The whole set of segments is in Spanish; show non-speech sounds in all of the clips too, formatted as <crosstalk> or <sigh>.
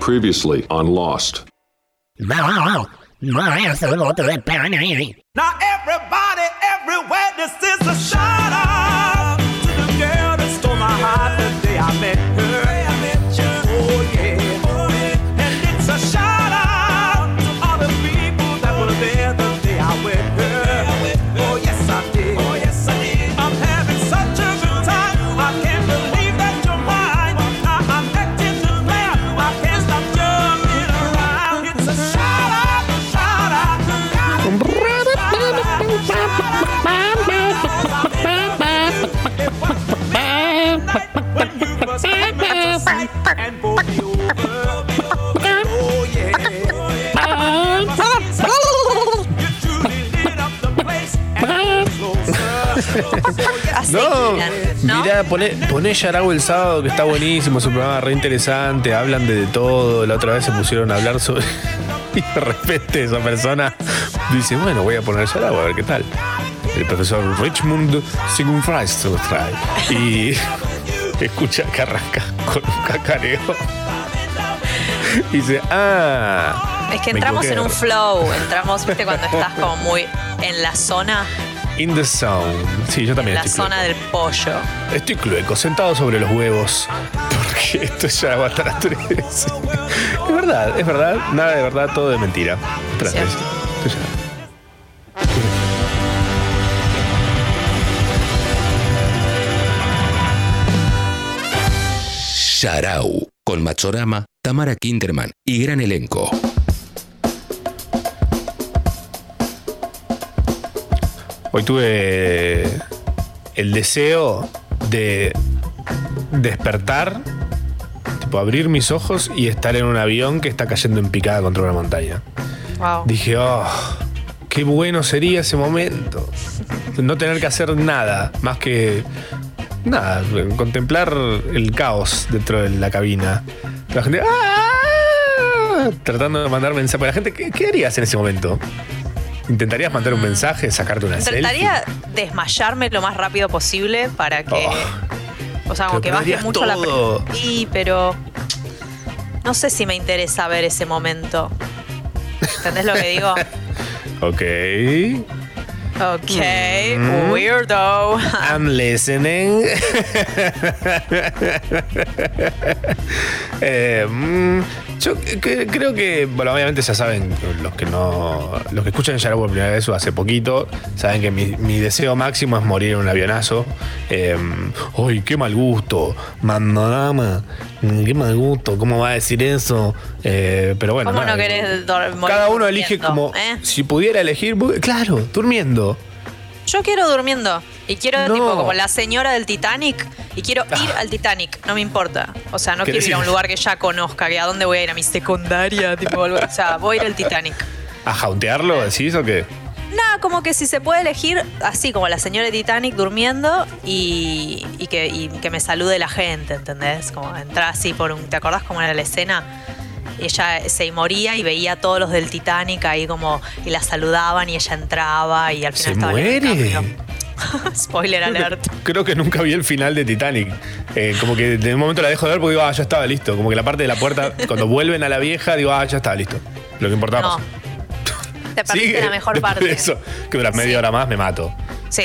Previously on Lost. Now everybody, everywhere, this is a shout No, ¿no? mirá, poné, poné el sábado, que está buenísimo, es un programa re interesante, hablan de, de todo. La otra vez se pusieron a hablar sobre. <laughs> Y de repente esa persona dice: Bueno, voy a poner Yarao a ver qué tal. El profesor Richmond Sigmund Y <laughs> escucha que arranca con un cacareo. Y <laughs> dice: Ah. Es que entramos equivoqué". en un flow, entramos, viste, cuando estás como muy en la zona, In the zone. Sí, yo en también la estoy zona del pollo. Estoy clueco, sentado sobre los huevos. <laughs> Porque esto ya va a estar a tres. Es verdad, es verdad. Nada de verdad, todo de mentira. Esto ya- Sharau, con Machorama, Tamara Kinderman y gran elenco. Hoy tuve el deseo de despertar, tipo abrir mis ojos y estar en un avión que está cayendo en picada contra una montaña. Wow. Dije, oh, qué bueno sería ese momento. No tener que hacer nada más que nada, contemplar el caos dentro de la cabina. La gente, ¡ah! tratando de mandar mensajes. La gente, ¿qué, qué harías en ese momento? ¿Intentarías mandar un mensaje, sacarte una Intentaría selfie? desmayarme lo más rápido posible para que. Oh. o sea, como que baje mucho la todo. pre- Sí, pero. No sé si me interesa ver ese momento. ¿Entendés lo que digo? <laughs> Ok. Ok, Mm. weirdo. I'm listening. <laughs> Eh, mm, yo creo que, bueno, obviamente ya saben, los que no, los que escuchan Yarabo por primera vez o hace poquito, saben que mi, mi deseo máximo es morir en un avionazo. Eh, ¡Ay, qué mal gusto! Mandorama, qué mal gusto, ¿cómo va a decir eso? Eh, pero bueno, ¿Cómo no nada, querés dor- morir Cada uno elige como, eh? si pudiera elegir, claro, durmiendo. Yo quiero durmiendo. Y quiero, No. tipo, como la señora del Titanic. Y quiero ir al Titanic. No me importa. O sea, no quiero ¿Querés ir a un lugar que ya conozca. Que a dónde voy a ir a mi secundaria. Tipo, o sea, voy a ir al Titanic. ¿A jauntearlo, decís o qué? Nada, como que si se puede elegir, así como la señora de Titanic durmiendo y, y que, y que me salude la gente, ¿entendés? Como entrar así por un. ¿Te acordás cómo era la escena? Ella se moría y veía a todos los del Titanic ahí como. y la saludaban y ella entraba y al final ¿Se estaba muere? <laughs> Spoiler alert. Creo que nunca vi el final de Titanic. Eh, como que de un momento la dejo de ver porque digo, ah, ya estaba listo. Como que la parte de la puerta, <laughs> cuando vuelven a la vieja, digo, ah, ya estaba listo. Lo que importaba No. Te perdiste la mejor <laughs> parte. eso, que dura media Sí. hora más, me mato. Sí.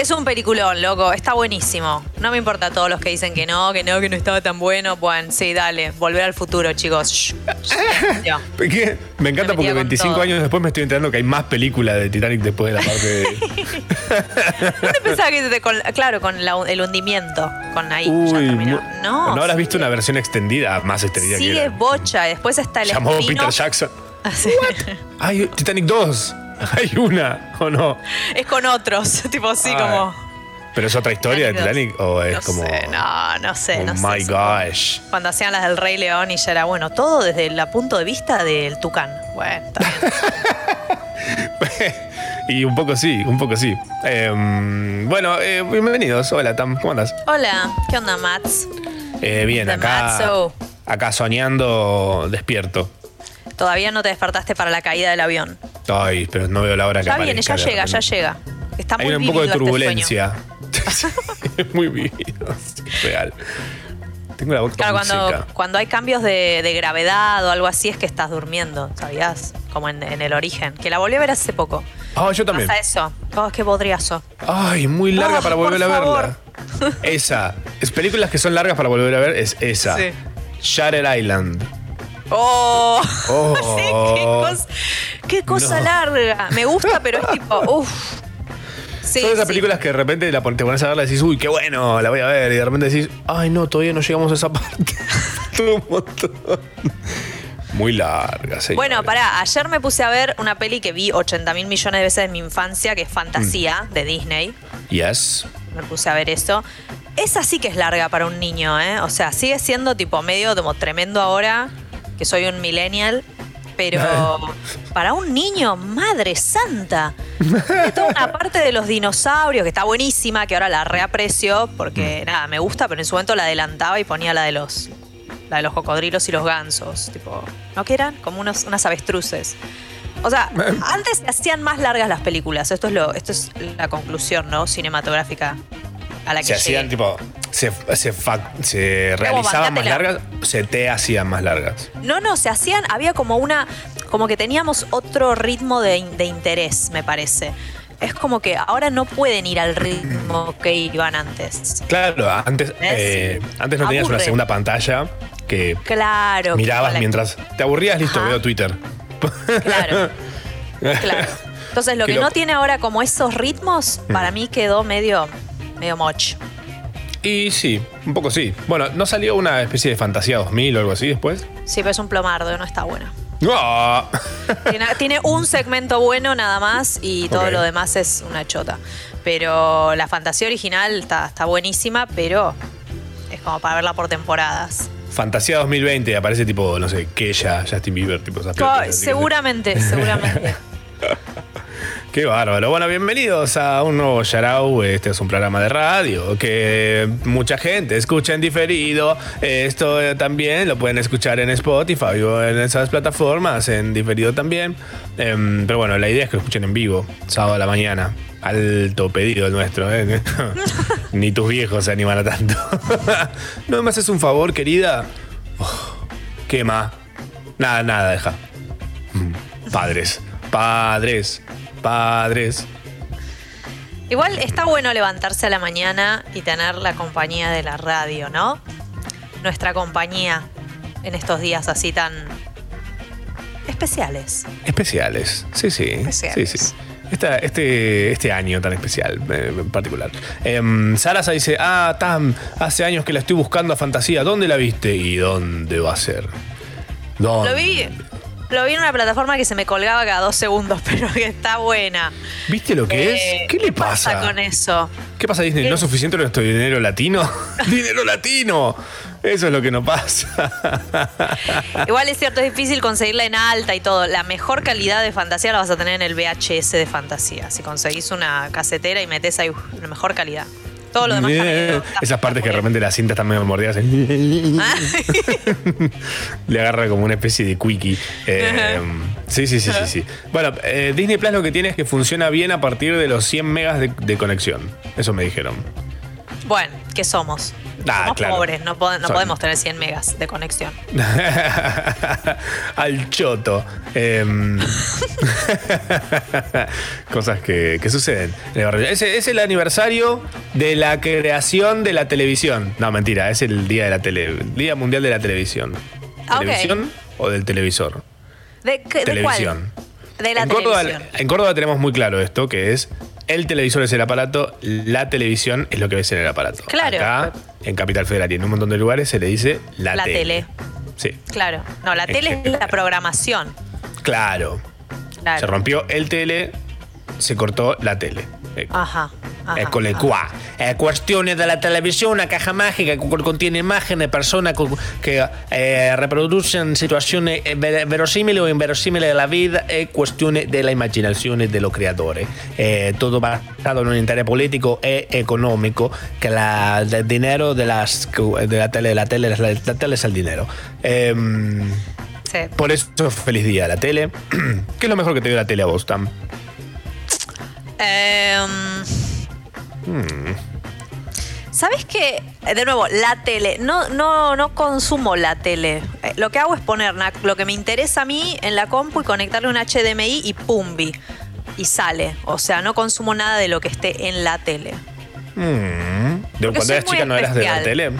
Es un peliculón, loco. Está buenísimo. No me importa todos los que dicen que no, que no, que no estaba tan bueno. Bueno, sí, dale. Volver al futuro, chicos. Shh. <laughs> Me encanta Me porque metía con 25 todo. años después me estoy enterando que hay más películas de Titanic después de la parte de. <laughs> ¿Dónde pensaba que te- con- claro, con la- el hundimiento? Con ahí. ya Uy, terminó. no. ¿No habrás sigue- visto una versión extendida? Más extendida que Sigue bocha. Después está el Llamó Peter. Jackson. Ah, sí. Hay <laughs> Titanic 2. <laughs> Hay una, ¿o no? Es con otros. <laughs> tipo así como. ¿Pero es otra historia de Titanic? ¿O es no como.? sé, no, no sé, Oh no sé. my gosh. Cuando hacían las del Rey León y ya era bueno, todo desde el punto de vista del tucán. Bueno, está bien. <laughs> y un poco sí, un poco sí. Em, bueno, eh, bienvenidos. Hola, Tam, ¿cómo andas? Hola, ¿qué onda, Mats? Eh, bien, acá. Acá soñando despierto. Todavía no te despertaste para la caída del avión. Ay, pero no veo la hora que Ya viene, ya llega, ya llega. Está muy Hay un poco de este turbulencia. es <laughs> muy vivido, real. Tengo la boca Claro, cuando, cuando hay cambios de, de gravedad o algo así es que estás durmiendo, ¿sabías? Como en, en el origen. Que la volví a ver hace poco. Ah, yo también. Pasa eso. Oh, qué podriazo. Ay, muy larga para volver a favor. verla. Esa. Es películas que son largas para volver a ver, es esa. Sí. Shutter Island. Oh, Oh. <laughs> sí, qué cosa, qué cosa No. larga. Me gusta, pero es tipo, <laughs> uff. Sí, Son esas sí. películas que de repente la te pones a verla y decís, uy, qué bueno, la voy a ver. Y de repente decís, ay, no, todavía no llegamos a esa <laughs> parte. Todo un montón. Muy larga, señores. Bueno, pará, ayer me puse a ver una peli que vi 80 mil millones de veces en mi infancia, que es Fantasía, Mm. de Disney. Yes. Me puse a ver eso. Esa sí que es larga para un niño, ¿eh? O sea, sigue siendo tipo medio como tremendo ahora, que soy un millennial, pero <laughs> para un niño, madre santa. Hay toda una parte de los dinosaurios que está buenísima, que ahora la reaprecio, Mm. porque nada, me gusta, pero en su momento la adelantaba y ponía la de los la de los cocodrilos y los gansos, tipo, ¿no que eran? Como unos, unas avestruces. O sea, <laughs> antes se hacían más largas las películas. Esto es lo, esto es la conclusión, ¿no? Cinematográfica a la que Se hacían tipo. Se, se, fa- se realizaban más largas, se te hacían más largas. No, no, se hacían, había como una, como que teníamos otro ritmo de, de interés, me parece. Es como que ahora no pueden ir al ritmo que iban antes. Claro, antes, eh, antes no tenías una segunda pantalla que Claro. mirabas mientras. Te aburrías, listo, Ajá. veo Twitter. Claro, <laughs> claro. Entonces lo que no tiene ahora como esos ritmos, para mí quedó medio, medio moch. Y sí, un poco sí. Bueno, ¿no salió una especie de fantasía 2000 o algo así después? Sí, pero es un plomardo, no está bueno. ¡Ah! Tiene, tiene un segmento bueno nada más y todo lo demás es una chota. Pero la fantasía original está, está buenísima, pero es como para verla por temporadas. Fantasía 2020, aparece tipo, no sé, Keya, Justin Bieber, tipo esas que- seguramente, seguramente. <laughs> Qué bárbaro. Bueno, bienvenidos a un nuevo Yarau. Este es un programa de radio que mucha gente escucha en diferido. Esto eh, también lo pueden escuchar en Spotify o en esas plataformas, en diferido también. Em, pero bueno, la idea es que lo escuchen en vivo, sábado a la mañana. Alto pedido el nuestro, ¿eh? <laughs> Ni tus viejos se animan a tanto. <laughs> ¿No me haces un favor, querida? Oh, ¿Qué más? Nada, nada, deja. Mm, Padres, padres, padres. Igual está bueno levantarse a la mañana y tener la compañía de la radio, ¿no? Nuestra compañía en estos días así tan especiales. Especiales, sí, sí. Especiales. Sí, sí. Esta- este, este año tan especial, eh, en particular. Sarasa dice: Ah, Tam, hace años que la estoy buscando a Fantasía. ¿Dónde la viste? ¿Y dónde va a ser? ¿Dónde? Lo vi, lo vi en una plataforma que se me colgaba cada dos segundos, <laughs> pero que está buena. ¿Viste lo que Eh, es? ¿Qué le pasa? con eso? ¿Qué pasa, Disney? ¿No es suficiente nuestro dinero latino? <laughs> ¡Dinero latino! Eso es lo que no pasa. <laughs> Igual es cierto, es difícil conseguirla en alta y todo. La mejor calidad de fantasía la vas a tener en el VHS de fantasía. Si conseguís una casetera y metés ahí uf, la mejor calidad. Todo lo demás Esas partes que de repente las cintas están medio mordidas. <laughs> Le agarra como una especie de quickie. Eh, sí, sí, sí, sí, sí. Bueno, eh, Disney Plus lo que tiene es que funciona bien a partir de los 100 megas de, de conexión. Eso me dijeron. Bueno, ¿qué somos? Somos claro. pobres, no, pod- no Son- podemos tener 100 megas de conexión. <laughs> Al choto. Em, <laughs> cosas que, que suceden. Ese es el aniversario de la creación de la televisión. No, mentira, es el día de la tele, el Día Mundial de la Televisión. Ah, ok. ¿Televisión o del televisor? ¿De, qué- de televisión. cuál? De la en, Córdoba, televisión. en Córdoba tenemos muy claro esto, que es el televisor es el aparato, la televisión es lo que ves en el aparato. Claro. Acá, en Capital Federal y en un montón de lugares se le dice la, La tele. Sí, Claro. No, la tele es la programación. claro. Claro. Se rompió el tele, se cortó la tele. Eh, Ajá. ajá, Eccole ajá. qua. Eh, cuestiones de la televisión, una caja mágica que contiene imágenes, personas que eh, reproducen situaciones eh, ver- verosímiles o inverosímiles de la vida e cuestiones de la imaginación de los creadores. Eh, todo basado en un interés político e económico, que la, el dinero de, las, de la tele, la tele, la, la tele es el dinero. Em, Sí. por eso, feliz día la tele. <clears throat> ¿Qué es lo mejor que te dio la tele a vos, Tam? Hmm. ¿Sabes qué? Eh, De nuevo, la tele. No, no, no consumo la tele. Eh, Lo que hago es poner lo que me interesa a mí en la compu y conectarle un HDMI y pumbi. Y sale. O sea, no consumo nada de lo que esté en la tele. De Porque cuando eras chica no eras de la tele.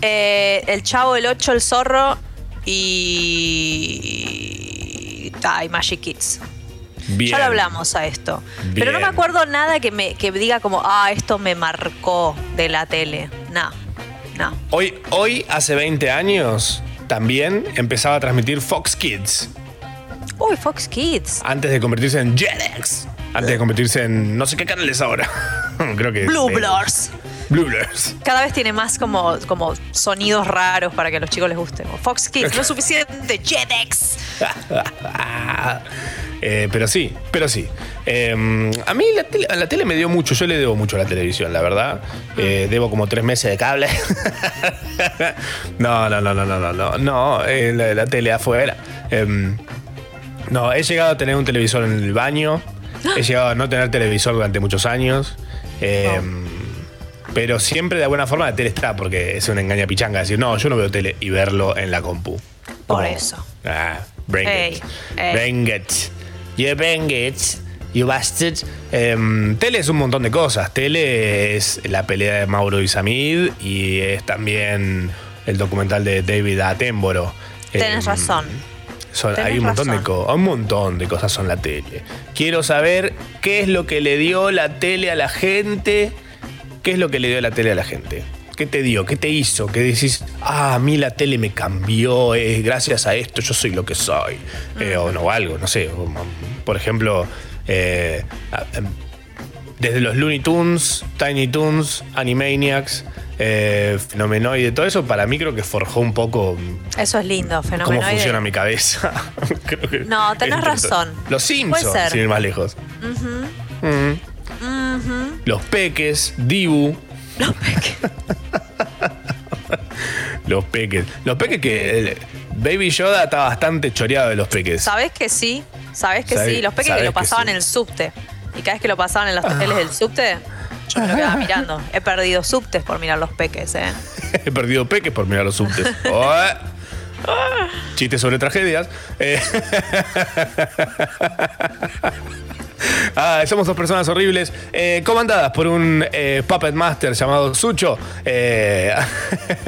Eh, el Chavo, el 8, el Zorro y. Ay, Magic Kids. Bien. Ya lo hablamos a esto. Pero no me acuerdo nada que me que diga como, ah, esto me marcó de la tele. No, no. Hoy, hoy, hace 20 años, también empezaba a transmitir Fox Kids. Uy, Fox Kids. Antes de convertirse en Jetix. Antes de convertirse en no sé qué canales ahora. <laughs> Creo que. Blue Blurs. Blue Blurs. Cada vez tiene más como, como sonidos raros para que a los chicos les guste. Fox Kids, no es suficiente. Jetex. <laughs> Eh, pero sí, pero sí. Eh, a mí la tele, a la tele me dio mucho, yo le debo mucho a la televisión, la verdad. Eh, debo como tres meses de cable. <laughs> no, no, no, no, no, no, no, no, eh, la, la tele afuera. Eh, no, he llegado a tener un televisor en el baño. He llegado a no tener televisor durante muchos años. Eh, Pero siempre de alguna forma la tele está, porque es una engaña pichanga decir, no, yo no veo tele y verlo en la compu. Por Como, eso. Ah, bring it. Bring it. You bring it. You bastard. Em, tele es un montón de cosas. Tele es la pelea de Mauro y Samid y es también el documental de David Attenborough. Tenés Em, razón. son- Tenés hay un montón, de co- un montón de cosas son la tele. Quiero saber qué es lo que le dio la tele a la gente. ¿Qué es lo que le dio la tele a la gente? ¿Qué te dio? ¿Qué te hizo? ¿Qué decís? Ah, a mí la tele me cambió, eh, gracias a esto yo soy lo que soy. Eh, o no, algo, no sé. Por ejemplo, eh, em, desde los Looney Tunes, Tiny Toons, Animaniacs, eh, Fenomenoide, todo eso para mí creo que forjó un poco mm, Eso es lindo, cómo fenómeno. funciona mi cabeza. <laughs> Creo que No, tenés razón. Los Simpsons, sin ir más lejos. Mm. Los Peques, Dibu. Los Peques. Los Peques que. el Baby Yoda está bastante choreado de los Peques. ¿Sabés que sí? ¿Sabés que Sabés- sí? Los peques que sabés lo que pasaban sí. en el subte. Y cada vez que lo pasaban en los teles del subte, yo me lo quedaba mirando. He perdido subtes por mirar los peques, ¿eh? <laughs> He perdido Peques por mirar los subtes. <laughs> Oh, eh. Chistes sobre tragedias. Eh. <laughs> Ah, somos dos personas horribles, eh, comandadas por un eh, puppet master llamado Sucho, eh,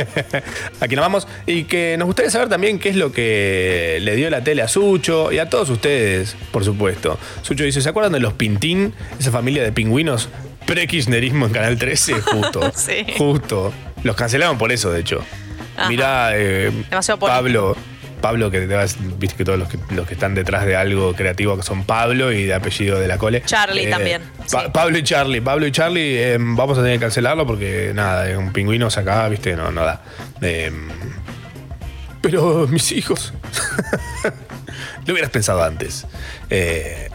<laughs> a quien amamos, y que nos gustaría saber también qué es lo que le dio la tele a Sucho y a todos ustedes, por supuesto. Sucho dice, ¿se acuerdan de los Pintín? Esa familia de pingüinos pre-kirchnerismo en Canal 13, justo. <laughs> Sí. Justo. Los cancelaron por eso, de hecho. Ajá. Mirá, eh, Demasiado. Pablo, Pablo, que te vas- viste que todos los que, los que están detrás de algo creativo que son Pablo y de apellido de la cole. Charlie Eh, también, Pa- sí. Pablo y Charlie, Pablo y Charlie, eh, vamos a tener que cancelarlo porque nada, eh, un pingüino se acaba, viste, no, no da. Eh, pero <laughs> mis hijos. <laughs> Lo hubieras pensado antes. Eh,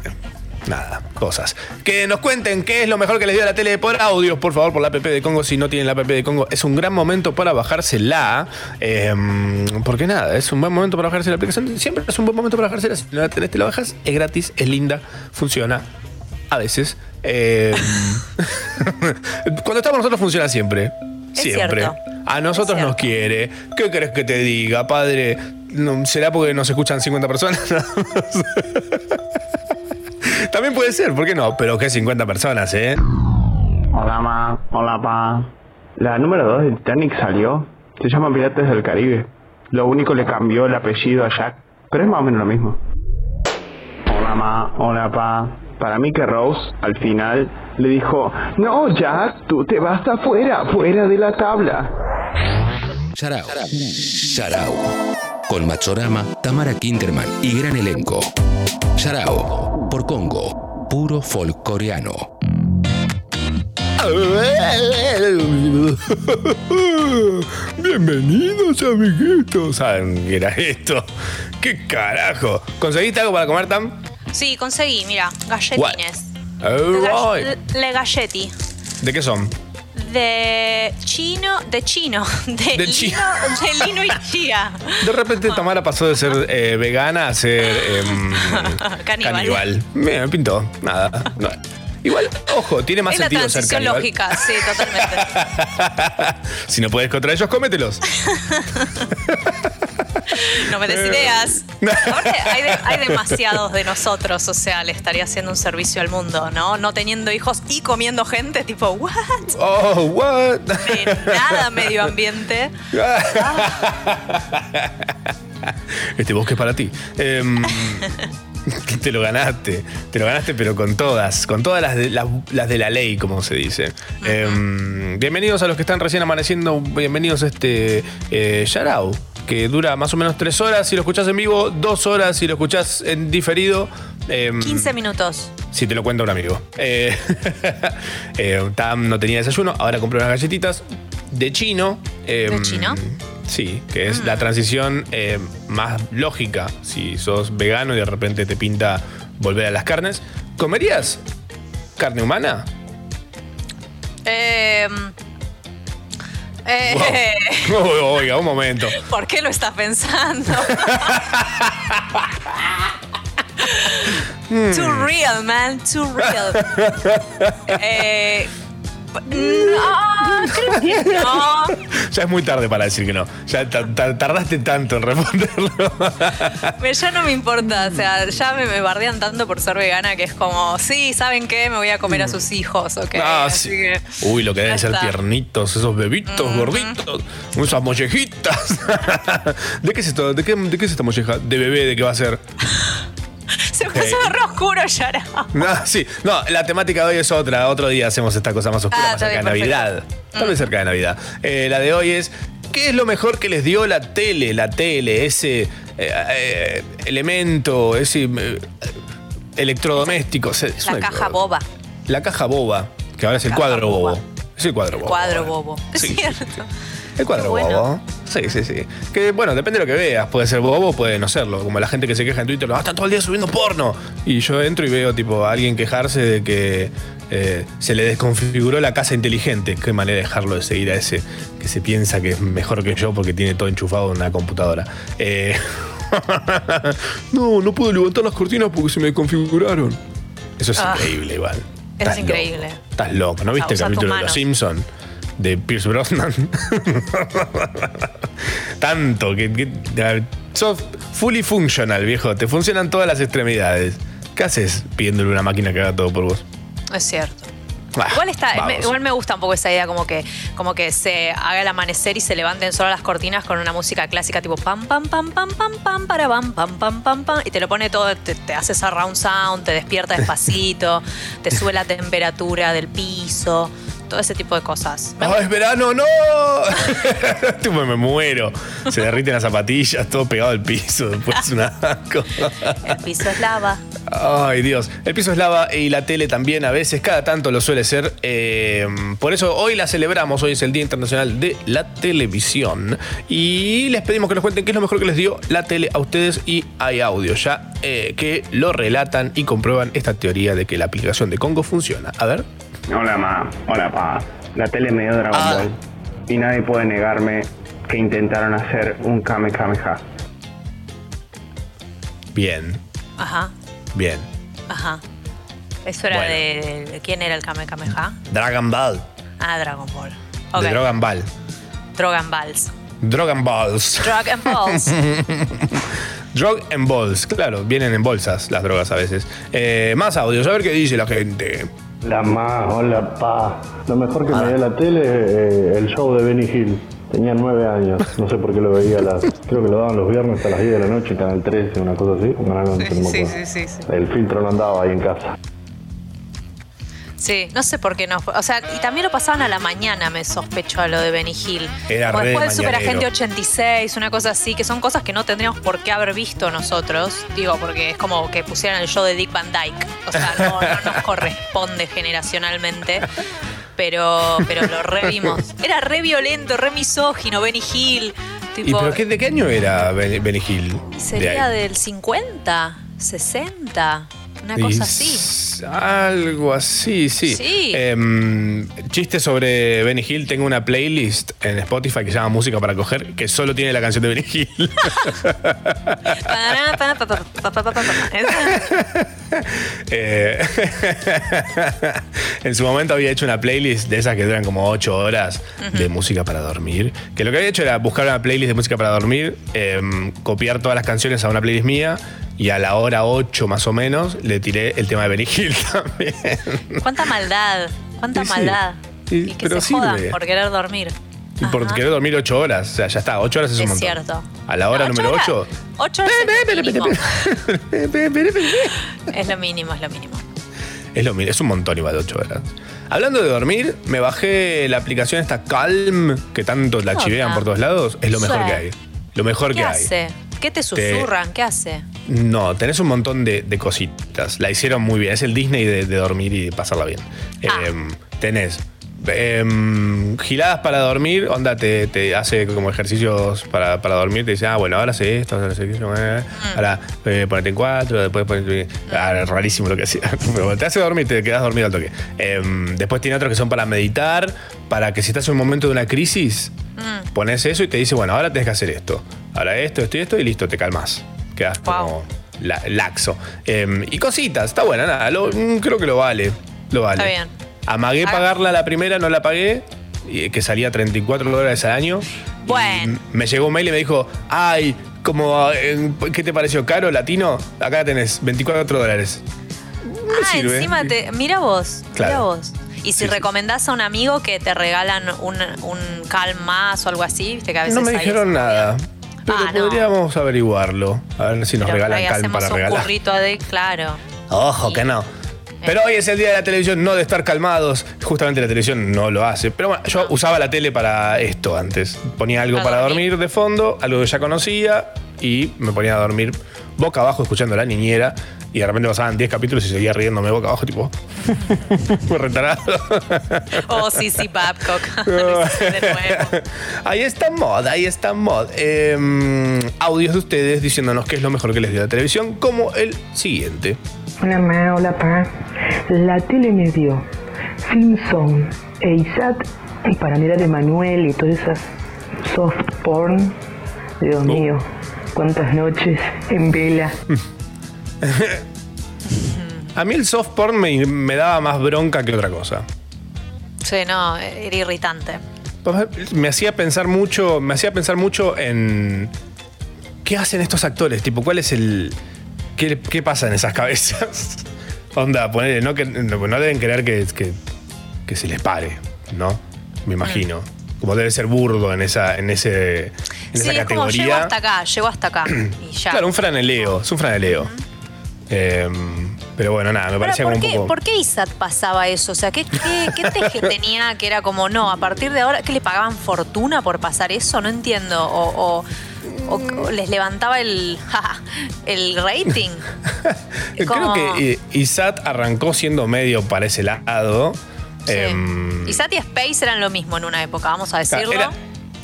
nada, cosas. Que nos cuenten qué es lo mejor que les dio la tele por audios, por favor, por la app de Congo. Si no tienen la app de Congo, es un gran momento para bajársela. Eh, porque nada, es un buen momento para bajarse la aplicación. Siempre es un buen momento para bajársela. Si no la tenés, te la bajas. Es gratis, es linda, funciona. A veces. Eh, <laughs> cuando estamos nosotros funciona siempre. Es Siempre. cierto. A nosotros nos quiere. ¿Qué crees que te diga, padre? ¿Será porque nos escuchan 50 personas? <laughs> También puede ser, ¿por qué no? Pero que 50 personas, ¿eh? Hola, ma. Hola, pa. La número 2 de Titanic salió. Se llama Piratas del Caribe. Lo único le cambió el apellido a Jack. Pero es más o menos lo mismo. Hola, ma. Hola, pa. Para mí que Rose, al final, le dijo, No, Jack, tú te vas afuera, fuera de la tabla. Yarao. Yarao. Con Machorama, Tamara Kinderman y gran elenco. Yarao. Por Congo. Puro folk coreano. <laughs> Bienvenidos, amiguitos. ¿Saben qué era esto? ¿Qué carajo? ¿Conseguiste algo para comer, Tam? Sí, conseguí, mira, galletines. Le galletti. ¿De qué son? De chino, de chino, <laughs> de, De lino, chi- de lino y chía. De repente Tamara pasó de ser eh, vegana a ser em, <laughs> Caníbal. caníbal. Me, pintó. Nada. No. Igual, ojo, tiene más es la sentido transición caníbal. lógica, sí, totalmente. <laughs> si no puedes contra ellos, cómetelos. <laughs> No me des ideas. Aparte, hay, de- hay demasiados de nosotros, o sea, le estaría haciendo un servicio al mundo, ¿no? No teniendo hijos y comiendo gente, tipo, ¿what? Oh, what? De nada medio ambiente. <laughs> Este bosque es para ti. Em, <laughs> te lo ganaste. Te lo ganaste, pero con todas. Con todas las de, las, las de la ley, como se dice. Em, bienvenidos a los que están recién amaneciendo. Bienvenidos a este eh, Yarao, que dura más o menos tres horas. Si lo escuchás en vivo, dos horas. Si lo escuchás en diferido. em, 15 minutos. Si te lo cuenta un amigo. Eh, <laughs> eh, Tam no tenía desayuno, ahora compré unas galletitas de chino. eh, ¿De chino? Mm. Sí, que es la transición eh, más lógica. Si sos vegano y de repente te pinta volver a las carnes, ¿comerías carne humana? Eh, eh, Wow. <laughs> Oiga, un momento. ¿Por qué lo estás pensando? <laughs> Too real, man. Too real. Eh, <laughs> no, creo que no. Ya es muy tarde para decir que no. Ya ta- ta- tardaste tanto en responderlo. Ya no me importa, o sea, ya me, me bardean tanto por ser vegana que es como, sí, ¿saben qué? Me voy a comer a sus hijos, ¿ok? Ah, Así sí. que- Uy, lo que deben ser está. tiernitos, esos bebitos gorditos, esas mollejitas. <laughs> ¿De qué es esto? ¿De qué, de qué es esta molleja? ¿De bebé? ¿De qué va a ser? Se puso Ok. re oscuro ya. era. No, sí. No, la temática de hoy es otra. Otro día hacemos esta cosa más oscura, Ah, más cerca bien, de. Navidad. Tal vez cerca de Navidad. Eh, la de hoy es. ¿Qué es lo mejor que les dio la tele? La tele, ese eh, eh, elemento, ese electrodoméstico. Es La caja boba. La caja boba, que ahora es el cuadro boba. bobo. Es el cuadro bobo. Cuadro bobo. Es Sí, cierto. El cuadro bueno. bobo. Sí, sí, sí. Que bueno, depende de lo que veas. Puede ser bobo, puede no serlo. Como la gente que se queja en Twitter, ah, están todo el día subiendo porno. Y yo entro y veo tipo a alguien quejarse de que eh, se le desconfiguró la casa inteligente. Qué manera de dejarlo de seguir a ese que se piensa que es mejor que yo porque tiene todo enchufado en una computadora. Eh, <laughs> no, no puedo levantar las cortinas porque se me desconfiguraron. Eso es Ah. increíble, igual. Es Estás increíble. loco. Estás loco. ¿No viste el capítulo de Los. Simpsons? De Pierce Brosnan. Tanto que, que- sos fully functional, viejo. Te funcionan todas las extremidades. ¿Qué haces pidiéndole una máquina que haga todo por vos? Es cierto. Ah, Igual, está, me, igual me gusta un poco esa idea, como que, como que se haga el amanecer y se levanten solo las cortinas con una música clásica tipo pam, pam, pam, pam, pam, pam, para pam, pam, pam, pam, pam, y te lo pone todo, te, te hace esa round sound, te despierta despacito, te sube la temperatura del piso, todo ese tipo de cosas. ¡Ah, es verano! ¡No! <laughs> Tipo, me muero. Se derriten las zapatillas, todo pegado al piso. Después es una asco. El piso es lava. Ay, Dios. El piso es lava y la tele también a veces, cada tanto lo suele ser. Eh, por eso hoy la celebramos, hoy es el Día Internacional de la Televisión. Y les pedimos que nos cuenten qué es lo mejor que les dio la tele a ustedes y hay audio ya eh, que lo relatan y comprueban esta teoría de que la aplicación de Congo funciona. A ver. Hola, ma. Hola, pa. La tele me dio Dragon Ah. Ball. Y nadie puede negarme que intentaron hacer un Kame Kameha. Bien, Ajá, bien. ajá. Eso era Bueno. de, de- ¿Quién era el Kame Kameha? Dragon Ball. Ah, Dragon Ball. Ok. De Dragon Ball. Dragon Balls. Dragon Balls. Dragon Balls. <laughs> Drug and balls, claro, vienen en bolsas las drogas a veces. Eh, más audios, a ver qué dice la gente. La más, hola pa. Lo mejor que me dio la tele es eh, el show de Benny Hill. Tenía nueve años, no sé por qué lo veía las. Creo que lo daban los viernes a las 10 de la noche en Canal 13, una cosa así. Un canal no sí, sí, sí. El filtro no andaba ahí en casa. Sí, no sé por qué no. O sea, y también lo pasaban a la mañana, me sospecho a lo de Benny Hill. Era Como re después del Super mañanero. Agente 86, una cosa así, que son cosas que no tendríamos por qué haber visto nosotros. Digo, porque es como que pusieran el show de Dick Van Dyke. O sea, no, no nos <laughs> corresponde generacionalmente. Pero, pero lo revimos. Era re violento, re misógino, Benny Hill. ¿Y Tipo, pero qué, de qué año era Ben- Benny Hill? Sería del 50, 60. Una cosa así. Algo así, sí. Sí. Em, chiste sobre Benny Hill. Tengo una playlist en Spotify que se llama Música para Coger, que solo tiene la canción de Benny Hill. Eh, en su momento había hecho una playlist de esas que duran como 8 horas de música para dormir. Que lo que había hecho era buscar una playlist de música para dormir, em, copiar todas las canciones a una playlist mía y a la hora 8 más o menos le tiré el tema de Benny Hill <laughs> también. Cuánta maldad, cuánta sí. maldad. Y- Y, que pero se jodan sirve. por querer dormir. Y por querer dormir 8 horas. O sea, ya está, 8 horas es un Es montón. cierto. A la hora No, número horas- 8. Ocho horas es lo mínimo. Es lo mínimo, es lo mínimo. Es lo es un montón igual de 8 horas. Hablando de dormir, me bajé la aplicación esta Calm, que tanto la ¿Qué chivean por todos lados. Es lo mejor que hay. Lo mejor ¿Qué que hay. ¿Qué te susurran? ¿Qué hace? No, tenés un montón de, de cositas. La hicieron muy bien. Es el Disney de, de dormir y de pasarla bien. Ah. Em, tenés em, giladas para dormir, onda, te, te hace como ejercicios para, para dormir. Te dice, ah, bueno, ahora hace esto, ahora hace aquello, eh, Mm. ahora eh, ponete en cuatro, después ponete. Ah, es rarísimo lo que hacía. <laughs> Pero te hace dormir, te quedas dormido al toque. Em, después tiene otros que son para meditar, para que si estás en un momento de una crisis, Mm. pones eso y te dice, bueno, ahora tenés que hacer esto. Ahora esto, esto y esto, y listo, te calmas. Quedas Wow. como la- laxo. Em, y cositas, está buena, nada. lo- mm, creo que lo vale. Lo vale. Está bien. Amagué Haga- pagarla la primera, no la pagué, y- que salía 34 dólares al año. Y Bueno. me llegó un mail y me dijo, ay, como, eh, ¿qué te pareció caro, latino? Acá tenés 24 dólares. Ah, sirve. encima te. Mira vos, mira Claro. vos. Y si Sí, sí. recomendás a un amigo que te regalan un, un calm más o algo así, viste que a veces No me hay dijeron nada. Pero Ah, no. podríamos averiguarlo. A ver si nos Pero regalan ahí calm hacemos para un regalar. burrito de, claro. Ojo, que no. Pero hoy es el día de la televisión, no de estar calmados. Justamente la televisión no lo hace. Pero bueno, yo usaba la tele para esto antes. Ponía algo Para dormir. de fondo, algo que ya conocía, y me ponía a dormir boca abajo escuchando a la niñera. Y de repente pasaban 10 capítulos y seguía riéndome boca abajo, tipo. <laughs> Muy retarado. Oh, sí, sí, Babcock. <laughs> <laughs> Lo hiciste de nuevo. ahí está Mod, ahí está Mod. Em, audios de ustedes diciéndonos qué es lo mejor que les dio la televisión, como el siguiente. Hola Ma, hola Pa. La tele me dio Film Zone e ISAT y para mirar Emanuel y todas esas soft porn. Dios Oh. mío, cuántas noches en vela. <laughs> A mí el soft porn me, me daba más bronca que otra cosa. Sí, no, era irritante. Me hacía pensar mucho, me hacía pensar mucho en qué hacen estos actores, tipo, cuál es el qué, qué pasa en esas cabezas. <laughs> Onda, ponele, no, que, no, no deben querer que, que, que se les pare, ¿no? Me imagino. Como debe ser burdo en esa, en ese, en Sí, esa es como llego hasta acá, llego hasta acá. Y ya. Claro, un franeleo, es un franeleo. Em, pero bueno, nada, me parecía ¿por, como un poco. ¿Por qué ISAT pasaba eso? O sea, ¿qué, qué, qué teje <laughs> tenía que era como, no, a partir de ahora, ¿qué le pagaban fortuna por pasar eso? No entiendo. O, o- o- o les levantaba el, <laughs> el rating. <laughs> Creo que eh, ISAT arrancó siendo medio para ese lado. Sí. Em, ISAT y Space eran lo mismo en una época, vamos a decirlo. Era,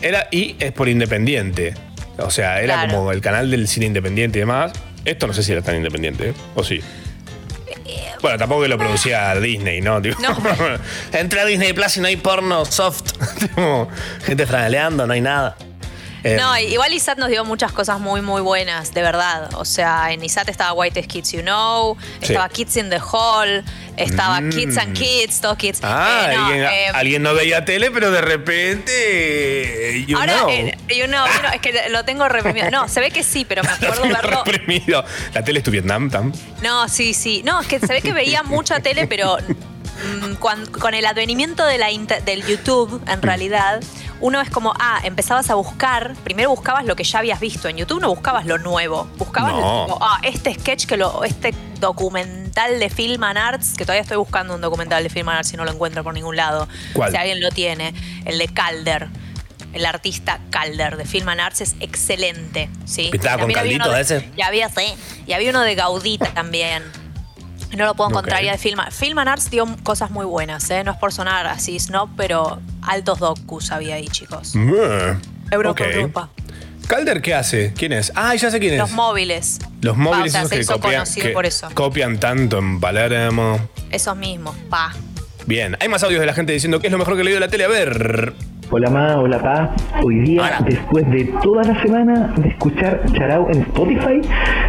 era- y es por independiente. O sea, era Claro. como el canal del cine independiente y demás. Esto no sé si era tan independiente, ¿eh? ¿o sí? Bueno, tampoco que lo producía Disney, ¿no? <laughs> Tipo, No. Entra a Disney Plus y no hay porno soft. Tipo, gente franeleando, no hay nada. Eh, No, igual ISAT nos dio muchas cosas muy, muy buenas, de verdad. O sea, en ISAT estaba Whitest Kids You Know, Sí. estaba Kids in the Hall, estaba Mm. Kids and Kids, todos Kids. Ah, Eh, no, alguien, eh, alguien no veía tele, pero de repente. You ahora, know. eh, you know, es que lo tengo reprimido. No, se ve que sí, pero me <laughs> Lo acuerdo tengo verlo. reprimido. La tele es tu Vietnam, Tam. No, sí, sí. No, es que se ve que veía mucha tele, pero mm, cuan- con el advenimiento de la inter- del YouTube, en realidad, uno es como, ah, empezabas a buscar, primero buscabas lo que ya habías visto en YouTube, no buscabas lo nuevo. Buscabas, No. tipo, ah, este sketch, que lo, este documental de Film and Arts, que todavía estoy buscando un documental de Film and Arts y no lo encuentro por ningún lado. ¿Cuál? Si alguien lo tiene, el de Calder. El artista Calder de Film and Arts es excelente. ¿sí? Pintaba con caldito de- ese. Y había, sí. Y había uno de Gaudita también. No lo puedo encontrar ya de Film, Film and Arts dio cosas muy buenas, ¿eh? No es por sonar así snob, pero altos docus había ahí, chicos. Mm, Europa. ¿Calder qué hace? ¿Quién es? Ah, ya sé quién es. Los móviles. Los Pa, móviles o sea, esos se que copian, que por eso. copian tanto en Palermo. Esos mismos, pa. Bien, hay más audios de la gente diciendo que es lo mejor que le dio la tele. A ver. Hola ma, hola pa. Hoy día, después de toda la semana de escuchar Charao en Spotify,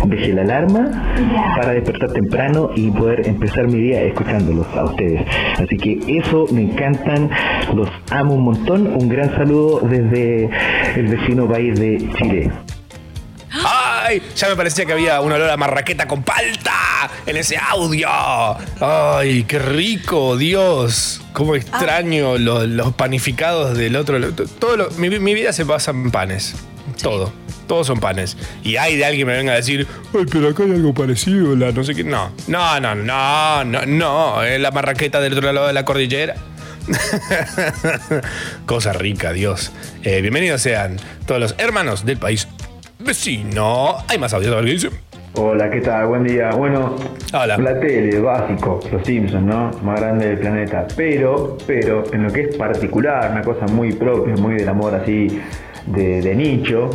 dejé la alarma para despertar temprano y poder empezar mi día escuchándolos a ustedes. Así que eso, me encantan, los amo un montón. Un gran saludo desde el vecino país de Chile. Ya me parecía que había un olor a marraqueta con palta en ese audio. ¡Ay, qué rico! Dios. Cómo extraño los, los panificados del otro. Todo lo- mi, mi vida se pasa en panes. Todo. Todos son panes. Y hay de alguien que me venga a decir, ay, pero acá hay algo parecido, la no sé qué. No, no, no, no, no, no. Es la marraqueta del otro lado de la cordillera. <laughs> Cosa rica, Dios. Eh, bienvenidos sean todos los hermanos del país vecino. Hay más audio, a ver qué dice. Hola, ¿qué tal? Buen día. Bueno, Hola. la tele, básico, los Simpsons, ¿no? Más grande del planeta. Pero, pero, en lo que es particular, una cosa muy propia, muy del amor así de, de nicho,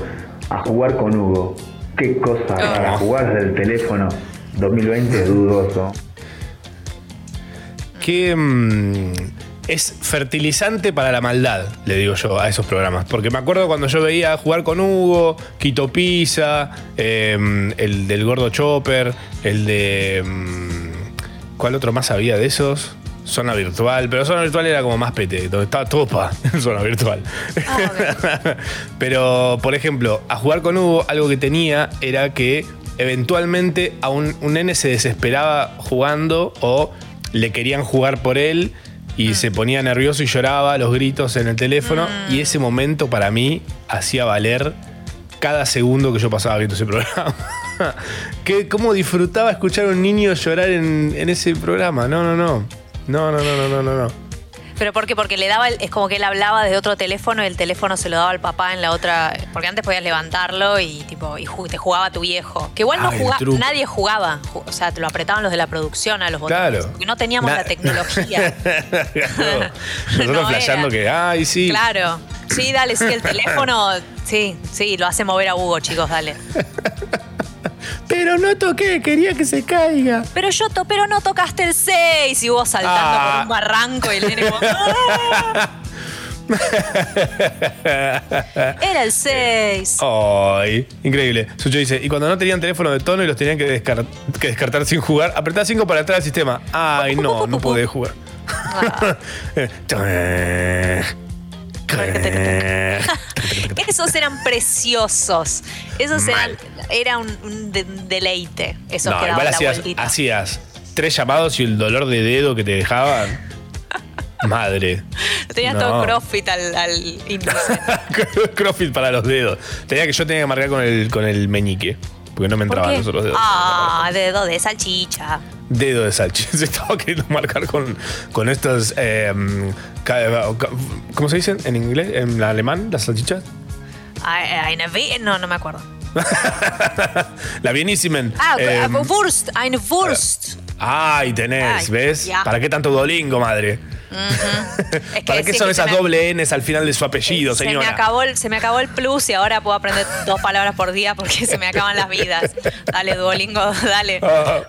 a jugar con Hugo. Qué cosa rara, jugar desde el teléfono. 2020 es dudoso. que mm, es fertilizante para la maldad, le digo yo a esos programas. Porque me acuerdo cuando yo veía jugar con Hugo, Quito Pizza, eh, el del Gordo Chopper, el de. mm, ¿Cuál otro más había de esos? Zona virtual, pero zona virtual era como más pete, donde estaba topa <laughs> en zona virtual. <laughs> pero, por ejemplo, a jugar con Hugo, algo que tenía era que eventualmente a un, un nene se desesperaba jugando o le querían jugar por él y se ponía nervioso y lloraba los gritos en el teléfono. Y ese momento para mí hacía valer cada segundo que yo pasaba viendo ese programa. <laughs> que, ¿Cómo disfrutaba escuchar a un niño llorar en, en ese programa? No, no, no. No, no, no, no, no, no. Pero ¿por qué? Porque le daba, el- es como que él hablaba desde otro teléfono y el teléfono se lo daba al papá en la otra. Porque antes podías levantarlo y tipo y ju- te jugaba tu viejo. Que igual no Ah, jugaba, nadie jugaba. Ju- O sea, te lo apretaban los de la producción a los botones. Claro. Porque no teníamos Na- la tecnología. <laughs> <laughs> Nosotros No flasheando que, ay, sí. Claro. Sí, dale, sí, el teléfono. Sí, sí, lo hace mover a Hugo, chicos, dale. <laughs> Pero no toqué, quería que se caiga. Pero yo to, pero no tocaste el 6 y Hugo saltando Ah. por un barranco y el nene como, "Ah". Era el 6. Ay, increíble. Sucho dice, y cuando no tenían teléfono de tono y los tenían que, descar- que descartar sin jugar, apretá 5 para entrar al sistema. Ay, no, no podés jugar. <laughs> <laughs> Esos eran preciosos. Esos eran, era un, un de- deleite. Esos no, que daban igual la hacías, tres llamados y el dolor de dedo que te dejaban. Madre. Tenías no. todo CrossFit al, al índice. <laughs> Crossfit para los dedos. Tenía que yo tenía que marcar con el, con el meñique. Porque no me ¿Por entraban los otros dedos. Ah, dedo de salchicha. Dedo de salchicha. <laughs> Se estaba queriendo marcar con, con estos. eh, ¿Cómo se dicen en inglés? ¿En alemán? ¿Las salchichas? Ah, Eine Vi- no, no me acuerdo. <laughs> La bienísimen. Ah, Eh, Wurst, eine Wurst. Ay, tenés, Ay, ¿ves? ya. ¿Para qué tanto dolingo, madre? <laughs> Es ¿Para qué sí, son que se esas me- doble Ns al final de su apellido, se me, señora? acabó el, se me acabó el plus y ahora puedo aprender dos palabras por día porque se me acaban las vidas. Dale, Duolingo, dale. Ah,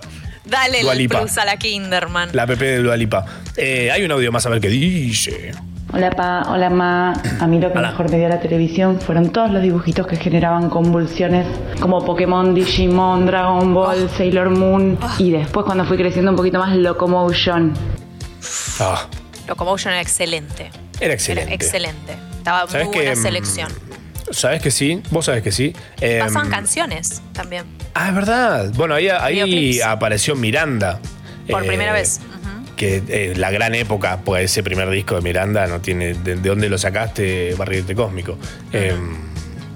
Dale Dua el Lipa. plus a la Kinderman. la PP de Dualipa. Eh, hay un audio más a ver qué dice. Hola pa, hola ma. A mí lo que mejor me dio la televisión fueron todos los dibujitos que generaban convulsiones como Pokémon, Digimon, Dragon Ball, Sailor Moon y después cuando fui creciendo un poquito más Locomotion. Ah, Locomotion era excelente. era excelente. Era excelente. Estaba muy ¿Sabes buena que, mm, selección. ¿Sabes que sí? Vos sabés que sí. Eh, Pasaban canciones también. ah, es verdad. Bueno, ahí, ahí apareció Miranda. Por Eh, primera vez. Que eh, la gran época, pues ese primer disco de Miranda no tiene. ¿De, de dónde lo sacaste, Barrilete Cósmico? Eh,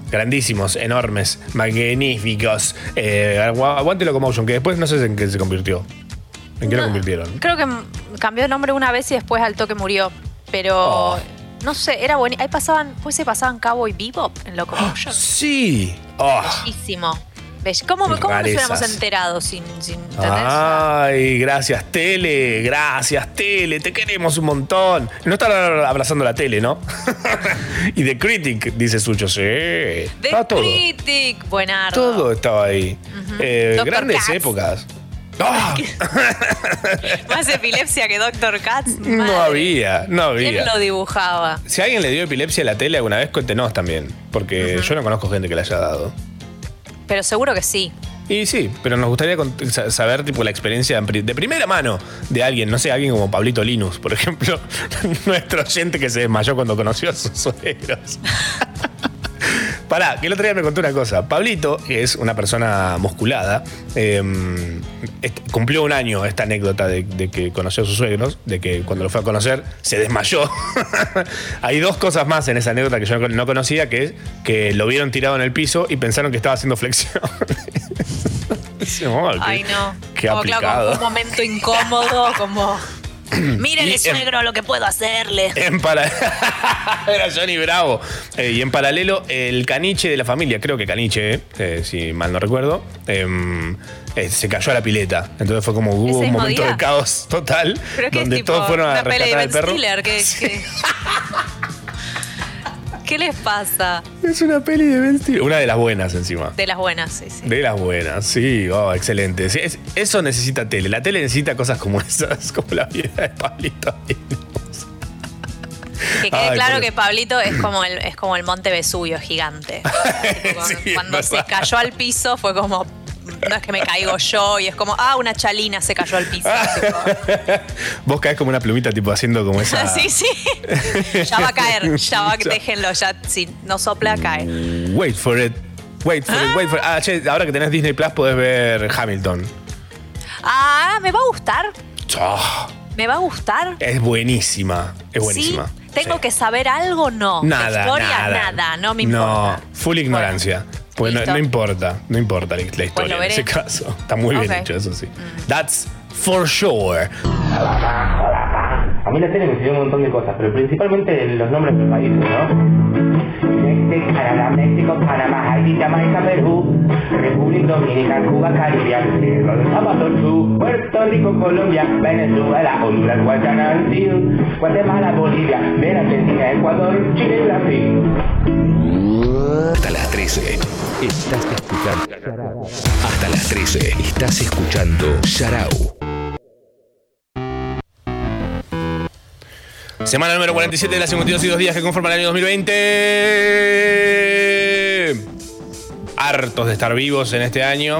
grandísimos, enormes, magníficos. Eh, agu- aguante Locomotion, que después no sé en qué se convirtió. ¿En qué lo convirtieron? Creo que cambió de nombre una vez y después al toque murió. Pero Oh. No sé, era bueno. Ahí pasaban, pues se pasaban Cowboy Bebop en Locomotion. <gasps> Sí. Oh, Bellísimo. ¿Ves? ¿Cómo, cómo nos hubiéramos enterado sin, sin. Ay, gracias, tele. Gracias, tele. Te queremos un montón. No estar abrazando la tele, ¿no? <laughs> y The Critic, dice Sucho. Sí. The todo. Critic, buenardo. Todo estaba ahí. Eh, grandes Katz. épocas. ¡Ah! Más epilepsia que Doctor Katz. No había, no ¿Quién había. lo dibujaba? Si alguien le dio epilepsia a la tele alguna vez, cuéntenos también. Porque yo no conozco gente que le haya dado. Pero seguro que sí. Y sí, pero nos gustaría saber tipo la experiencia de primera mano de alguien, no sé, alguien como Pablito Linus, por ejemplo, <laughs> nuestro oyente que se desmayó cuando conoció a sus suegros. <laughs> Pará, que el otro día me contó una cosa. Pablito, que es una persona musculada, eh, est- cumplió un año esta anécdota de, de que conoció a sus suegros, de que cuando lo fue a conocer se desmayó. <laughs> Hay dos cosas más en esa anécdota que yo no- no conocía, que es que lo vieron tirado en el piso y pensaron que estaba haciendo flexión. <laughs> Qué- Ay, no. Qué como, claro, como aplicado. un momento incómodo, como. <clears throat> Em, suegro, lo que puedo hacerle. En para... <laughs> Era Johnny Bravo. Eh, y en paralelo, el caniche de la familia, creo que caniche, eh, si mal no recuerdo, em, eh, se cayó a la pileta. Entonces fue como hubo ¿Ese un momento día? de caos total, Creo que donde tipo todos fueron a rescatar al perro. Stiller. ¿Qué, qué? <laughs> ¿Qué les pasa? Es una peli de Ben Stiller. Una de las buenas encima. De las buenas, sí, sí. De las buenas, sí, oh, excelente. Sí, es- eso necesita tele. La tele necesita cosas como <laughs> esas, como la vida de Pablito. Que quede Ay, claro que Pablito es como el, es como el monte Vesubio gigante. <laughs> Cuando se cayó al piso fue como. No es que me caigo yo y es como, ah, una chalina se cayó al piso. <laughs> Vos caes como una plumita, tipo haciendo como esa. <laughs> sí, sí. Ya va a caer, <laughs> ya va, déjenlo, ya si no sopla, cae. Wait for it. Wait for it, wait for it. Ah, che, ahora que tenés Disney Plus podés ver Hamilton. Ah, ¿me va a gustar? Ah, ¿Me va a gustar? es buenísima. Es buenísima. ¿Sí? ¿Tengo que saber algo? No. Nada, Historia, nada. nada, no me No, importa. full ignorancia. Pues no, no importa, no importa la, la historia en ese caso. Está muy bien hecho, eso sí. That's for sure. A mí la tele me enseñó un montón de cosas, pero principalmente los nombres de los países, ¿no? México, Canadá, México, Panamá, Haití, Jamaica, Perú, República Dominicana, Cuba, Caribe, Salvador, Sur, Puerto Rico, Colombia, Venezuela, Honduras, Guayana, Antil, Guatemala, Bolivia, Argentina, Ecuador, Chile y Brasil. Hasta las 13. Estás escuchando. Hasta las 13. Estás escuchando Sharau. Semana número 47 de las 52 y dos días que conforman el año 2020. Hartos de estar vivos en este año.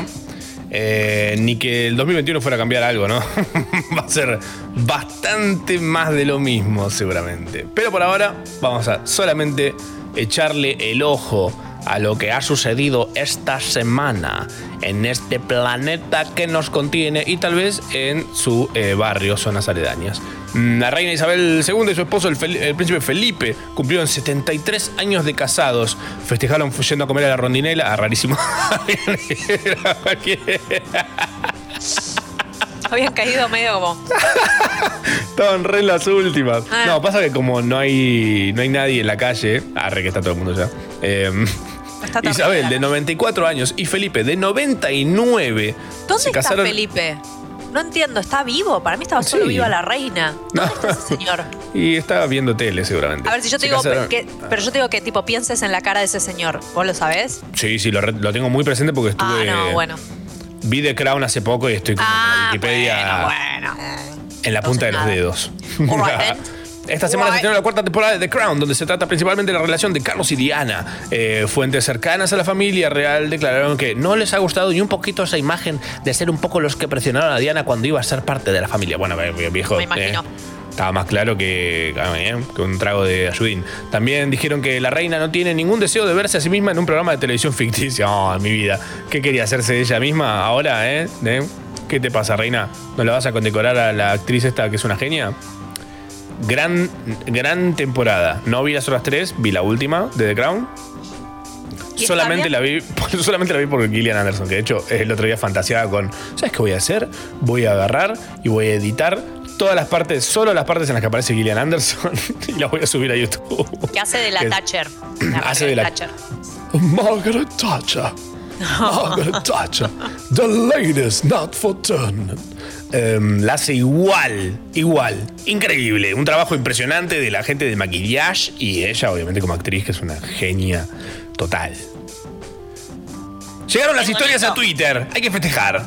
Eh, ni que el 2021 fuera a cambiar algo, ¿no? <laughs> Va a ser bastante más de lo mismo, seguramente. Pero por ahora vamos a solamente echarle el ojo a lo que ha sucedido esta semana en este planeta que nos contiene y tal vez en su eh, barrio, zonas aledañas. Mm, La reina Isabel II y su esposo, el, príncipe Felipe, cumplieron 73 años de casados. Festejaron yendo a comer a la rondinela. Ah, rarísimo. <laughs> Habían caído medio como. Estaban re las últimas. Ah. No, pasa que como no hay, no hay nadie en la calle, arre que está todo el mundo ya. eh, Está tan Isabel, de 94 años, y Felipe, de 99, ¿Dónde se está casaron. Felipe? No entiendo, ¿está vivo? Para mí estaba solo Sí. viva la reina. ¿Dónde está ese señor? <laughs> Y estaba viendo tele, seguramente. A ver, si yo te Se digo casaron- que, pero yo te digo que tipo pienses en la cara de ese señor. ¿Vos lo sabés? Sí, sí, lo, lo tengo muy presente porque Ah, estuve. no, bueno. Vi The Crown hace poco y estoy con Ah, Wikipedia bueno. en la punta de los nada. dedos. Esta semana se estrenó la cuarta temporada de The Crown, donde se trata principalmente de la relación de Carlos y Diana. Eh, fuentes cercanas a la familia real declararon que no les ha gustado ni un poquito esa imagen de ser un poco los que presionaron a Diana cuando iba a ser parte de la familia. Bueno, viejo. Me imagino. eh, estaba más claro que, eh, que un trago de ayudín. También dijeron que la reina no tiene ningún deseo de verse a sí misma en un programa de televisión <laughs> ficticio. Oh, mi vida. ¿Qué quería hacerse ella misma ahora, eh? ¿Eh? ¿Qué te pasa, reina? ¿No la vas a condecorar a la actriz esta que es una genia? Gran, gran temporada. No vi las otras tres, vi la última de The Crown. ¿Y está Solamente la, vi, <laughs> solamente la vi por Gillian Anderson, que de hecho el otro día fantaseaba con, ¿sabes qué voy a hacer? Voy a agarrar y voy a editar todas las partes, solo las partes en las que aparece Gillian Anderson <laughs> y las voy a subir a YouTube. Que hace de la Thatcher. <clears throat> La Hace de la- Thatcher. Margaret Thatcher. I'm gonna touch her. The latest, not for turn. Em, la hace igual, igual. Increíble. Un trabajo impresionante de la gente de maquillaje y ella, obviamente, como actriz, que es una genia total. Llegaron las historias a Twitter. Hay que festejar.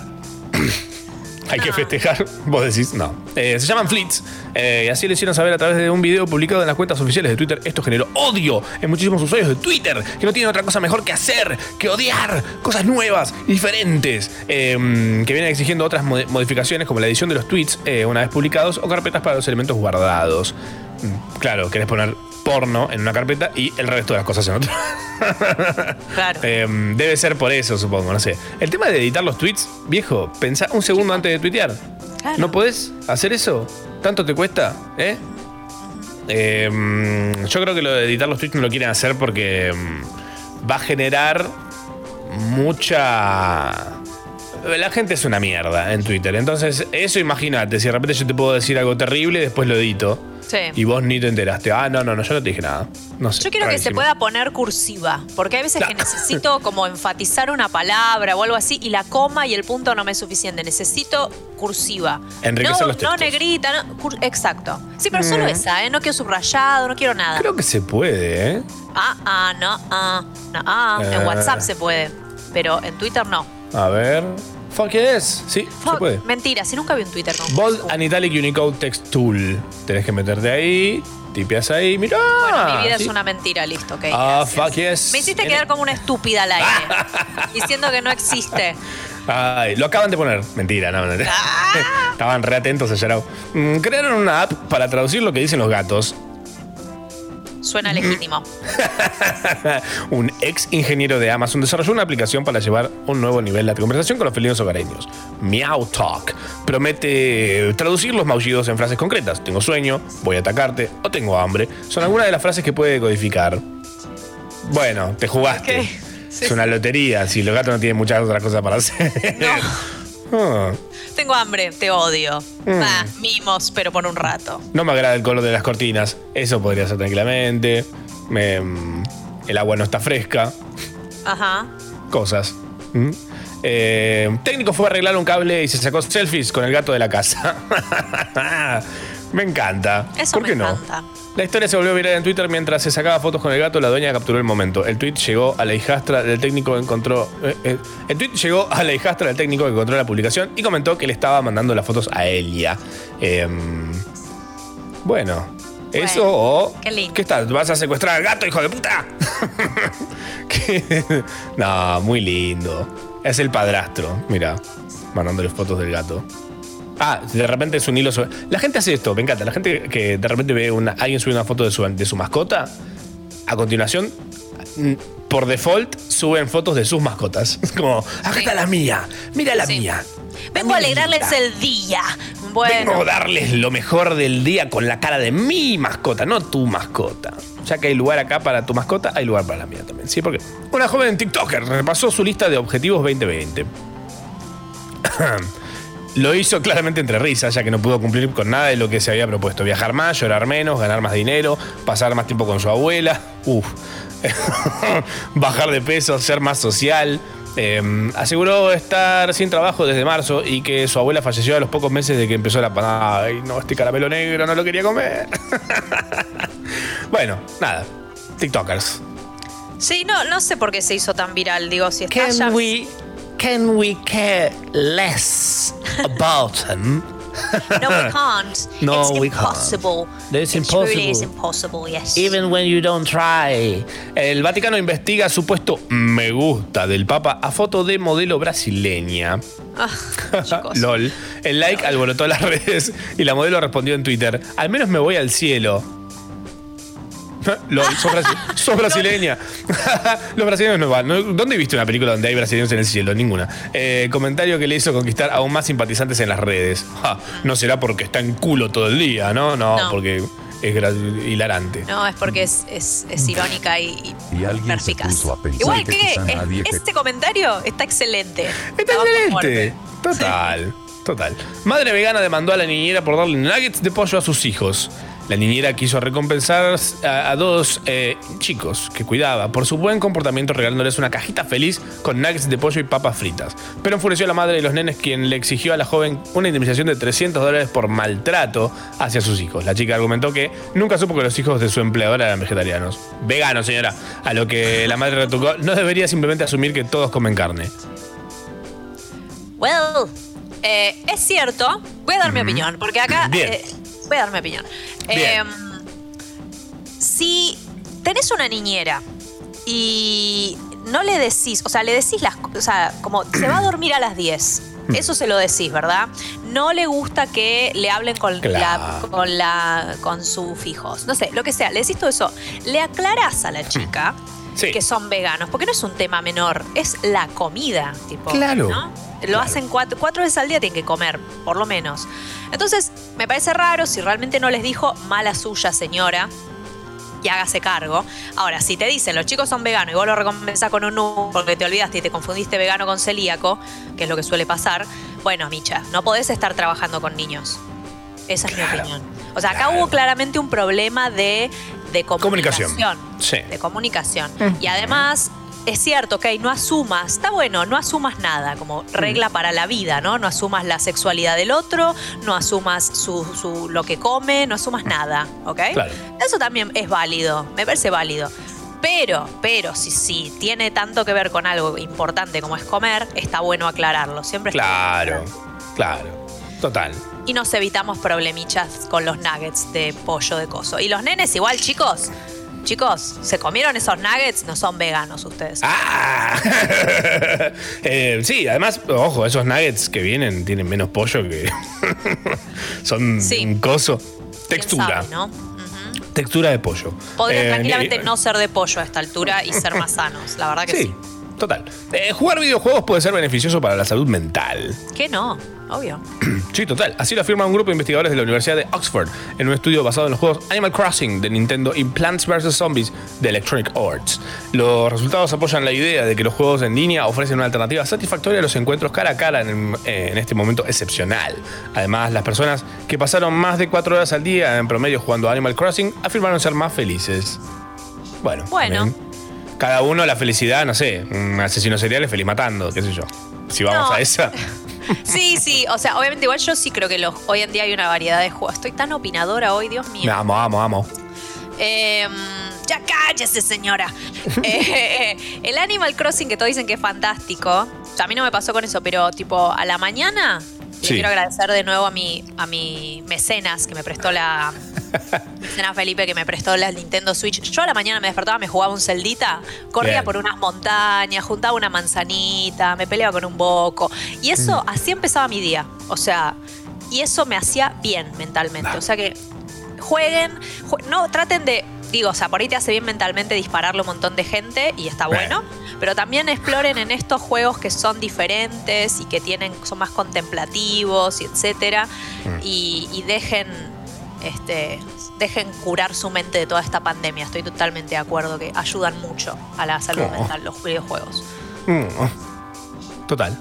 Hay que festejar. <laughs> Vos decís, no. Eh, se llaman Fleets. eh, y así lo hicieron saber a través de un video publicado en las cuentas oficiales de Twitter. Esto generó odio en muchísimos usuarios de Twitter que no tienen otra cosa mejor que hacer que odiar cosas nuevas y diferentes. eh, que vienen exigiendo otras mod- modificaciones como la edición de los tweets eh, una vez publicados o carpetas para los elementos guardados. Mm, Claro, querés poner porno en una carpeta y el resto de las cosas en otra. Claro. <laughs> Eh, debe ser por eso, supongo, no sé. El tema de editar los tweets, viejo, pensá un segundo antes de tuitear. Claro. ¿No podés hacer eso? ¿Tanto te cuesta? ¿Eh? Eh, yo creo que lo de editar los tweets no lo quieren hacer porque mm, va a generar mucha... La gente es una mierda en Twitter. Entonces, eso imagínate, si de repente yo te puedo decir algo terrible y después lo edito. Sí. Y vos ni te enteraste. Ah, no, no, no, yo no te dije nada. No sé. Yo quiero que se pueda poner cursiva, porque hay veces que necesito <laughs> como enfatizar una palabra o algo así y la coma y el punto no me es suficiente. Necesito cursiva. Enriquecer no, los textos. no negrita, no, exacto. Sí, pero solo Mm. esa, ¿eh? No quiero subrayado, no quiero nada. Creo que se puede, ¿eh? Ah, ah, no, ah, no, ah. Eh. En WhatsApp se puede, pero en Twitter no. A ver. Fuck yes. Sí, se Fuck, puede. Mentira, si nunca vi un Twitter con Bold and Italic Unicode Text Tool. Tenés que meterte ahí, tipeas ahí, mirá. Bueno, mi vida ¿sí? es una mentira, listo, ok. Ah, gracias. fuck yes. Me hiciste quedar como una estúpida al aire, <laughs> diciendo que no existe. Ay, lo acaban de poner. Mentira, no, no. Ah. <laughs> Estaban re atentos a Yarao. Mm, Crearon una app para traducir lo que dicen los gatos. Suena legítimo. <laughs> un ex ingeniero de Amazon desarrolló una aplicación para llevar un nuevo nivel de conversación con los felinos hogareños. Meow Talk promete traducir los maullidos en frases concretas. Tengo sueño, voy a atacarte o tengo hambre. Son algunas de las frases que puede codificar. Bueno, te jugaste. Es una lotería, si los gatos no tienen muchas otras cosas para hacer. <laughs> Ah, Tengo hambre, te odio. Mm. Ah, mimos, pero por un rato. no me agrada el color de las cortinas. Eso podría ser tranquilamente. Me- mm, el agua no está fresca. Ajá. cosas. ¿Mm? Eh, técnico fue a arreglar un cable y se sacó selfies con el gato de la casa. <laughs> me encanta. Eso ¿Por me qué no? La historia se volvió viral en Twitter mientras se sacaba fotos con el gato. La dueña capturó el momento. El tweet llegó a la hijastra del técnico que encontró. eh, eh, el tweet llegó a la hijastra del técnico que encontró la publicación y comentó que le estaba mandando las fotos a Elia. Em, bueno, eso o. qué lindo. ¿Qué tal? ¿Vas a secuestrar al gato, hijo de puta? <laughs> No, muy lindo. Es el padrastro, mira, mandándole fotos del gato. Ah, de repente es un hilo sobre. La gente hace esto, me encanta. La gente que de repente ve una, alguien sube una foto de su, de su mascota, a continuación, por default, suben fotos de sus mascotas. <laughs> Como, acá está la mía, mira la mía. Vengo a alegrarles el día. Bueno. Vengo a darles lo mejor del día con la cara de mi mascota, no tu mascota. Ya que hay lugar acá para tu mascota, hay lugar para la mía también. Sí, porque una joven TikToker repasó su lista de objetivos 2020. <clears throat> Lo hizo claramente entre risas, ya que no pudo cumplir con nada de lo que se había propuesto. Viajar más, llorar menos, ganar más dinero, pasar más tiempo con su abuela, uf, <laughs> bajar de peso, ser más social. Eh, aseguró estar sin trabajo desde marzo y que su abuela falleció a los pocos meses de que empezó la pandemia. Ay, no, este caramelo negro no lo quería comer. <laughs> bueno, nada. TikTokers. Sí, no, no sé por qué se hizo tan viral. Digo, si está Can ya. we- Can we care less about them? <laughs> No, we can't. <laughs> No, it's we can't. impossible. It's It truly impossible. is impossible, yes. Even when you don't try. El Vaticano investiga supuesto me gusta del Papa a foto de modelo brasileña. Ah, <laughs> LOL. El like alborotó las redes y la modelo respondió en Twitter: Al menos me voy al cielo. LOL, sos, brasi- <laughs> sos brasileña. <laughs> Los brasileños no van. ¿no? ¿Dónde viste una película donde hay brasileños en el cielo? Ninguna. Eh, comentario que le hizo conquistar aún más simpatizantes en las redes. Ja, no será porque está en culo todo el día, ¿no? No, No. porque es hilarante. No, es porque es, es, es irónica y, y Y alguien se perspicaz. puso a pensar Igual que que- este comentario está excelente. Está excelente. Total, total. Madre vegana demandó a la niñera por darle nuggets de pollo a sus hijos. La niñera quiso recompensar a, a dos eh, chicos que cuidaba por su buen comportamiento regalándoles una cajita feliz con nuggets de pollo y papas fritas. Pero enfureció a la madre de los nenes quien le exigió a la joven una indemnización de 300 dólares por maltrato hacia sus hijos. La chica argumentó que nunca supo que los hijos de su empleadora eran vegetarianos. Veganos, señora. A lo que la madre retrucó, no debería simplemente asumir que todos comen carne. Well, eh, es cierto. Voy a dar mi opinión, porque acá Bien. eh, voy a dar mi opinión. Eh, si tenés una niñera y no le decís, o sea, le decís las cosas, o sea, como se va a dormir a las 10. Eso se lo decís, ¿verdad? No le gusta que le hablen con, la, Claro. con, la, con sus hijos. No sé, lo que sea. Le decís todo eso. Le aclarás a la chica Sí. que son veganos, porque no es un tema menor, es la comida. Tipo, Claro. ¿no? Lo hacen cuatro, cuatro veces al día, tienen que comer, por lo menos. Entonces, me parece raro si realmente no les dijo mala suya, señora, y hágase cargo. Ahora, si te dicen los chicos son veganos y vos lo recompensás con un nu porque te olvidaste y te confundiste vegano con celíaco, que es lo que suele pasar, bueno, Micha, no podés estar trabajando con niños. Esa es mi opinión. O sea, acá hubo claramente un problema de, de Comunicación. comunicación. Sí. De comunicación. Y además, es cierto, ok, no asumas, está bueno, no asumas nada, como regla para la vida, ¿no? No asumas la sexualidad del otro, no asumas su, su- lo que come, no asumas nada, ¿ok? Claro. Eso también es válido, me parece válido. Pero, pero, si, si tiene tanto que ver con algo importante como es comer, está bueno aclararlo. Siempre está Claro, claro. Total. y nos evitamos problemichas con los nuggets de pollo de coso. Y los nenes igual, chicos. Chicos, ¿se comieron esos nuggets? No son veganos ustedes. Ah. <laughs> Eh, sí, además, ojo, esos nuggets que vienen tienen menos pollo que. <laughs> son Sí. un coso. ¿Quién Textura. sabe, ¿no? Textura de pollo. Podrían Eh, tranquilamente no ser de pollo a esta altura y ser más sanos. La verdad que sí. Sí, total. Eh, jugar videojuegos puede ser beneficioso para la salud mental. ¿Qué no? Obvio. <clears throat> Sí, total. Así lo afirma un grupo de investigadores de la Universidad de Oxford en un estudio basado en los juegos Animal Crossing de Nintendo y Plants vs. Zombies de Electronic Arts. Los resultados apoyan la idea de que los juegos en línea ofrecen una alternativa satisfactoria a los encuentros cara a cara en, eh, en este momento excepcional. Además, las personas que pasaron más de cuatro horas al día en promedio jugando a Animal Crossing afirmaron ser más felices. Bueno, Bueno. cada uno la felicidad, no sé, un asesino serial es feliz matando, qué sé yo. Si vamos No. a esa. <laughs> Sí, sí. O sea, obviamente igual yo sí creo que los, hoy en día hay una variedad de juegos. Estoy tan opinadora hoy, Dios mío. Vamos, vamos, vamos. Eh, ya cállese, señora. <laughs> Eh, el Animal Crossing que todos dicen que es fantástico. O sea, a mí no me pasó con eso, pero tipo a la mañana. Le Sí. quiero agradecer de nuevo a mi, a mi mecenas que me prestó la. <laughs> mecenas Felipe que me prestó la Nintendo Switch. Yo a la mañana me despertaba, me jugaba un celdita, corría Bien. por unas montañas, juntaba una manzanita, me peleaba con un boco. Y eso, Mm. así empezaba mi día. O sea, y eso me hacía bien mentalmente. O sea que jueguen, ju- no traten de, digo, o sea, por ahí te hace bien mentalmente dispararle un montón de gente y está bueno, pero también exploren en estos juegos que son diferentes y que tienen, son más contemplativos y etcétera, y, y dejen, este, dejen curar su mente de toda esta pandemia. Estoy totalmente de acuerdo que ayudan mucho a la salud Oh. mental los videojuegos. Mm, Total.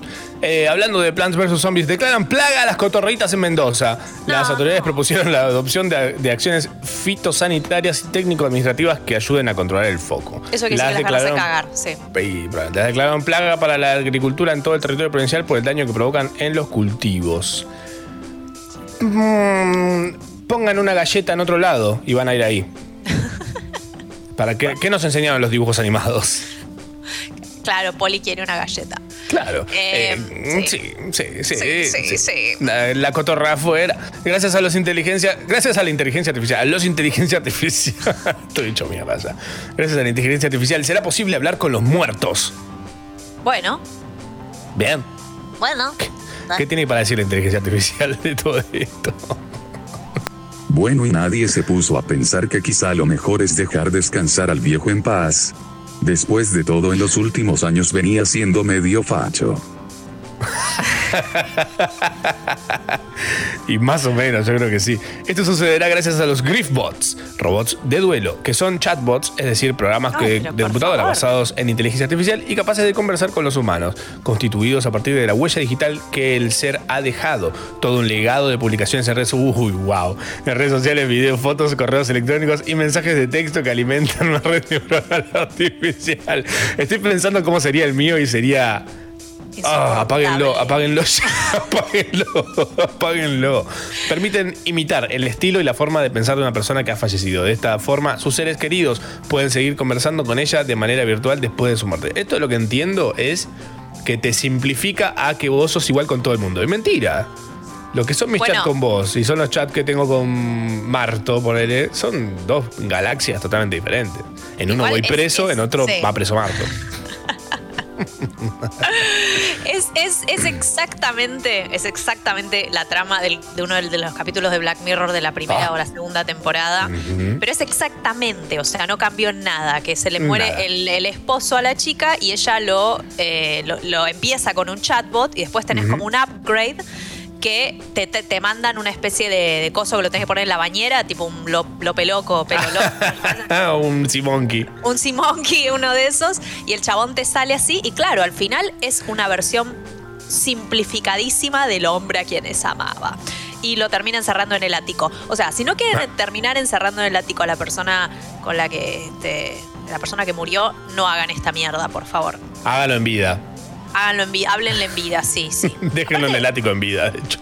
Eh, hablando de Plants vs. Zombies, declaran plaga a las cotorritas en Mendoza. Las autoridades propusieron la adopción de, de acciones fitosanitarias y técnico-administrativas que ayuden a controlar el foco. Eso que las de declararon- cagar, sí. y, las declararon plaga para la agricultura en todo el territorio provincial por el daño que provocan en los cultivos. Mm, pongan una galleta en otro lado y van a ir ahí. <laughs> ¿Para qué, qué nos enseñaron los dibujos animados? Claro, Poli quiere una galleta. Claro. Eh, Eh, sí, sí, sí, Sí, sí, sí. La, la cotorra afuera. Gracias a los inteligencia, gracias a la inteligencia artificial, a los inteligencia artificial. <laughs> Estoy dicho mierda ya. Gracias a la inteligencia artificial será posible hablar con los muertos. Bueno, Bien. bueno. ¿Qué tiene para decir la inteligencia artificial de todo esto? Bueno y nadie se puso a pensar que quizá lo mejor es dejar descansar al viejo en paz. Después de todo en los últimos años venía siendo medio facho. <laughs> Y más o menos, yo creo que sí. Esto sucederá gracias a los Griffbots, robots de duelo, que son chatbots, es decir, programas que, de computadora favor. basados en inteligencia artificial y capaces de conversar con los humanos, constituidos a partir de la huella digital que el ser ha dejado. Todo un legado de publicaciones en redes, uy, wow, en redes sociales, videos, fotos, correos electrónicos y mensajes de texto que alimentan una red neuronal <laughs> artificial. Estoy pensando cómo sería el mío y sería... Ah, apáguenlo, apáguenlo, ya, <laughs> apáguenlo, apáguenlo. Permiten imitar el estilo y la forma de pensar de una persona que ha fallecido. De esta forma, sus seres queridos pueden seguir conversando con ella de manera virtual después de su muerte. Esto lo que entiendo es que te simplifica a que vos sos igual con todo el mundo. Es mentira. Lo que son mis Bueno. chats con vos y son los chats que tengo con Marto, ponele, son dos galaxias totalmente diferentes. En uno Igual voy es- preso, es- en otro sí. va preso Marto. Es, es, es exactamente, es exactamente la trama del- de uno de los capítulos de Black Mirror de la primera Ah. o la segunda temporada. Pero es exactamente, o sea, no cambió nada, que se le muere el, el esposo a la chica y ella lo, eh, lo, lo empieza con un chatbot y después tenés como un upgrade que te, te- te mandan una especie de, de coso que lo tenés que poner en la bañera, tipo un lo, lope loco, pelo loco, <laughs> un Simonki. un Simonki, uno de esos, y el chabón te sale así, y claro, al final es una versión simplificadísima del hombre a quienes amaba. Y lo termina encerrando en el ático. O sea, si no quieren terminar encerrando en el ático a la persona con la que este, la persona que murió, no hagan esta mierda, por favor. Hágalo en vida. Háganlo en vida, háblenle en vida, sí, sí. <laughs> Déjenlo en el ático en vida, de hecho.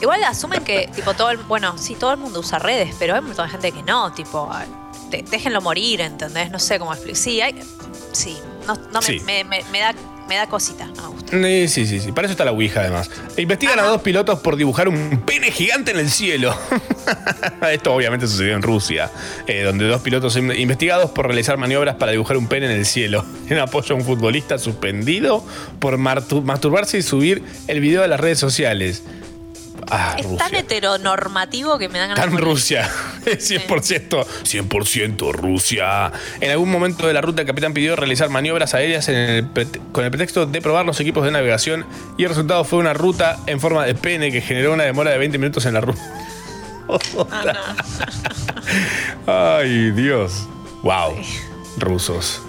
Igual asumen que, tipo, todo el, bueno, sí, todo el mundo usa redes, pero hay un montón de gente que no, tipo, ay, de- déjenlo morir, ¿entendés? No sé cómo explicar. Sí, hay, sí, no, no me, Sí. me- me- me da, me da cosita, no me gusta. Eh, Sí, sí, sí. Para eso está la Ouija, además. Investigan a dos pilotos por dibujar un pene gigante en el cielo. <laughs> Esto obviamente sucedió en Rusia, eh, donde dos pilotos investigados por realizar maniobras para dibujar un pene en el cielo, <laughs> en apoyo a un futbolista suspendido por masturbarse y subir el video a las redes sociales. Ah, Es Rusia. tan heteronormativo que me dan ganas Tan de. Rusia. <laughs> 100%. 100% Rusia. En algún momento de la ruta, el capitán pidió realizar maniobras aéreas en el pret- con el pretexto de probar los equipos de navegación y el resultado fue una ruta en forma de pene que generó una demora de 20 minutos en la ruta. <laughs> Ay, Dios. Wow. Rusos.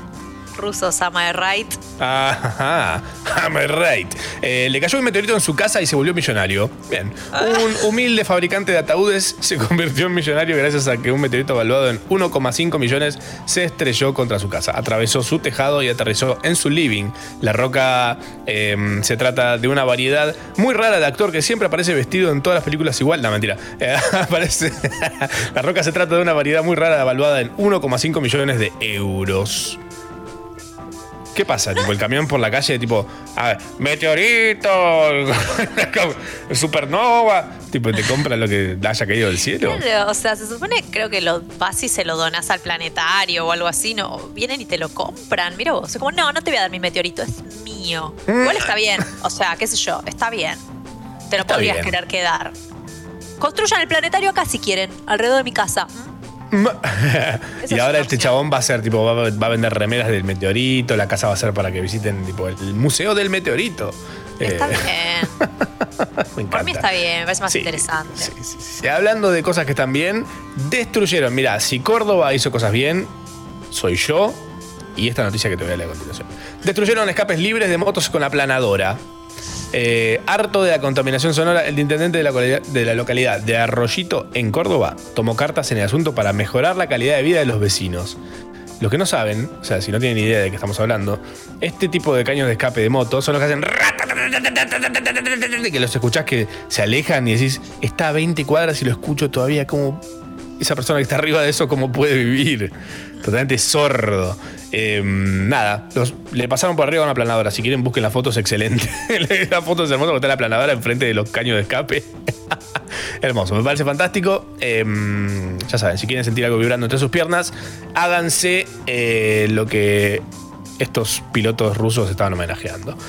Rusos, am I right? Ajá, I'm right. Eh, le cayó un meteorito en su casa y se volvió millonario. Bien. Un humilde fabricante de ataúdes se convirtió en millonario gracias a que un meteorito valuado en 1,5 millones se estrelló contra su casa. Atravesó su tejado y aterrizó en su living. La roca eh, se trata de una variedad muy rara de actor que siempre aparece vestido en todas las películas igual. No, mentira. <laughs> Eh, aparece. <laughs> La roca se trata de una variedad muy rara valuada en 1,5 millones de euros. ¿Qué pasa? Tipo, el camión por la calle, tipo, a ver, meteorito, <laughs> supernova, tipo, te compran lo que haya caído del cielo. Claro, O sea, se supone, creo que lo vas y se lo donas al planetario o algo así, no, vienen y te lo compran. Mira vos, es como, no, no te voy a dar mi meteorito, es mío. Igual está bien, o sea, qué sé yo, está bien. Te lo Está podrías bien. querer quedar. Construyan el planetario acá si quieren, alrededor de mi casa. <laughs> y ahora este chabón va a ser, tipo, va, a- va a vender remeras del meteorito, la casa va a ser para que visiten, tipo, el museo del meteorito. Está Eh, bien. <laughs> me Por mí encanta. está bien, me parece más Sí, interesante. Sí, hablando de cosas que están bien, destruyeron. Mirá, si Córdoba hizo cosas bien, soy yo. Y esta noticia que te voy a leer a continuación. Destruyeron escapes libres de motos con aplanadora. Eh, harto de la contaminación sonora, el intendente de la, localidad- de la localidad de Arroyito, en Córdoba, tomó cartas en el asunto para mejorar la calidad de vida de los vecinos. Los que no saben, o sea, si no tienen idea de qué estamos hablando, este tipo de caños de escape de moto son los que hacen que los escuchás que se alejan y decís, está a 20 cuadras y lo escucho todavía como esa persona que está arriba de eso, cómo puede vivir. Totalmente sordo. Eh, nada, le pasaron por arriba una aplanadora. Si quieren, busquen las fotos, excelente. <laughs> la foto es hermosa porque está la aplanadora enfrente de los caños de escape. <laughs> Hermoso, me parece fantástico. Eh, ya saben, si quieren sentir algo vibrando entre sus piernas, háganse eh, lo que estos pilotos rusos estaban homenajeando. <laughs>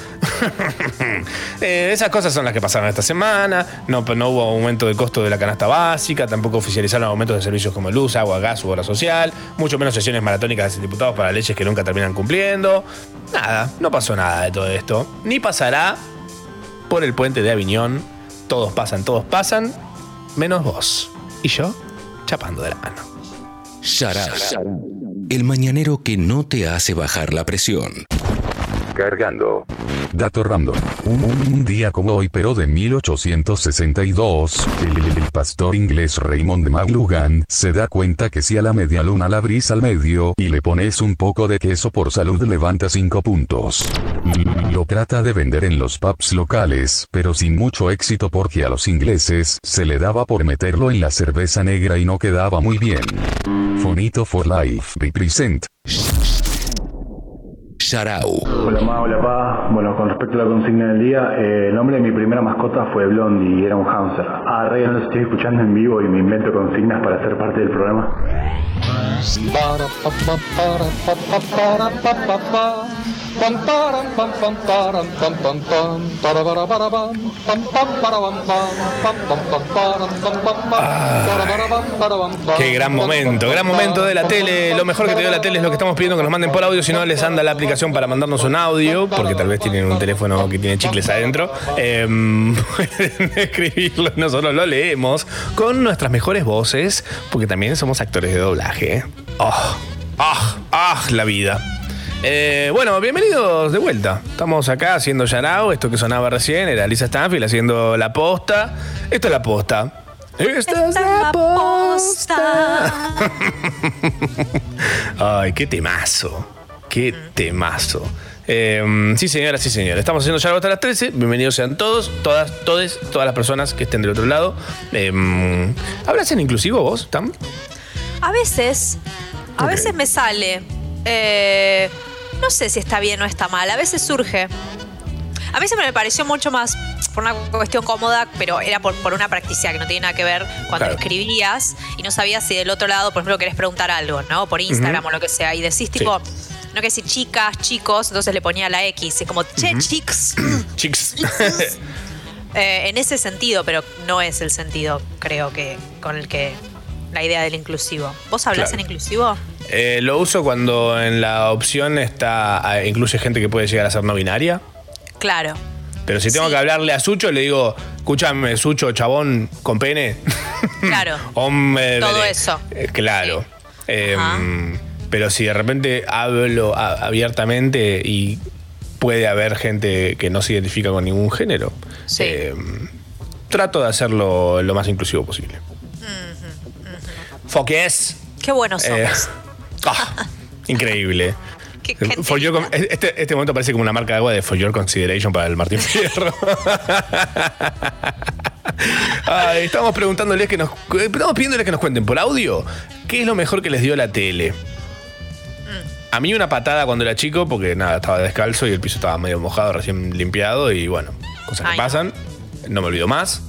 Eh, esas cosas son las que pasaron esta semana. No, no hubo aumento del costo de la canasta básica, tampoco oficializaron aumentos de servicios como luz, agua, gas u obra social, mucho menos sesiones maratónicas de diputados para leyes que nunca terminan cumpliendo. Nada, no pasó nada de todo esto. Ni pasará por el puente de Aviñón. Todos pasan, todos pasan, menos vos. Y yo, chapando de la mano. Sharab. El mañanero que no te hace bajar la presión. Cargando. Dato random. Un, día como hoy, pero de 1862, el, pastor inglés Raymond McLuhan se da cuenta que si a la media luna la abrís al medio y le pones un poco de queso por salud levanta 5 puntos. Lo trata de vender en los pubs locales, pero sin mucho éxito porque a los ingleses se le daba por meterlo en la cerveza negra y no quedaba muy bien. Fonito for Life represent. Hola ma, hola pa. Bueno, con respecto a la consigna del día, eh, el nombre de mi primera mascota fue Blondie y era un hamster. Ah, Rey, no estoy escuchando en vivo y me invento consignas para ser parte del programa. Qué gran momento, gran momento de la tele. Lo mejor que te dio la tele es lo que estamos pidiendo que nos manden por audio. Si no, les anda la aplicación para mandarnos un audio, porque tal vez tienen un teléfono que tiene chicles adentro. Em, pueden escribirlo, nosotros lo leemos con nuestras mejores voces, porque también somos actores de doblaje. ¡Ah! ¡Ah! ¡Ah! La vida. Eh, bueno, bienvenidos de vuelta. Estamos acá haciendo Yarao. Esto que sonaba recién era Lisa Stanfield haciendo la posta. Esto es la posta. Esta es la posta. <laughs> Ay, qué temazo. Qué temazo. Eh, sí, señora, sí, señora. Estamos haciendo ya hasta las 13. Bienvenidos sean todos, todas, todes, todas las personas que estén del otro lado. Eh, ¿Hablas en inclusivo vos, Tam? A veces, a veces me sale. eh, no sé si está bien o está mal. A veces surge. A mí siempre me pareció mucho más por una cuestión cómoda, pero era por, por una practicidad que no tiene nada que ver cuando Claro. escribías y no sabías si del otro lado, por ejemplo, querés preguntar algo, ¿no? Por Instagram o lo que sea. Y decís tipo, no que decir chicas, chicos, entonces le ponía la X. Es como, che, chicos. Chicos. <clears throat> <laughs> Eh, en ese sentido, pero no es el sentido, creo que, con el que la idea del inclusivo. ¿Vos hablás Claro. en inclusivo? Eh, lo uso cuando en la opción está eh, incluye gente que puede llegar a ser no binaria. Claro. Pero si tengo que hablarle a Sucho, le digo, escúchame, Sucho, chabón con pene. <laughs> Claro. Hombre. Todo vele". eso. Eh, claro. Em, pero si de repente hablo abiertamente y puede haber gente que no se identifica con ningún género, em, trato de hacerlo lo más inclusivo posible. Foques. Qué buenos Eh, somos. <laughs> ah, increíble. For your con- este, este momento parece como una marca de agua de For Your Consideration para el Martín Fierro. <laughs> Ay, estamos preguntándoles que nos. Estamos pidiéndoles que nos cuenten por audio qué es lo mejor que les dio la tele. A mí una patada cuando era chico, porque nada, estaba descalzo y el piso estaba medio mojado, recién limpiado, y bueno, cosas que Ay, pasan. No me olvido más.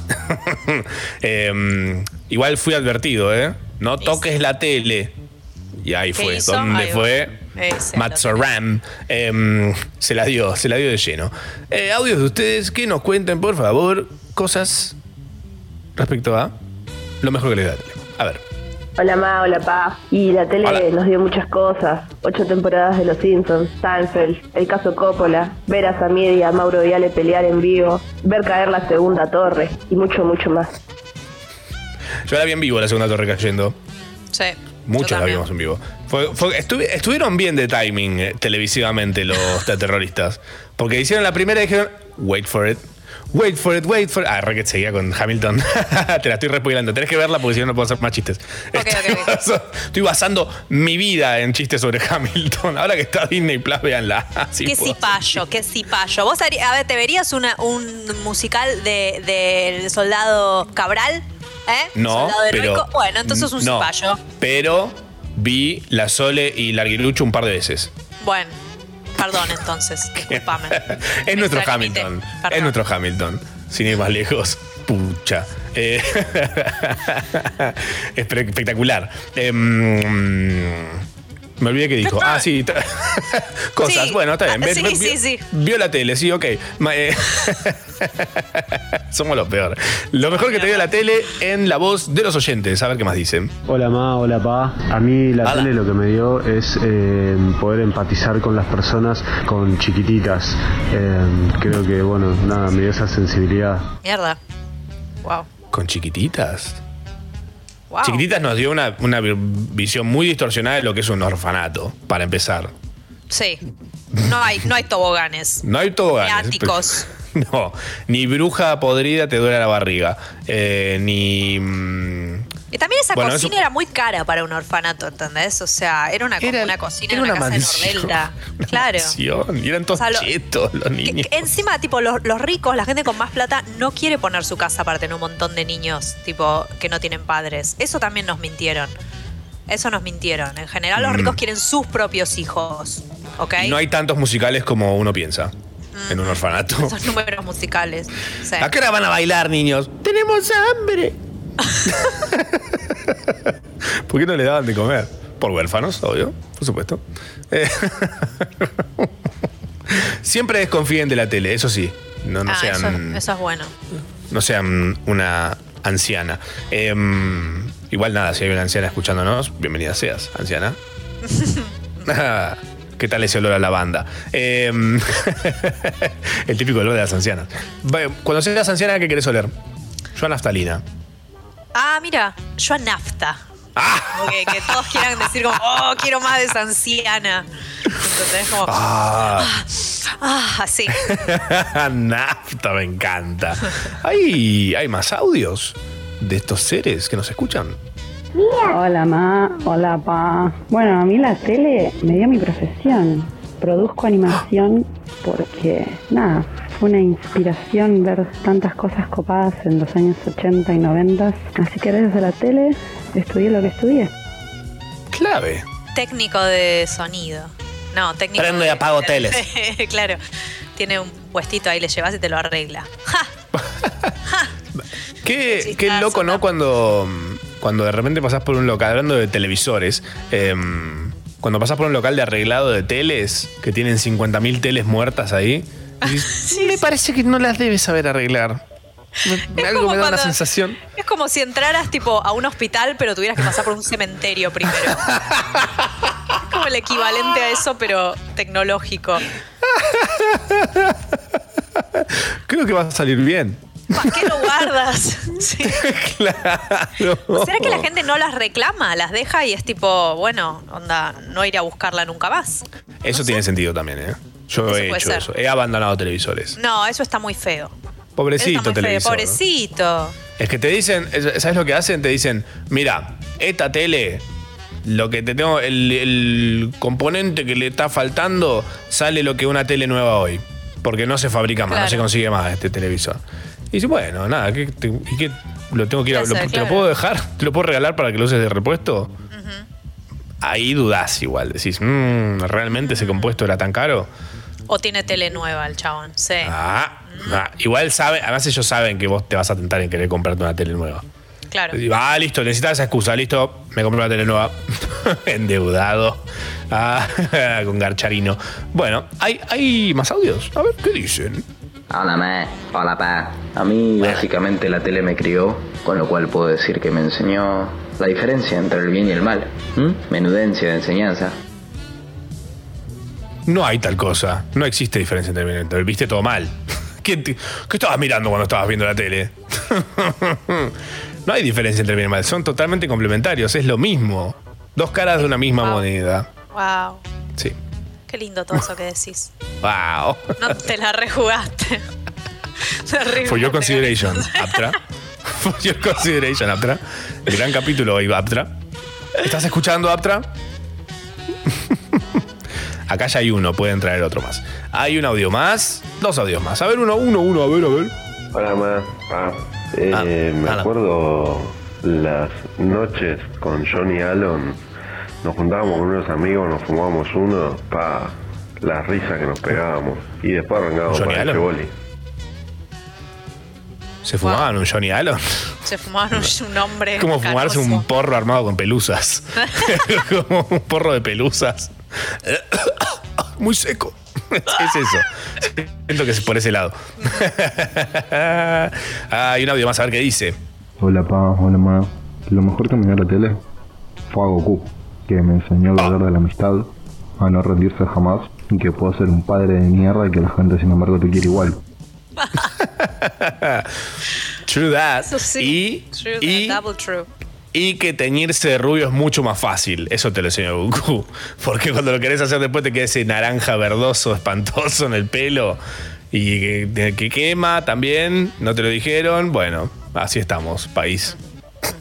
<laughs> Em, igual fui advertido, ¿eh? No toques la tele. Y ahí ¿Qué fue. hizo? ¿Dónde Ahí va. fue? Matt Soram em, se la dio, se la dio de lleno. Eh, audios de ustedes que nos cuenten, por favor, cosas respecto a lo mejor que les da la tele. A ver. Hola Ma, hola Pa. Y la tele nos dio muchas cosas. Ocho temporadas de Los Simpsons, Seinfeld, el caso Coppola, ver a Samir y a Mauro Viale pelear en vivo, ver caer la segunda torre y mucho, mucho más. Yo la vi en vivo la segunda torre cayendo. Sí. Muchos la vimos en vivo. Fue- fue- estuvi- estuvieron bien de timing eh, televisivamente los <laughs> terroristas. Porque hicieron la primera y dijeron, wait for it. Wait for it, wait for it. Ah, Rocket seguía con Hamilton. <laughs> Te la estoy respoilando. Tenés que verla porque si no, no puedo hacer más chistes. estoy, baso- estoy basando mi vida en chistes sobre Hamilton. Ahora que está Disney Plus, véanla. <laughs> Así qué cipayo, qué cipayo. ¿Vos a ver, te verías una- un musical de- del soldado Cabral? ¿Eh? No, Soldado heroico. pero- Bueno, entonces un no. cipayo. Pero vi la Sole y Larguilucho un par de veces. Bueno, perdón entonces, <laughs> discúlpame. Es nuestro. Hamilton. Es nuestro Hamilton. Sin ir más lejos. Pucha. Eh, <laughs> Espe- espectacular. Em, Me olvidé que dijo. <laughs> Ah, sí. <laughs> Cosas. Sí. Bueno, está bien. Ah, Ve- sí, ve- sí, sí. Vio la tele, sí, ok. Ma- eh, <laughs> Somos los peores. Lo mejor que te dio la tele en la voz de los oyentes. A ver qué más dicen. Hola ma, hola pa. A mí la tele lo que me dio es eh, poder empatizar con las personas con chiquititas. Eh, creo que, bueno, nada, me dio esa sensibilidad. Mierda. Wow. ¿Con chiquititas? Wow. Chiquititas nos dio una, una vi- visión muy distorsionada de lo que es un orfanato, para empezar. Sí. No hay, no hay toboganes. No hay toboganes. Ni áticos. <laughs> No, ni bruja podrida te duele la barriga. Eh, ni. mm, también esa Bueno, cocina eso- era muy cara para un orfanato, ¿entendés? O sea, era una, como una cocina era una, una casa mansión. en Ordelda. <laughs> Claro. mansión, Y eran todos O sea, lo- chetos los niños. Encima, tipo, los, los ricos, la gente con más plata, no quiere poner su casa para tener un montón de niños, tipo, que no tienen padres. Eso también nos mintieron. Eso nos mintieron. En general, los Mm. ricos quieren sus propios hijos. ¿Ok? Y no hay tantos musicales como uno piensa en un orfanato. <laughs> Esos números musicales. Sí. ¿A qué hora van a bailar, niños? Tenemos hambre. <laughs> ¿Por qué no le daban de comer? Por huérfanos, obvio, por supuesto. Eh, <laughs> Siempre desconfíen de la tele, eso sí. No, no ah, eso, sean, eso es bueno. no sean una anciana. Em, igual nada, si hay una anciana escuchándonos, bienvenida seas, anciana. <laughs> ¿Qué tal ese olor a lavanda? Em, el típico olor de las ancianas. Cuando seas anciana, ¿qué querés oler? Yo a naftalina. Ah, mira, yo a nafta. Ah. Como que, que todos quieran decir como, oh, quiero más de esa anciana. Entonces, como, Ah, ah, así. <laughs> nafta, me encanta. ¿Hay, ¿Hay más audios de estos seres que nos escuchan? Hola ma, hola pa. Bueno, a mí la tele me dio mi profesión. Produzco animación porque, nada, fue una inspiración ver tantas cosas copadas en los años 80 y 90. Así que gracias a la tele estudié lo que estudié. Clave. Técnico de sonido. No, técnico Prendo y de- apago <laughs> teles. claro. Tiene un puestito ahí, le llevas y te lo arregla. <laughs> Qué, qué loco, ¿no? Cuando, cuando de repente pasás por un local, hablando de televisores, em, cuando pasás por un local de arreglado de teles, que tienen 50.000 teles muertas ahí, <laughs> me parece que no las debes saber arreglar. Me- algo me da una sensación. Es como si entraras tipo a un hospital, pero tuvieras que pasar por un cementerio primero. <laughs> es como el equivalente a eso, pero tecnológico. Creo que va a salir bien. ¿Para qué lo guardas? <laughs> Sí. Claro. ¿Será que la gente no las reclama? Las deja y es tipo, bueno, onda, no ir a buscarla nunca más. Eso tiene sentido también, ¿eh? Yo Eso he puede hecho ser. eso. He abandonado televisores. No, eso está muy feo. Pobrecito feo. televisor. ¿no? Pobrecito. Es que te dicen, ¿sabes lo que hacen? Te dicen, mira, esta tele, lo que te tengo, el, el componente que le está faltando, sale lo que una tele nueva hoy. Porque no se fabrica más, no se consigue más este televisor. Y dice, bueno, nada, ¿qué, te- ¿y qué? ¿Lo tengo que ir a, lo- ¿Te lo puedo dejar? ¿Te lo puedo regalar para que lo uses de repuesto? Ahí dudás igual. Decís, "Mm, ¿realmente ese compuesto era tan caro? O tiene tele nueva el chabón. Sí. Ah, ah, igual sabe, además ellos saben que vos te vas a tentar en querer comprarte una tele nueva. Claro. Y, Ah, listo, necesitas esa excusa, listo, me compré una tele nueva. <laughs> Endeudado. Ah, <laughs> con Garcharino. Bueno, ¿hay, ¿hay más audios? A ver, ¿qué dicen? Hola, ma. Hola, pa. A mí, básicamente, la tele me crió, con lo cual puedo decir que me enseñó la diferencia entre el bien y el mal. Menudencia de enseñanza. No hay tal cosa. No existe diferencia entre bien y mal. Viste todo mal. <laughs> ¿Qué, te- qué estabas mirando cuando estabas viendo la tele? <laughs> no hay diferencia entre bien y mal. Son totalmente complementarios. Es lo mismo. Dos caras de una misma moneda. Wow. Sí. Qué lindo todo eso que decís. Wow. No te la rejugaste. <laughs> For your consideration, Aptra. For your consideration, Aptra. El gran capítulo hoy, Aptra. ¿Estás escuchando, Aptra? Acá ya hay uno, pueden traer otro más. Hay un audio más, dos audios más. A ver, uno, uno, uno, a ver, a ver. Hola, ma. Pa. Eh, Ah, me acuerdo las noches con Johnny Allen. Nos juntábamos con unos amigos, nos fumábamos uno. Pa, la risa que nos pegábamos. Y después arrancábamos ¿Johnny para el Allen? boli. ¿Se fumaban un Johnny Allen? Se fumaron un, <laughs> un hombre. Es como fumarse un porro armado con pelusas. <laughs> <laughs> como un porro de pelusas. <coughs> Muy seco. es eso. Siento que es por ese lado. ah, <laughs> hay un audio más a ver qué dice. Hola pa, hola ma. Lo mejor que me dio la tele fue a Goku, que me enseñó el valor de la amistad, a no rendirse jamás y que puedo ser un padre de mierda y que la gente sin embargo te quiere igual. <laughs> True that. Eso sí. Y, True, y- double true. Y que teñirse de rubio es mucho más fácil. Eso te lo enseñó Goku. <laughs> Porque cuando lo querés hacer después te queda ese naranja verdoso, espantoso en el pelo. Y que, que quema también. No te lo dijeron. Bueno, así estamos, país.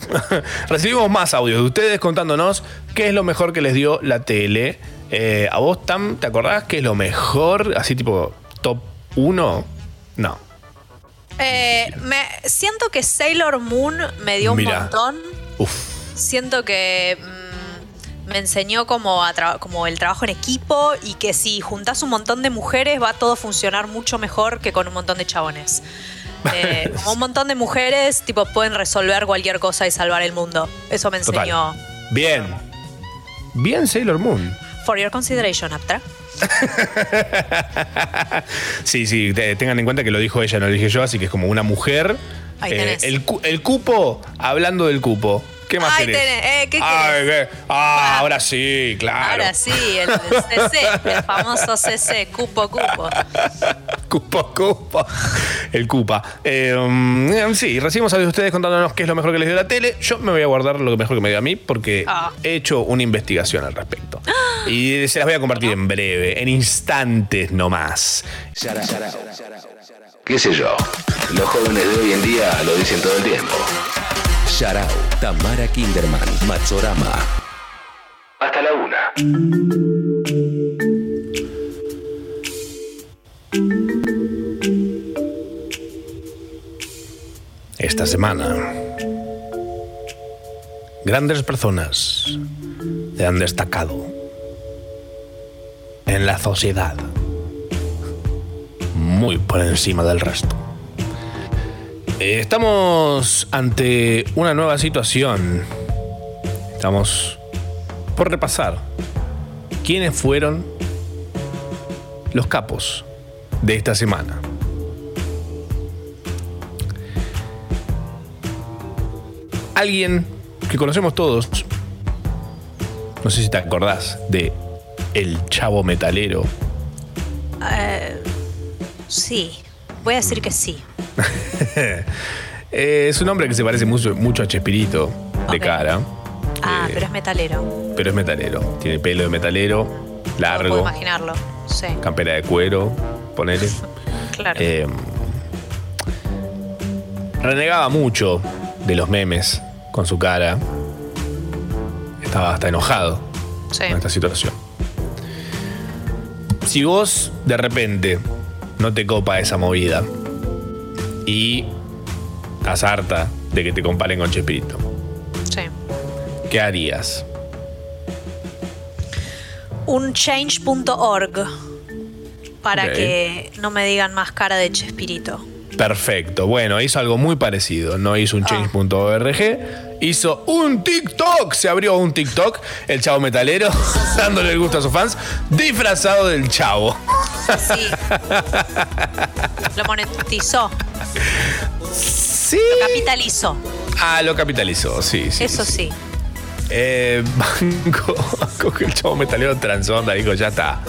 <laughs> Recibimos más audios de ustedes contándonos qué es lo mejor que les dio la tele. Eh, ¿A vos, Tam, te acordás qué es lo mejor? Así tipo top 1. No. Eh, me, siento que Sailor Moon me dio un montón. Uf. Siento que mm, me enseñó como, a como el trabajo en equipo y que si juntás un montón de mujeres va todo a funcionar mucho mejor que con un montón de chabones. <laughs> Eh, como un montón de mujeres tipo pueden resolver cualquier cosa y salvar el mundo. Eso me Total. enseñó. Bien. Bien Sailor Moon. For your consideration, Aptra. <laughs> Sí, sí, te- tengan en cuenta que lo dijo ella, no lo dije yo, así que es como una mujer. Ahí Eh, tenés. el, cu- el cupo, hablando del cupo. ¿Qué más Ahí querés? tenés, eh, ¿qué Ay, ¿qué? Ah, ahora sí, claro. Ahora sí, el, el CC, el famoso CC, cupo, cupo. Cupo, cupo. El cupa. Eh, mm, sí, recibimos a ustedes contándonos qué es lo mejor que les dio la tele. Yo me voy a guardar lo mejor que me dio a mí porque Ah. he hecho una investigación al respecto. Y se las voy a compartir en breve, en instantes nomás. ¿Qué sé yo? Los jóvenes de hoy en día lo dicen todo el tiempo. Sharau, Tamara Kinderman, Matsorama. Hasta la una. esta semana. Grandes personas se han destacado en la sociedad, muy por encima del resto. Eh, Estamos ante una nueva situación. Estamos por repasar quiénes fueron los capos de esta semana. alguien que conocemos todos. No sé si te acordás de El Chavo Metalero. Eh, sí, voy a decir que sí. <laughs> Eh, es un hombre que se parece mucho, mucho a Chespirito de cara, Ah, pero es metalero. pero es metalero. Tiene pelo de metalero, Puedo largo, imaginarlo. Sí, campera de cuero, ponele. <laughs> claro. Eh, renegaba mucho de los memes con su cara. Estaba hasta enojado Sí. con esta situación. Si vos de repente no te copa esa movida y estás harta de que te comparen con Chespirito, sí. ¿qué harías? Un change.org para que no me digan más cara de Chespirito. Perfecto. Bueno, hizo algo muy parecido. No hizo un change.org, hizo un TikTok. Se abrió un TikTok, el chavo metalero, <laughs> dándole el gusto a sus fans, disfrazado del chavo. Sí. Lo monetizó. Sí. Lo capitalizó. Ah, lo capitalizó, sí, sí. Eso sí. Eh, <laughs> banco, banco que el chavo metalero transonda, dijo, ya está.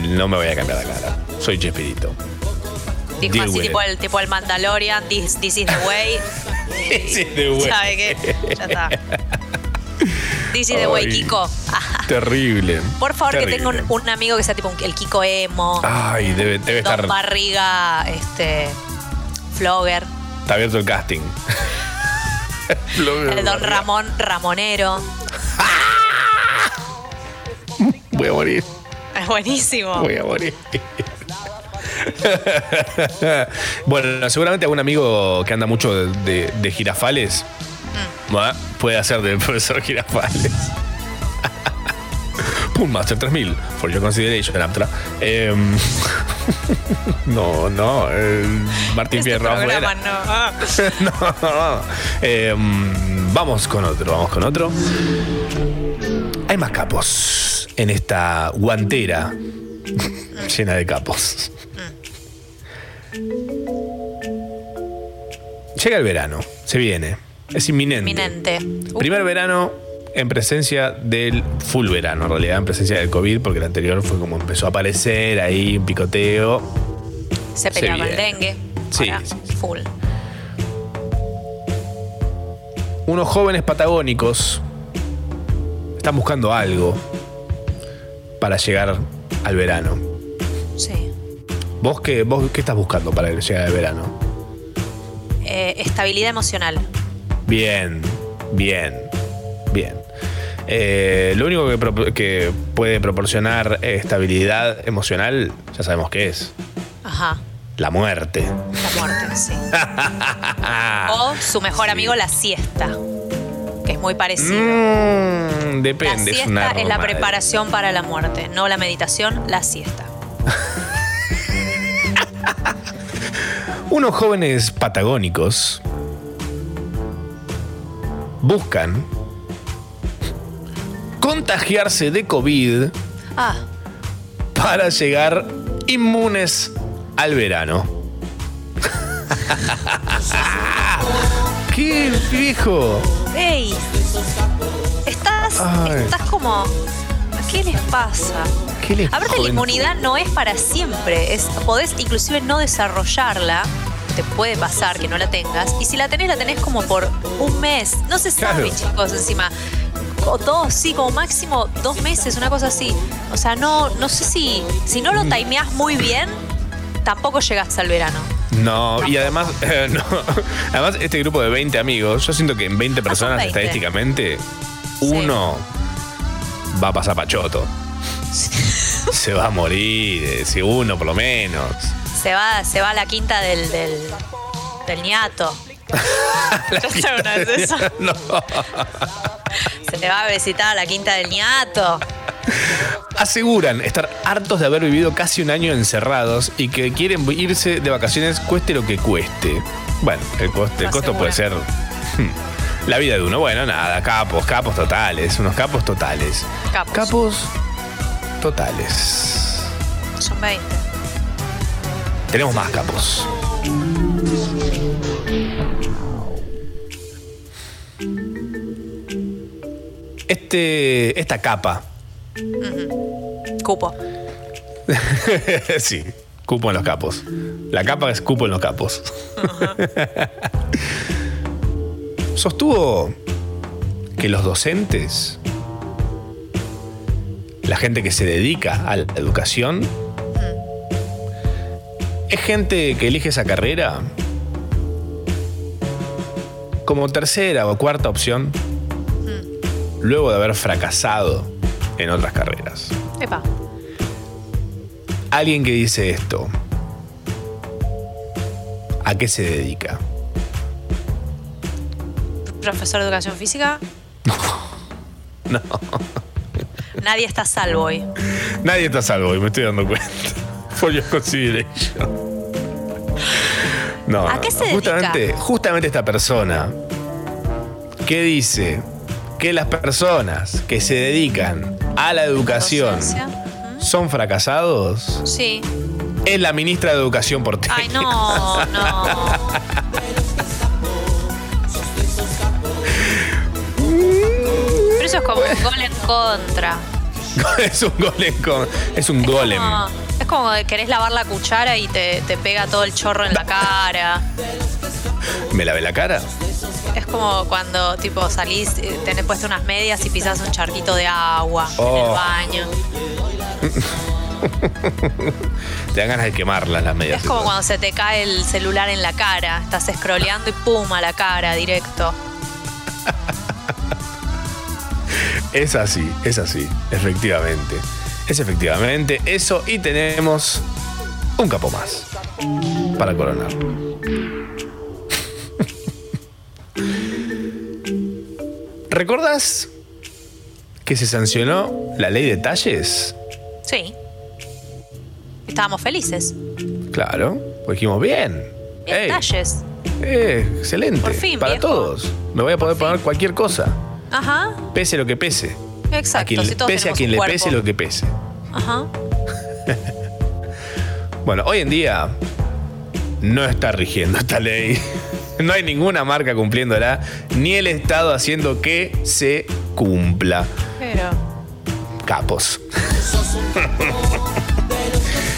No me voy a cambiar la cara. Soy Chespirito. Dijo Deal así, tipo it. el, tipo el Mandalorian, this, this is the way. <laughs> This is the way. ¿Sabe qué? Ya está. <laughs> Is the way. Kiko. <laughs> Terrible. Por favor, que tenga un, un amigo que sea tipo un- el Kiko Emo. Ay, debe, debe Don estar. Barriga, este. Flogger. Está abierto el casting. <laughs> El Don Ramón Ramonero. <laughs> Voy a morir. Es buenísimo. Voy a morir. bueno, seguramente algún amigo que anda mucho de, de- de girafales ¿va? puede hacer del profesor girafales. Pum Master 3000, for your consideration, Aptra. Em, <laughs> No, no, eh, Martín Este Fierro programa no. <laughs> no. Eh, mm, vamos con otro, vamos con otro. Hay más capos en esta guantera <laughs> llena de capos. Llega el verano, se viene, es inminente. Inminente. Primer verano en presencia del full verano, en realidad en presencia del COVID, porque el anterior fue como empezó a aparecer ahí un picoteo. Se pelea con el dengue. Sí, Ahora, Full. Unos jóvenes patagónicos están buscando algo para llegar al verano. Sí. ¿Vos qué, vos qué estás buscando para llegar al verano? Eh, estabilidad emocional. Bien, bien, bien. Eh, lo único que, pro- que puede proporcionar estabilidad emocional, ya sabemos qué es. Ajá. La muerte. La muerte, sí. <laughs> O su mejor amigo, la siesta. Que es muy parecido. Mm, la depende, es siesta una es la preparación para la muerte, no la meditación, la siesta. <laughs> Unos jóvenes patagónicos buscan contagiarse de COVID Ah, para llegar inmunes al verano. ¡Qué viejo! ¡Ey! Estás, Ay. estás como. ¿Qué les pasa? ¿Qué les Aparte, la inmunidad no es para siempre. Es, podés inclusive no desarrollarla. Te puede pasar que no la tengas. Y si la tenés, la tenés como por un mes. No se sabe, Claro. chicos, encima. O dos, sí, como máximo dos meses, una cosa así. O sea, no, no sé si. Si no lo Mm. timeás muy bien, tampoco llegás al verano. No, y además, <laughs> eh, no. además, este grupo de 20 amigos, yo siento que en 20 personas 20. estadísticamente, uno va a pasar pachoto. Se va a morir, eh, si uno por lo menos. Se va, se va a la quinta del, del, del ñato. ¿Ya sabes una vez eso? No. Se le va a visitar a la quinta del ñato. Aseguran estar hartos de haber vivido casi un año encerrados y que quieren irse de vacaciones cueste lo que cueste. Bueno, el, coste, el costo puede ser hmm, la vida de uno. Bueno, nada, capos, capos totales, unos capos totales. Capos. Capos totales. Son 20. Tenemos más capos. Este, esta capa, Cupo. <laughs> sí, cupo en los capos. La capa es cupo en los capos. Sostuvo que los docentes, la gente que se dedica a la educación, es gente que elige esa carrera como tercera o cuarta opción luego de haber fracasado en otras carreras. Epa. Alguien que dice esto, ¿a qué se dedica? Profesor de educación física. No, <laughs> <laughs> Nadie está a salvo hoy. nadie está a salvo y me estoy dando cuenta. For your consideration. No, ¿A qué se justamente, justamente esta persona que dice que las personas que se dedican a la educación son fracasados Sí. es la ministra de Educación porteña. Ay, no, no. Pero eso es como un gol en contra. <laughs> es un golem con- es un golem. No, como que querés lavar la cuchara y te, te pega todo el chorro en la cara. ¿Me lavé la cara? Es como cuando tipo salís, eh, tenés puesto unas medias y pisas un charquito de agua en el Oh. baño. <laughs> Te dan ganas de quemarlas las medias. Es como cuando se te cae el celular en la cara. Estás scrolleando y pum a la cara directo. Es así, es así, efectivamente. Es efectivamente eso y tenemos un capo más para coronar. <laughs> ¿Recordás que se sancionó la ley de talles? Sí. Estábamos felices. Claro, pues dijimos bien. Ey, Detalles. eh, excelente. Por fin, Para viejo. todos. Me voy a poder poner cualquier cosa. Ajá. Pese lo que pese. Exacto. A quien, si todos pese a quien le cuerpo. pese lo que pese. Ajá. <laughs> Bueno, hoy en día no está rigiendo esta ley. <laughs> No hay ninguna marca cumpliéndola, ni el Estado haciendo que se cumpla. Pero. Capos. <laughs>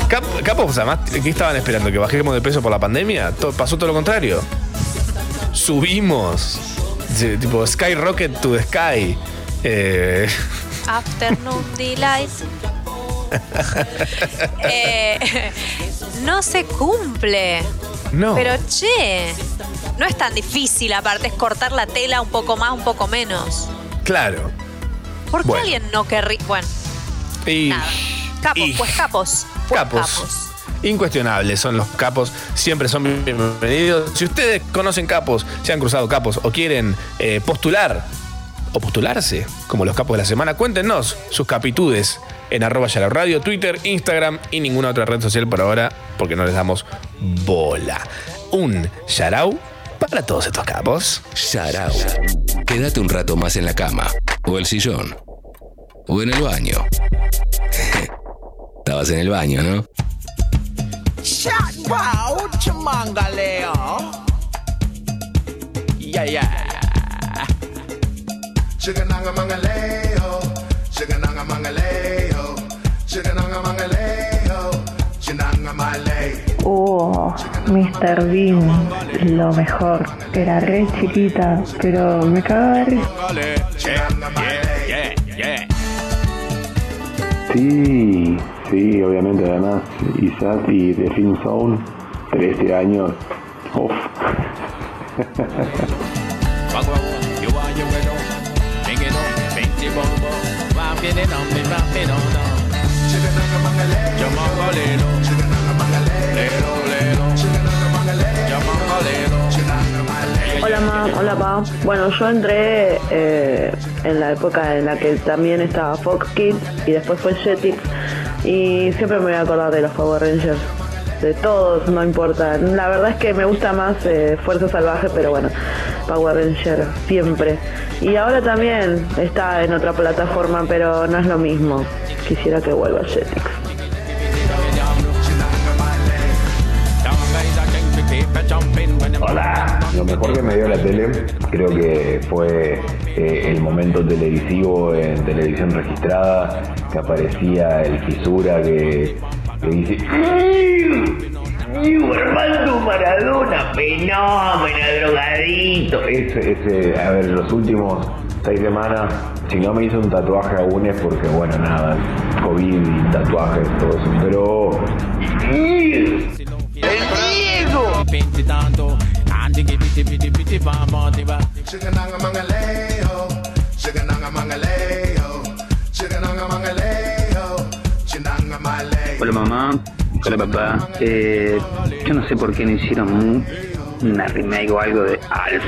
Cap- capos, además, ¿qué estaban esperando? ¿Que bajemos de peso por la pandemia? Pasó todo lo contrario. Subimos. Tipo, skyrocket to the sky. Eh, Afternoon Delight. <laughs> Eh, no se cumple. No. Pero che, no es tan difícil, aparte es cortar la tela un poco más, un poco menos. claro. ¿Por qué Bueno. alguien no querría? Bueno, Y nada. Capos, y- pues capos. Pues capos. Incuestionables son los capos, siempre son bienvenidos. Si ustedes conocen capos, se han cruzado capos o quieren eh, postular o postularse como los capos de la semana, cuéntenos sus capitudes en arroba Yarao radio, Twitter, Instagram y ninguna otra red social por ahora porque no les damos bola. Un Yarao para todos estos capos. Yarao. Quédate un rato más en la cama, o el sillón, o en el baño. <laughs> Estabas en el baño, ¿no? Yeah, yeah. Chigananga mangaleo, chigananga mangaleo, chigananga mangaleo, chinanga malay. Oh, Mr. Bean, lo mejor. Era re chiquita, pero me cagaba de. Yeah, yeah, yeah. Sí, sí, obviamente además Isaac y The Film Zone, 13 años. Uf. <laughs> Hola ma, hola pa. Bueno, yo entré eh, en la época en la que también estaba Fox Kids y después fue Jetix y siempre me voy a acordar de los Power Rangers. De todos, no importa. La verdad es que me gusta más eh, Fuerza Salvaje, pero bueno, Power Ranger siempre. Y ahora también está en otra plataforma, pero no es lo mismo. Quisiera que vuelva Jetix. Hola. Lo mejor que me dio la tele creo que fue eh, el momento televisivo en televisión registrada, que aparecía el fisura que, que dice Diego Armando Maradona, fenómeno, drogadito. ese, ese, a ver, los últimos seis semanas, si no me hizo un tatuaje aún es porque, bueno, nada, COVID y tatuajes, todo eso. Pero ¡El Diego! Chigananga mangaleo, chigananga mangaleo, chigananga mangaleo, chinanga malay. Hola mamá, hola papá. Eh, yo no sé por qué no hicieron un- una remake o algo de Alf.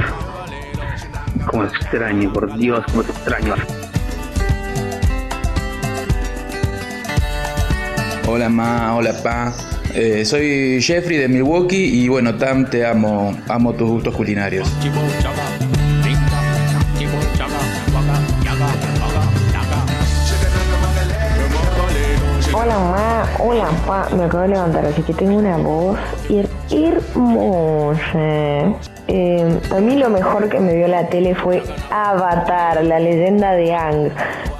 Como extraño, por Dios, como extraño. Hola ma, hola pa. Eh, soy Jeffrey de Milwaukee y bueno, Tam, te amo, amo tus gustos culinarios. Hola pa, me acabo de levantar, así que tengo una voz her- hermosa. Eh, a mí lo mejor que me dio la tele fue Avatar, la leyenda de Ang.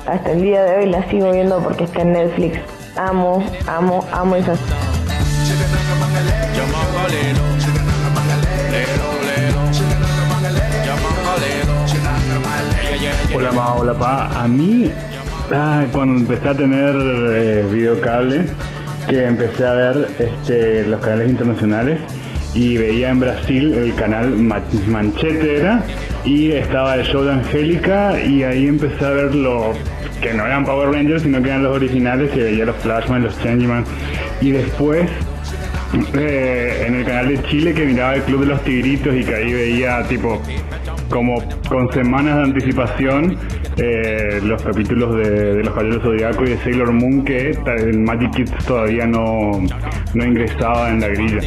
Hasta el día de hoy la sigo viendo porque está en Netflix. Amo, amo, amo esas. Hola ma, hola pa. A mí, ah, cuando empecé a tener eh, videocable, que empecé a ver este, los canales internacionales y veía en Brasil el canal Ma- Manchete era y estaba el show de Angélica y ahí empecé a ver los que no eran Power Rangers sino que eran los originales y veía los Flashman, los Changeman. Y después eh, en el canal de Chile que miraba el Club de los Tigritos y que ahí veía tipo como con semanas de anticipación eh, los capítulos de, de los Caballeros Zodiaco y de Sailor Moon que el Magic Kids todavía no, no ingresaba en la grilla.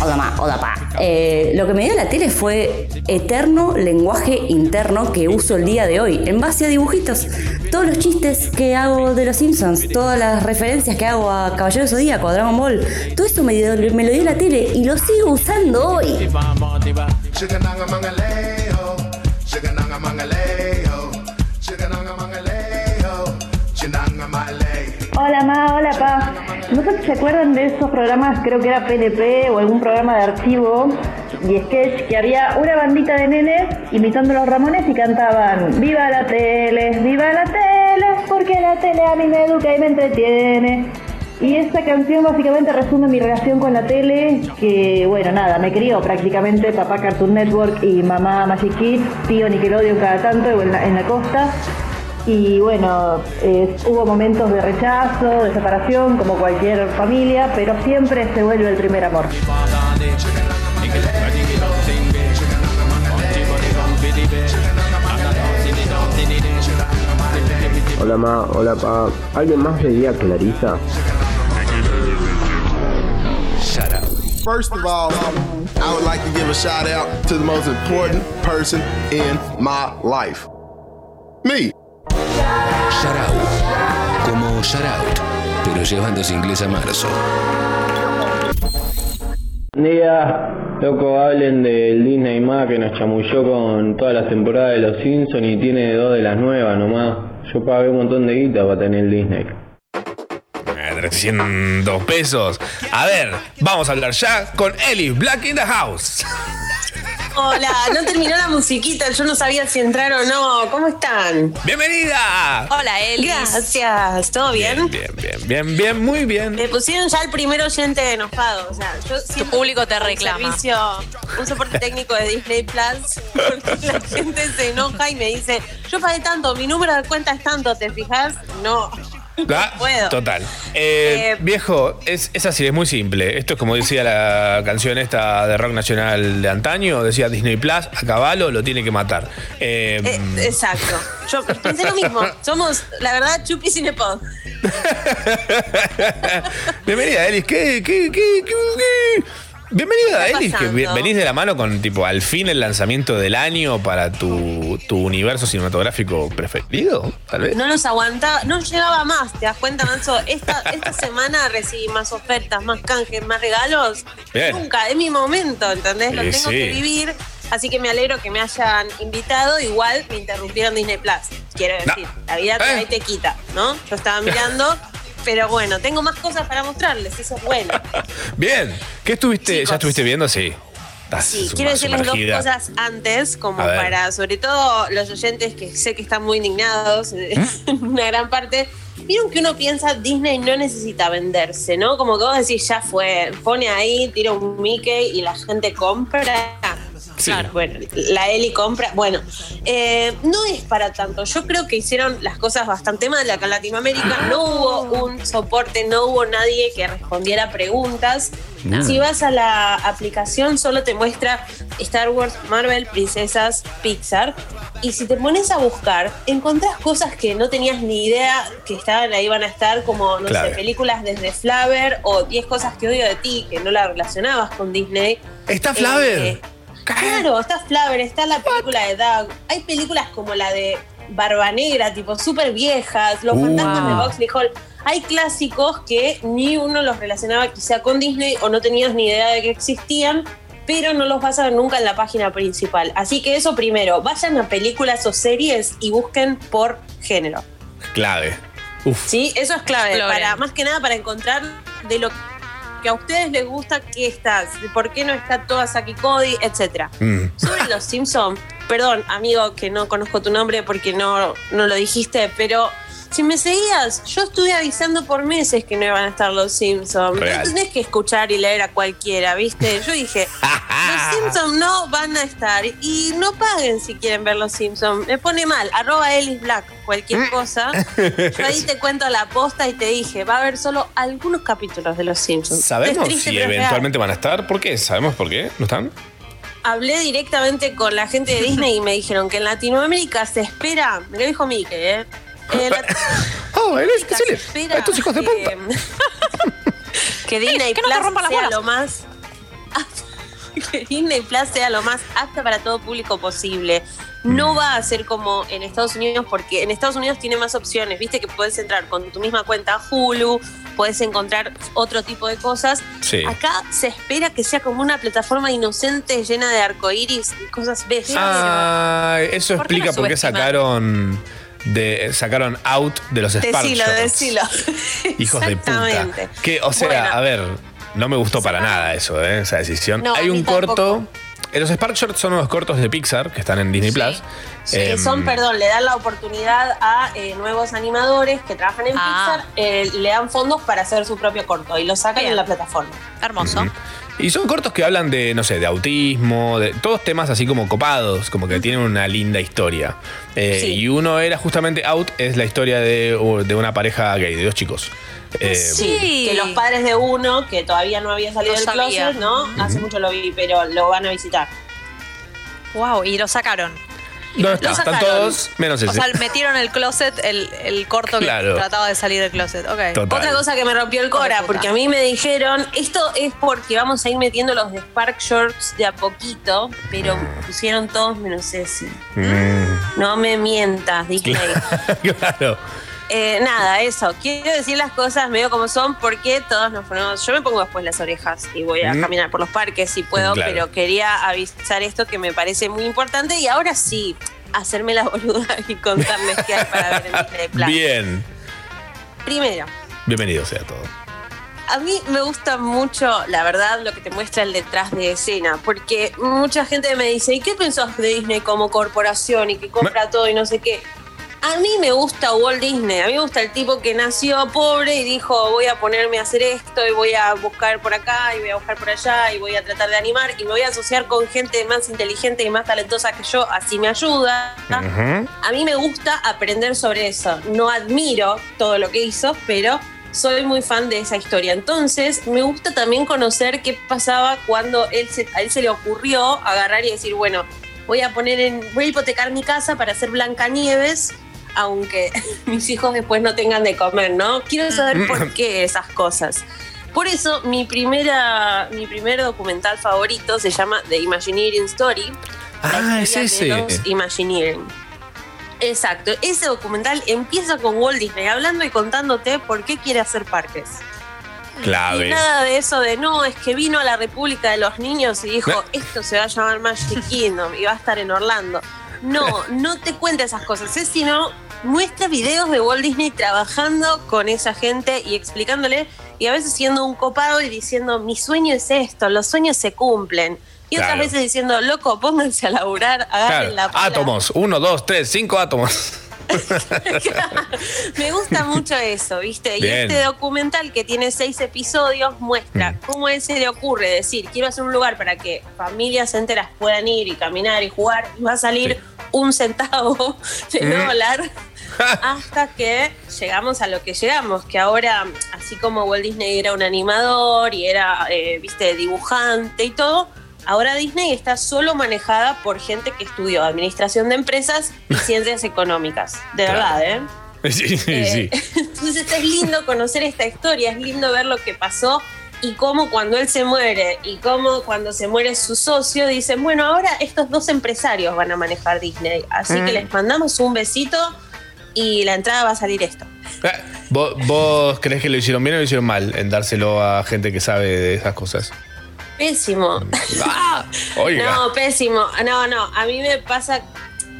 Hola ma, hola pa. Eh, lo que me dio la tele fue eterno lenguaje interno que uso el día de hoy, en base a dibujitos. Todos los chistes que hago de los Simpsons, todas las referencias que hago a Caballero Zodíaco, a Dragon Ball, todo eso me, dio- me lo dio la tele y lo sigo usando hoy. Hola ma, hola pa. No sé si se acuerdan de esos programas, creo que era PNP o algún programa de archivo y sketch que había una bandita de nenes imitando a los Ramones y cantaban Viva la tele, viva la tele, porque la tele a mí me educa y me entretiene. Y esta canción básicamente resume mi relación con la tele, que bueno, nada, me crió prácticamente papá Cartoon Network y mamá Magic Kids, tío Nickelodeon cada tanto en la, en la costa. Y bueno, eh, hubo momentos de rechazo, de separación, como cualquier familia, pero siempre se vuelve el primer amor. Hola ma, hola pa. ¿Alguien más veía Clarisa? First of all, I would like to give a shout out to the most important person in my life. Me. Shoutout. Como shoutout, pero llevándose inglés a marzo. Día, loco, hablen del Disney más que nos chamulló con todas las temporadas de Los Simpsons y tiene dos de las nuevas nomás. Yo pagué un montón de guita para tener el Disney. Eh, 300 pesos. A ver, vamos a hablar ya con Eli Black in the House. Hola, no terminó la musiquita, yo no sabía si entrar o no. ¿Cómo están? ¡Bienvenida! Hola, Elis. Gracias, ¿todo bien? Bien, bien, bien, bien, muy bien. Me pusieron ya el primer oyente enojado. O sea, yo Tu público te reclama. Un servicio, un soporte técnico de Disney Plus, porque la gente se enoja y me dice, yo pagué tanto, mi número de cuenta es tanto, ¿te fijas? No. <laughs> Ah, puedo. Total. Eh, Eh, viejo, es, es así, es muy simple. Esto es como decía la canción esta de rock nacional de antaño, decía Disney Plus, a caballo lo tiene que matar. Eh, Eh, exacto. Yo pensé lo mismo. Somos, la verdad, Chupi Cinepod. <laughs> bienvenida, Elis. ¿Qué, qué, qué, qué, qué? Bienvenida, ¿Qué está Elis, que venís de la mano con tipo al fin el lanzamiento del año para tu, tu universo cinematográfico preferido, tal vez. No los aguantaba, no llegaba más, ¿te das cuenta, Manso? Esta, esta semana recibí más ofertas, más canjes, más regalos. Bien. Nunca, es mi momento, ¿entendés? Lo Sí, tengo sí. que vivir. Así que me alegro que me hayan invitado. Igual me interrumpieron Disney Plus. Quiero decir, la vida Eh. te quita, ¿no? Yo estaba mirando, <laughs> pero bueno, tengo más cosas para mostrarles, eso es bueno. <laughs> Bien. ¿Qué estuviste? Chicos. ¿Ya estuviste viendo? Sí. Estás Sí, quiero decirles dos cosas antes, como para, sobre todo los oyentes que sé que están muy indignados, eh, <laughs> en una gran parte. Vieron que uno piensa Disney no necesita venderse, ¿no? Como que vos decís, ya fue, pone ahí, tira un Mickey y la gente compra. Claro, bueno, la Eli compra. Bueno, eh, no es para tanto. Yo creo que hicieron las cosas bastante mal acá en Latinoamérica. No hubo un soporte, no hubo nadie que respondiera preguntas. Si vas a la aplicación, solo te muestra Star Wars, Marvel, Princesas, Pixar. Y si te pones a buscar, encontrás cosas que no tenías ni idea que estaban ahí, van a estar, como, no Claro. sé, películas desde Flaver o 10 cosas que odio de ti, que no la relacionabas con Disney. ¿Está Eh, Flaver? Claro, está Flaver, está la película de Doug. Hay películas como la de Barba Negra, tipo súper viejas, Los Uh. fantasmas de Boxley Hall. Hay clásicos que ni uno los relacionaba quizá con Disney o no tenías ni idea de que existían, pero no los vas a ver nunca en la página principal. Así que eso primero, vayan a películas o series y busquen por género. Clave. Uf. Sí, eso es clave, Exploren. para, más que nada para encontrar de lo que a ustedes les gusta qué estás, por qué no está toda Saki Cody, etcétera. Mm. Sobre los Simpsons, perdón, amigo, que no conozco tu nombre porque no, no lo dijiste, pero si me seguías, yo estuve avisando por meses que no iban a estar los Simpsons. Real. No tenés que escuchar y leer a cualquiera, ¿viste? Yo dije, <laughs> los Simpsons no van a estar y no paguen si quieren ver los Simpsons. Me pone mal, arroba Ellis Black, cualquier cosa. <laughs> Yo ahí te cuento la posta y te dije, va a haber solo algunos capítulos de los Simpsons. ¿Sabemos triste, si real. eventualmente van a estar? ¿Por qué? ¿Sabemos por qué? ¿No están? Hablé directamente con la gente de Disney y me dijeron que en Latinoamérica se espera, me lo dijo Mike, ¿eh? En <laughs> Oh, él es espera Estos hijos de que, <laughs> que Disney que no te Plus rompa las sea bolas. lo más <laughs> que Disney Plus sea lo más apta para todo público posible. No Mm. va a ser como en Estados Unidos, porque en Estados Unidos tiene más opciones. Viste que puedes entrar con tu misma cuenta a Hulu, puedes encontrar otro tipo de cosas. Sí. Acá se espera que sea como una plataforma inocente llena de arcoíris y cosas bellas. Ah, eso ¿Por qué explica por qué sacaron de sacaron out de los Spark Decilo, Shorts. decilo. <laughs> Hijos de puta. Que, o sea, Bueno. a ver, no me gustó para nada eso, ¿eh? esa decisión. No, Hay un corto. eh, Los Spark Shorts son unos cortos de Pixar que están en Disney Plus. Que Em, son, perdón, le dan la oportunidad a eh, nuevos animadores que trabajan en Ah. Pixar, eh, le dan fondos para hacer su propio corto y lo sacan Bien. en la plataforma. Hermoso. Y son cortos que hablan de, no sé, de autismo, de todos temas así como copados, como que tienen una linda historia. Eh, Sí. Y uno era justamente Out, es la historia de, de una pareja gay, de dos chicos. Eh, Sí, que los padres de uno, que todavía no había salido No del sabía. closet, ¿no? Hace mucho lo vi, pero lo van a visitar. Wow, y lo sacaron. ¿Dónde está? Están todos menos O ese. sea, metieron el closet, el, el corto Claro. que trataba de salir del closet. Total. Otra cosa que me rompió el cora, puta. porque a mí me dijeron, esto es porque vamos a ir metiendo los de Spark Shorts de a poquito, pero pusieron todos menos ese. Mm, No me mientas, Disney. <laughs> claro. Eh, nada, eso. Quiero decir las cosas medio como son porque todos nos ponemos. Yo me pongo después las orejas y voy a Mm. caminar por los parques si puedo, Claro. pero quería avisar esto que me parece muy importante y ahora sí, hacerme la <laughs> boluda y contarles qué hay para ver en <laughs> Plus. Bien. Primero, Bienvenido sea todo. a mí me gusta mucho, la verdad, lo que te muestra el detrás de escena, porque mucha gente me dice, ¿y qué pensás de Disney como corporación y que compra todo y no sé qué? A mí me gusta Walt Disney, a mí me gusta el tipo que nació pobre y dijo, voy a ponerme a hacer esto y voy a buscar por acá y voy a buscar por allá y voy a tratar de animar y me voy a asociar con gente más inteligente y más talentosa que yo, así me ayuda. A mí me gusta aprender sobre eso. No admiro todo lo que hizo, pero soy muy fan de esa historia. Entonces, me gusta también conocer qué pasaba cuando él se- a él se le ocurrió agarrar y decir, bueno, voy a poner en, voy a hipotecar mi casa para hacer Blancanieves, aunque <laughs> mis hijos después no tengan de comer, ¿no? Quiero saber por qué esas cosas. Por eso, mi, primera, mi primer documental favorito se llama The Imagineering Story. Ah, es de ese. los Imagineering. Exacto, ese documental empieza con Walt Disney hablando y contándote por qué quiere hacer parques. Y Clave. nada de eso de no, es que vino a la República de los Niños y dijo, esto se va a llamar Magic <laughs> Kingdom y va a estar en Orlando. No, no te cuenta esas cosas, es sino muestra videos de Walt Disney trabajando con esa gente y explicándole y a veces siendo un copado y diciendo, mi sueño es esto, los sueños se cumplen. Y otras veces diciendo, loco, pónganse a laburar, agarren Claro. la pala. Átomos. Uno, dos, tres, cinco átomos. <laughs> Me gusta mucho eso, ¿viste? Y Bien. este documental que tiene seis episodios muestra Mm. cómo a él se le ocurre decir, quiero hacer un lugar para que familias enteras puedan ir y caminar y jugar, y va a salir un centavo <laughs> de Mm. dólar. <laughs> Hasta que llegamos a lo que llegamos, que ahora, así como Walt Disney era un animador y era, eh, viste, dibujante y todo, ahora Disney está solo manejada por gente que estudió administración de empresas y <laughs> ciencias económicas. De Claro. verdad, ¿eh? <laughs> Sí, sí, Eh, sí. <laughs> Entonces es lindo conocer esta historia, es lindo ver lo que pasó y cómo cuando él se muere y cómo cuando se muere su socio dicen, bueno, ahora estos dos empresarios van a manejar Disney, así Mm. que les mandamos un besito y la entrada va a salir esto. Eh, ¿Vos, vos crees que lo hicieron bien o lo hicieron mal en dárselo a gente que sabe de esas cosas? Pésimo. <laughs> Oiga. No, pésimo. No, no, a mí me pasa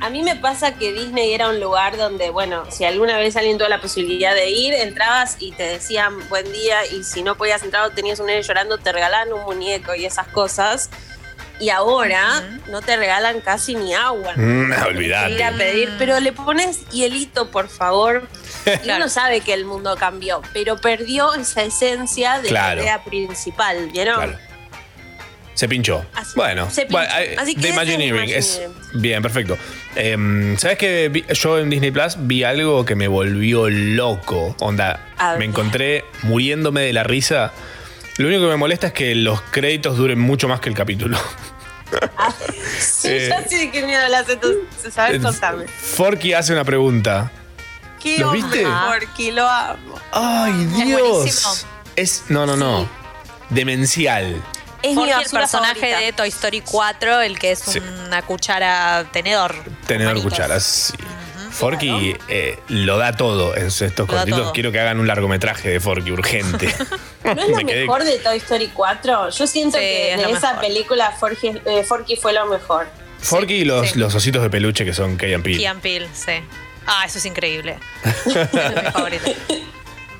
a mí me pasa que Disney era un lugar donde, bueno, si alguna vez alguien tuvo la posibilidad de ir, entrabas y te decían buen día y si no podías entrar o tenías un nene llorando, te regalaban un muñeco y esas cosas. Y ahora no te regalan casi ni agua. Mm, Ir a pedir, pero le pones hielito, por favor. <laughs> Y uno sabe que el mundo cambió, pero perdió esa esencia de Claro. la idea principal, ¿vieron? Claro. Se pinchó. bueno, se pinchó. bueno, eh, Así que The es Imagineering es bien, perfecto. Em, ¿Sabes que yo en Disney Plus vi algo que me volvió loco? Onda, A me encontré muriéndome de la risa. Lo único que me molesta es que los créditos duren mucho más que el capítulo. <laughs> Sí, Eh, ya sé de qué miedo hablas, entonces, ¿sabes? eh, Contame. Forky hace una pregunta. ¿Qué ¿Los viste? Porque lo amo. ¡Ay, Es Dios! buenísimo. Es, no, no, no. Demencial. Es mi Forky, el personaje favorita. de Toy Story 4, el que es Sí. una cuchara tenedor. Tenedor Manitos. cucharas, sí. Forky eh, lo da todo en estos cortitos. Quiero que hagan un largometraje de Forky urgente. <laughs> ¿No es <laughs> lo Me quedé- mejor de Toy Story 4? Yo siento Sí, que es de esa mejor. película Forky, eh, Forky fue lo mejor. Forky y los, sí. los ositos de peluche que son Key and Peele. Key and Peele, sí. Ah, eso es increíble. <laughs> es mi favorito.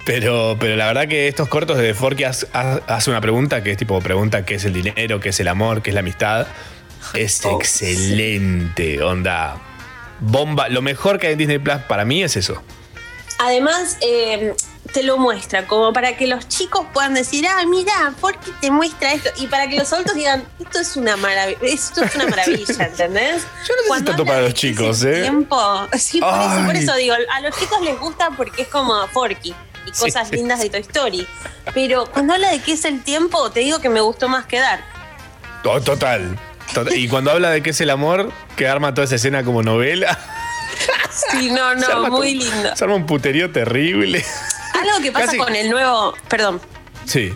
Pero, pero la verdad que estos cortos de Forky hace una pregunta que es tipo pregunta qué es el dinero, qué es el amor, qué es la amistad. Es Oh, excelente, onda. Bomba. Lo mejor que hay en Disney Plus para mí es eso. Además, eh, te lo muestra como para que los chicos puedan decir, ah, mira, Forky te muestra esto. Y para que los adultos digan, esto es una maravilla, esto es una <laughs> maravilla, ¿entendés? Yo no sé tanto para los chicos, ¿eh? tiempo. <laughs> Sí, por eso, por eso digo, a los chicos les gusta porque es como Forky y cosas sí, lindas de Toy Story. Pero cuando habla de qué es el tiempo, te digo que me gustó más quedar. To- Total. Total. Y cuando habla de qué es el amor, que arma toda esa escena como novela. Sí, no, <laughs> no, muy todo- lindo. Se arma un puterío terrible. Algo que pasa Casi- con el nuevo, perdón, Sí.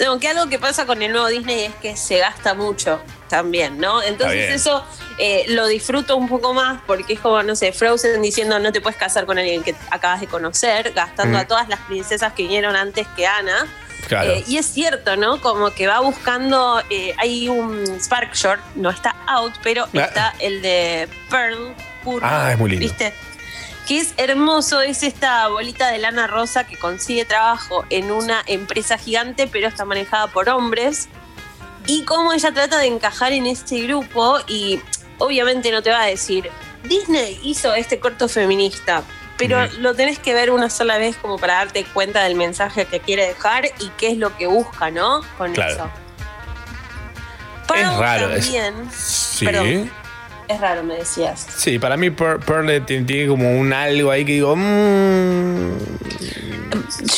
No, que algo que pasa con el nuevo Disney es que se gasta mucho también, ¿no? Entonces eso eh, lo disfruto un poco más porque es como, no sé, Frozen diciendo no te puedes casar con alguien que acabas de conocer, gastando Mm. a todas las princesas que vinieron antes que Ana. Claro. Eh, y es cierto, ¿no? Como que va buscando, eh, hay un Spark Short, no está out, pero Ah. está el de Pearl Purple, Ah, es muy lindo. ¿viste? que es hermoso, es esta bolita de lana rosa que consigue trabajo en una empresa gigante, pero está manejada por hombres. Y cómo ella trata de encajar en este grupo y obviamente no te va a decir, Disney hizo este corto feminista, pero lo tenés que ver una sola vez como para darte cuenta del mensaje que quiere dejar y qué es lo que busca, ¿no? Con Claro. eso. Es Pearl raro. es- También, sí. Perdón. Es raro, me decías. Sí, para mí Pearl tiene, como un algo ahí que digo. mm,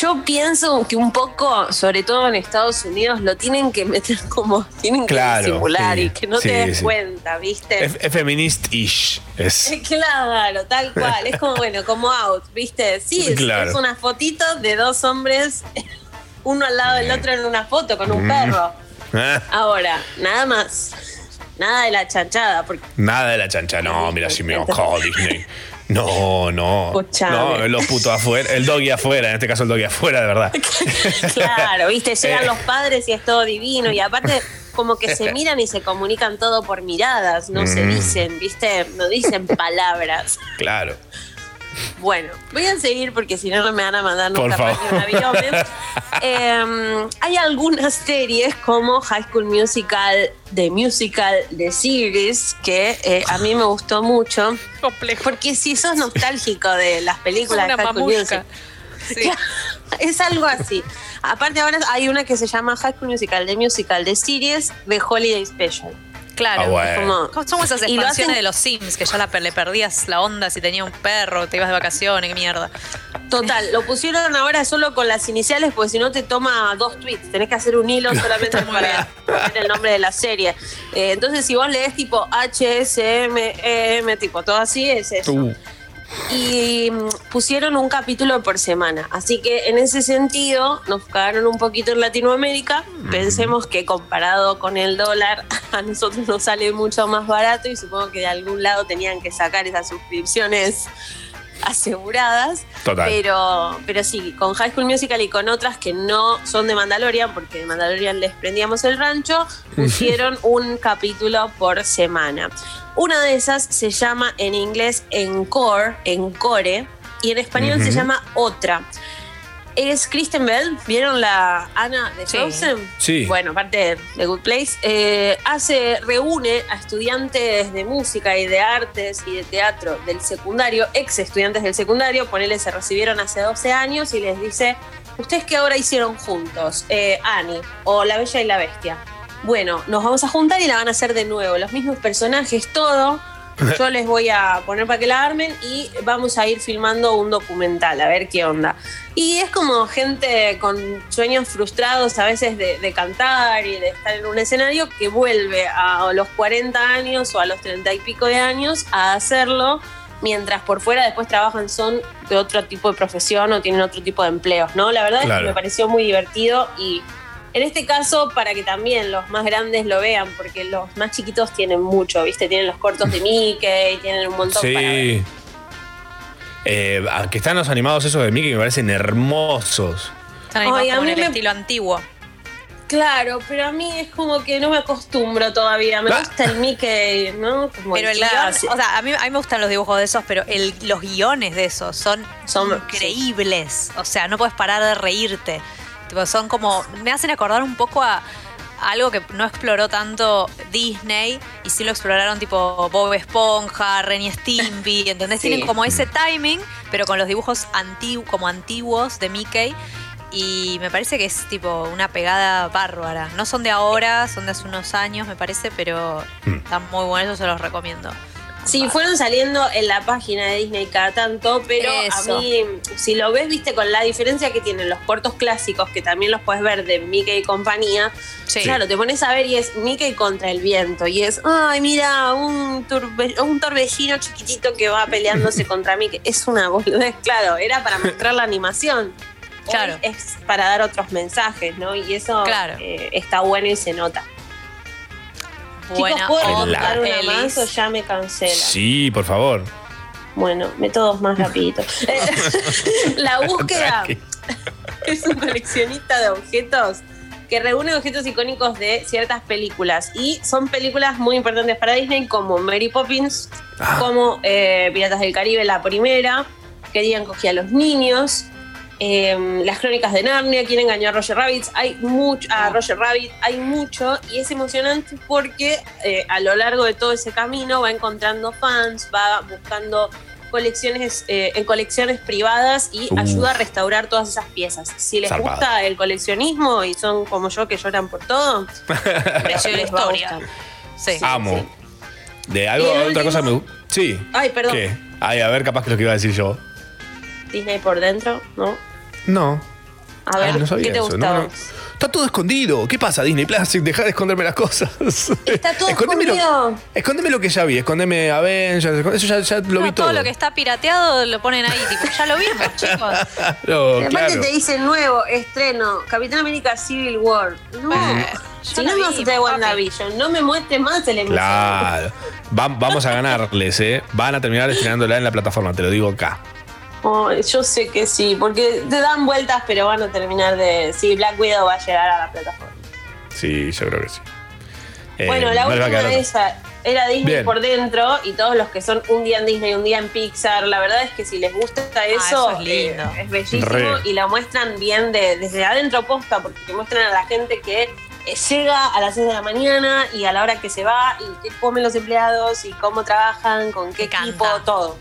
Yo pienso que un poco, sobre todo en Estados Unidos, lo tienen que meter como, tienen que Claro, disimular sí, y que no sí, te des sí. cuenta, ¿viste? es, es feminist-ish. Es. <laughs> Claro, tal cual. Es como, bueno, como out, ¿viste? Sí, es, Claro. es una fotito de dos hombres, <laughs> uno al lado del otro en una foto con un Mm. perro. Ah, Ahora, nada más. Nada de la chanchada, porque Nada de la chancha. No, mira, si me enojó Disney. No, no. Escuchame. No, los putos afuera. El doggy afuera, en este caso el doggy afuera, de verdad. <laughs> Claro, viste, llegan Eh. los padres y es todo divino y aparte como que se <laughs> miran y se comunican todo por miradas, no se Mm. dicen, viste, no dicen palabras. Claro. Bueno, voy a seguir porque si no no me van a mandar Por nunca avión. Eh, hay algunas series como High School Musical, The Musical, The Series, que eh, a mí me gustó mucho. Porque si sos nostálgico de las películas de High School. Musical. <laughs> Es algo así. Aparte ahora hay una que se llama High School Musical, The Musical, The Series, The Holiday Special. Claro. Ah, bueno. Como- Son esas expansiones hacen- de los Sims, que ya la, le perdías la onda si tenía un perro, te ibas de vacaciones, qué mierda. Total, lo pusieron ahora solo con las iniciales porque si no te toma dos tweets, tenés que hacer un hilo <laughs> solamente para poner el nombre de la serie. Eh, entonces si vos lees tipo H, S, M, E, M, tipo todo así, es eso. Uh, Y mm, pusieron un capítulo por semana. Así que en ese sentido nos cagaron un poquito en Latinoamérica. Pensemos que comparado con el dólar, <laughs> a nosotros nos sale mucho más barato y supongo que de algún lado tenían que sacar esas suscripciones <laughs> aseguradas. Total. Pero, pero sí, con High School Musical y con otras que no son de Mandalorian, porque de Mandalorian les prendíamos el rancho, <laughs> pusieron un capítulo por semana. Una de esas se llama en inglés Encore, Encore, y en español se llama Otra. Es Kristen Bell. ¿Vieron la Ana de Sí. Frozen? Sí. Bueno, parte de Good Place. eh, hace, reúne a estudiantes de música y de artes y de teatro del secundario, ex estudiantes del secundario, ponele, se recibieron hace 12 años y les dice, ¿ustedes qué obra hicieron juntos? Eh, Annie o La Bella y la Bestia. Bueno, nos vamos a juntar y la van a hacer de nuevo, los mismos personajes, todo. <laughs> Yo les voy a poner para que la armen y vamos a ir filmando un documental, a ver qué onda. Y es como gente con sueños frustrados a veces de, de cantar y de estar en un escenario que vuelve a los 40 años o a los 30 y pico de años a hacerlo, mientras por fuera después trabajan son de otro tipo de profesión o tienen otro tipo de empleos, ¿no? La verdad es que me pareció muy divertido y en este caso, para que también los más grandes lo vean, porque los más chiquitos tienen mucho, ¿viste? Tienen los cortos de Mickey, <laughs> tienen un montón para ver. Sí. Eh, que están los animados esos de Mickey que me parecen hermosos. Están animados Ay, a como en mí el me- estilo antiguo. Claro, pero a mí es como que no me acostumbro todavía. Me Ah. gusta el Mickey, ¿no? Como Pero el guion, clásico. o sea, a mí, a mí me gustan los dibujos de esos, pero el- los guiones de esos son, Son- increíbles. O sea, no puedes parar de reírte. Tipo, son como. Me hacen acordar un poco a, algo que no exploró tanto Disney y sí lo exploraron tipo Bob Esponja, Ren y Stimpy, <laughs> ¿entendés? Sí. Tienen como ese timing, pero con los dibujos antigu- como antiguos de Mickey. Y me parece que es tipo una pegada bárbara. No son de ahora, son de hace unos años, me parece, pero están muy buenos, yo se los recomiendo. Sí, fueron saliendo en la página de Disney cada tanto, pero Eso. a mí, si lo ves, viste, con la diferencia que tienen los cortos clásicos, que también los puedes ver de Mickey y compañía, Sí. claro, te pones a ver y es Mickey contra el viento, y es, ay, mira, un, turbe- un torbellino chiquitito que va peleándose <laughs> contra Mickey. Es una boludez, claro, era para mostrar la animación. Claro. es para dar otros mensajes, ¿no? Y eso Claro. eh, está bueno y se nota. Buena Chicos, ¿puedo contar una más o ya me cancela? Sí, por favor. Bueno, métodos más rapidito. Eh, <laughs> la búsqueda es un coleccionista de objetos que reúne objetos icónicos de ciertas películas. Y son películas muy importantes para Disney, como Mary Poppins, como eh, Piratas del Caribe, la primera, que Digan cogía a los niños. Eh, las crónicas de Narnia, quién engañó a Roger Rabbit, hay mucho, a Roger Rabbit, hay mucho y es emocionante porque eh, a lo largo de todo ese camino va encontrando fans, va buscando colecciones eh, en colecciones privadas y Uf. ayuda a restaurar todas esas piezas. Si les Zarpado. gusta el coleccionismo y son como yo que lloran por todo, <laughs> la historia. Sí. Amo. De algo, otra último- cosa me Sí. Ay, perdón. ¿Qué? Ay, a ver, capaz que es lo que iba a decir yo. Disney por dentro, ¿no? No. A ver, Ay, no sabía ¿qué te eso, gustaba? no, no. Está todo escondido. ¿Qué pasa, Disney Plus? Deja de esconderme las cosas. Está todo <laughs> Escondeme lo- escondido. Escóndeme lo que ya vi. Escóndeme Avengers. Eso ya, ya lo No, vi todo. todo lo que está pirateado lo ponen ahí, tipo, ya lo vimos, <laughs> chicos. No, Aparte claro. te dice nuevo, estreno, Capitán América Civil War. No, Eh, si no traer papi. WandaVision, no me muestres más el. Claro. Va- vamos a ganarles, ¿eh? Van a terminar estrenándola en la plataforma, te lo digo acá. Ay, yo sé que sí, porque te dan vueltas, pero van a terminar de. Sí, Black Widow va a llegar a la plataforma. Sí, yo creo que sí. Eh, bueno, la no última otra. esa era Disney Bien. por dentro y todos los que son un día en Disney, un día en Pixar, la verdad es que si les gusta eso, eso es lindo. eh, es bellísimo Re. y la muestran bien de, desde adentro posta, porque te muestran a la gente que eh, llega a las 6 de la mañana y a la hora que se va y qué comen los empleados y cómo trabajan, con qué equipo, todo.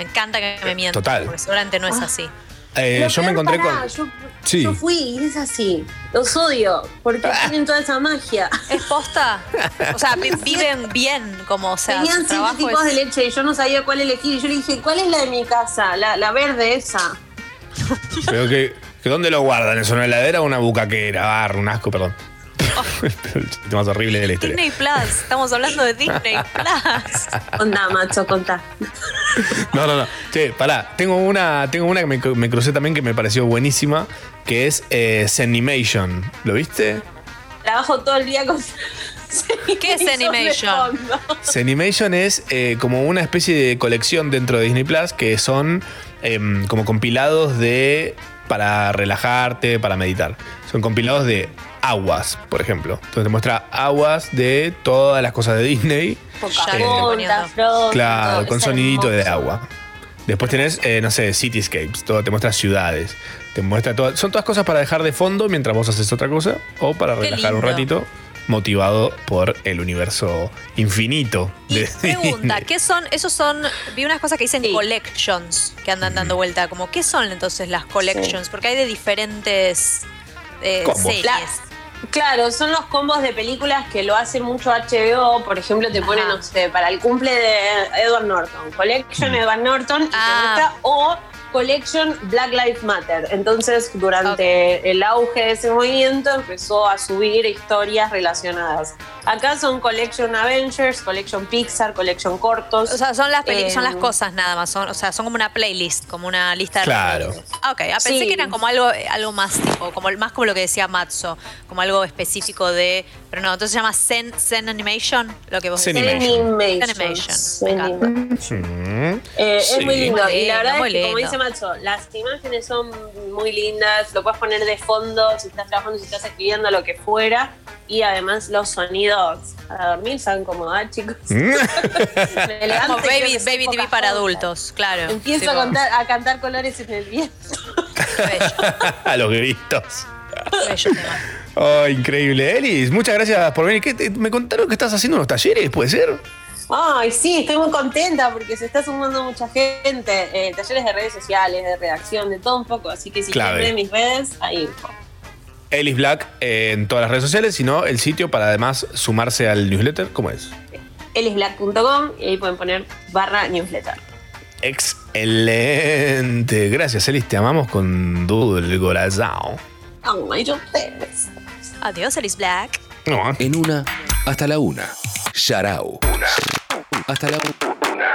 Me encanta que me mientan, Total. porque seguramente no es así. Eh, yo me encontré pará, con. Yo, Sí. yo fui y es así. Los odio porque tienen toda esa magia. ¿Es posta? O sea, vi- <laughs> viven bien, como, o sea, Tenían trabajo tipos es- de leche y yo no sabía cuál elegir. Y yo le dije, ¿cuál es la de mi casa? La, la verde esa. Pero que, que ¿Dónde lo guardan? ¿Es una heladera o una bucaquera? Ah, un asco, perdón. <laughs> el chiste más horrible de la historia. Disney Plus, estamos hablando de Disney Plus. Onda, macho, contá. No, no, no. Che, pará. Tengo una, tengo una que me, cru- me crucé también que me pareció buenísima, que es eh, Zenimation. ¿Lo viste? Trabajo todo el día con. ¿Qué es Animation? Zenimation es eh, como una especie de colección dentro de Disney Plus que son em, como compilados de para relajarte, para meditar. Son compilados de aguas, por ejemplo. Entonces te muestra aguas de todas las cosas de Disney. Frozen. Claro, con sonidito de agua. Después tenés, eh, no sé, cityscapes, todo, te muestra ciudades, te muestra todo. Son todas cosas para dejar de fondo mientras vos haces otra cosa o para Qué relajar un ratito, motivado por el universo infinito de Pregunta, ¿qué son? Esos son. Vi unas cosas que dicen collections que andan dando vuelta. Como, ¿qué son entonces las collections? Porque hay de diferentes eh, series. La- Claro, son los combos de películas que lo hace mucho HBO. Por ejemplo, te pone, no sé, para el cumple de Edward Norton. Collection Edward Norton y te muestra, o Collection Black Lives Matter. Entonces, durante el auge de ese movimiento, empezó a subir historias relacionadas. Acá son Collection Avengers, Collection Pixar, Collection Cortos. O sea, son las, Eh, son las cosas nada más. Son, o sea, son como una playlist, como una lista de Claro. Ah, ok. Ah, pensé Sí. que eran como algo, algo más tipo, como más como lo que decía Matzo, como algo específico de. Pero no, entonces se llama Zen, Zen Animation, lo que vos decís. Me encanta. Eh, Es Sí. muy lindo. Y la verdad es que, como dice Macho, las imágenes son muy lindas. Lo puedes poner de fondo si estás trabajando, si estás escribiendo, lo que fuera. Y además los sonidos para dormir saben cómo da, chicos. <laughs> Me levanto Como baby, TV para adultos, claro. Empiezo Tipo, a, cantar, a cantar colores en el viento. <laughs> a los gritos. <laughs> Oh, increíble. Elis, muchas gracias por venir. ¿Qué te- me contaron que estás haciendo unos talleres, ¿puede ser? Ay, sí, estoy muy contenta porque se está sumando mucha gente. Eh, talleres de redes sociales, de redacción, de todo un poco. Así que si quieren ver mis redes, ahí. Elis Black eh, en todas las redes sociales, sino el sitio para además sumarse al newsletter, ¿cómo es? elisblack.com y ahí pueden poner barra newsletter. Excelente. Gracias, Elis. Te amamos con todo el corazón. Ay, yo. Adiós, Alice Black. En una, hasta la una. Sharau. Hasta la una.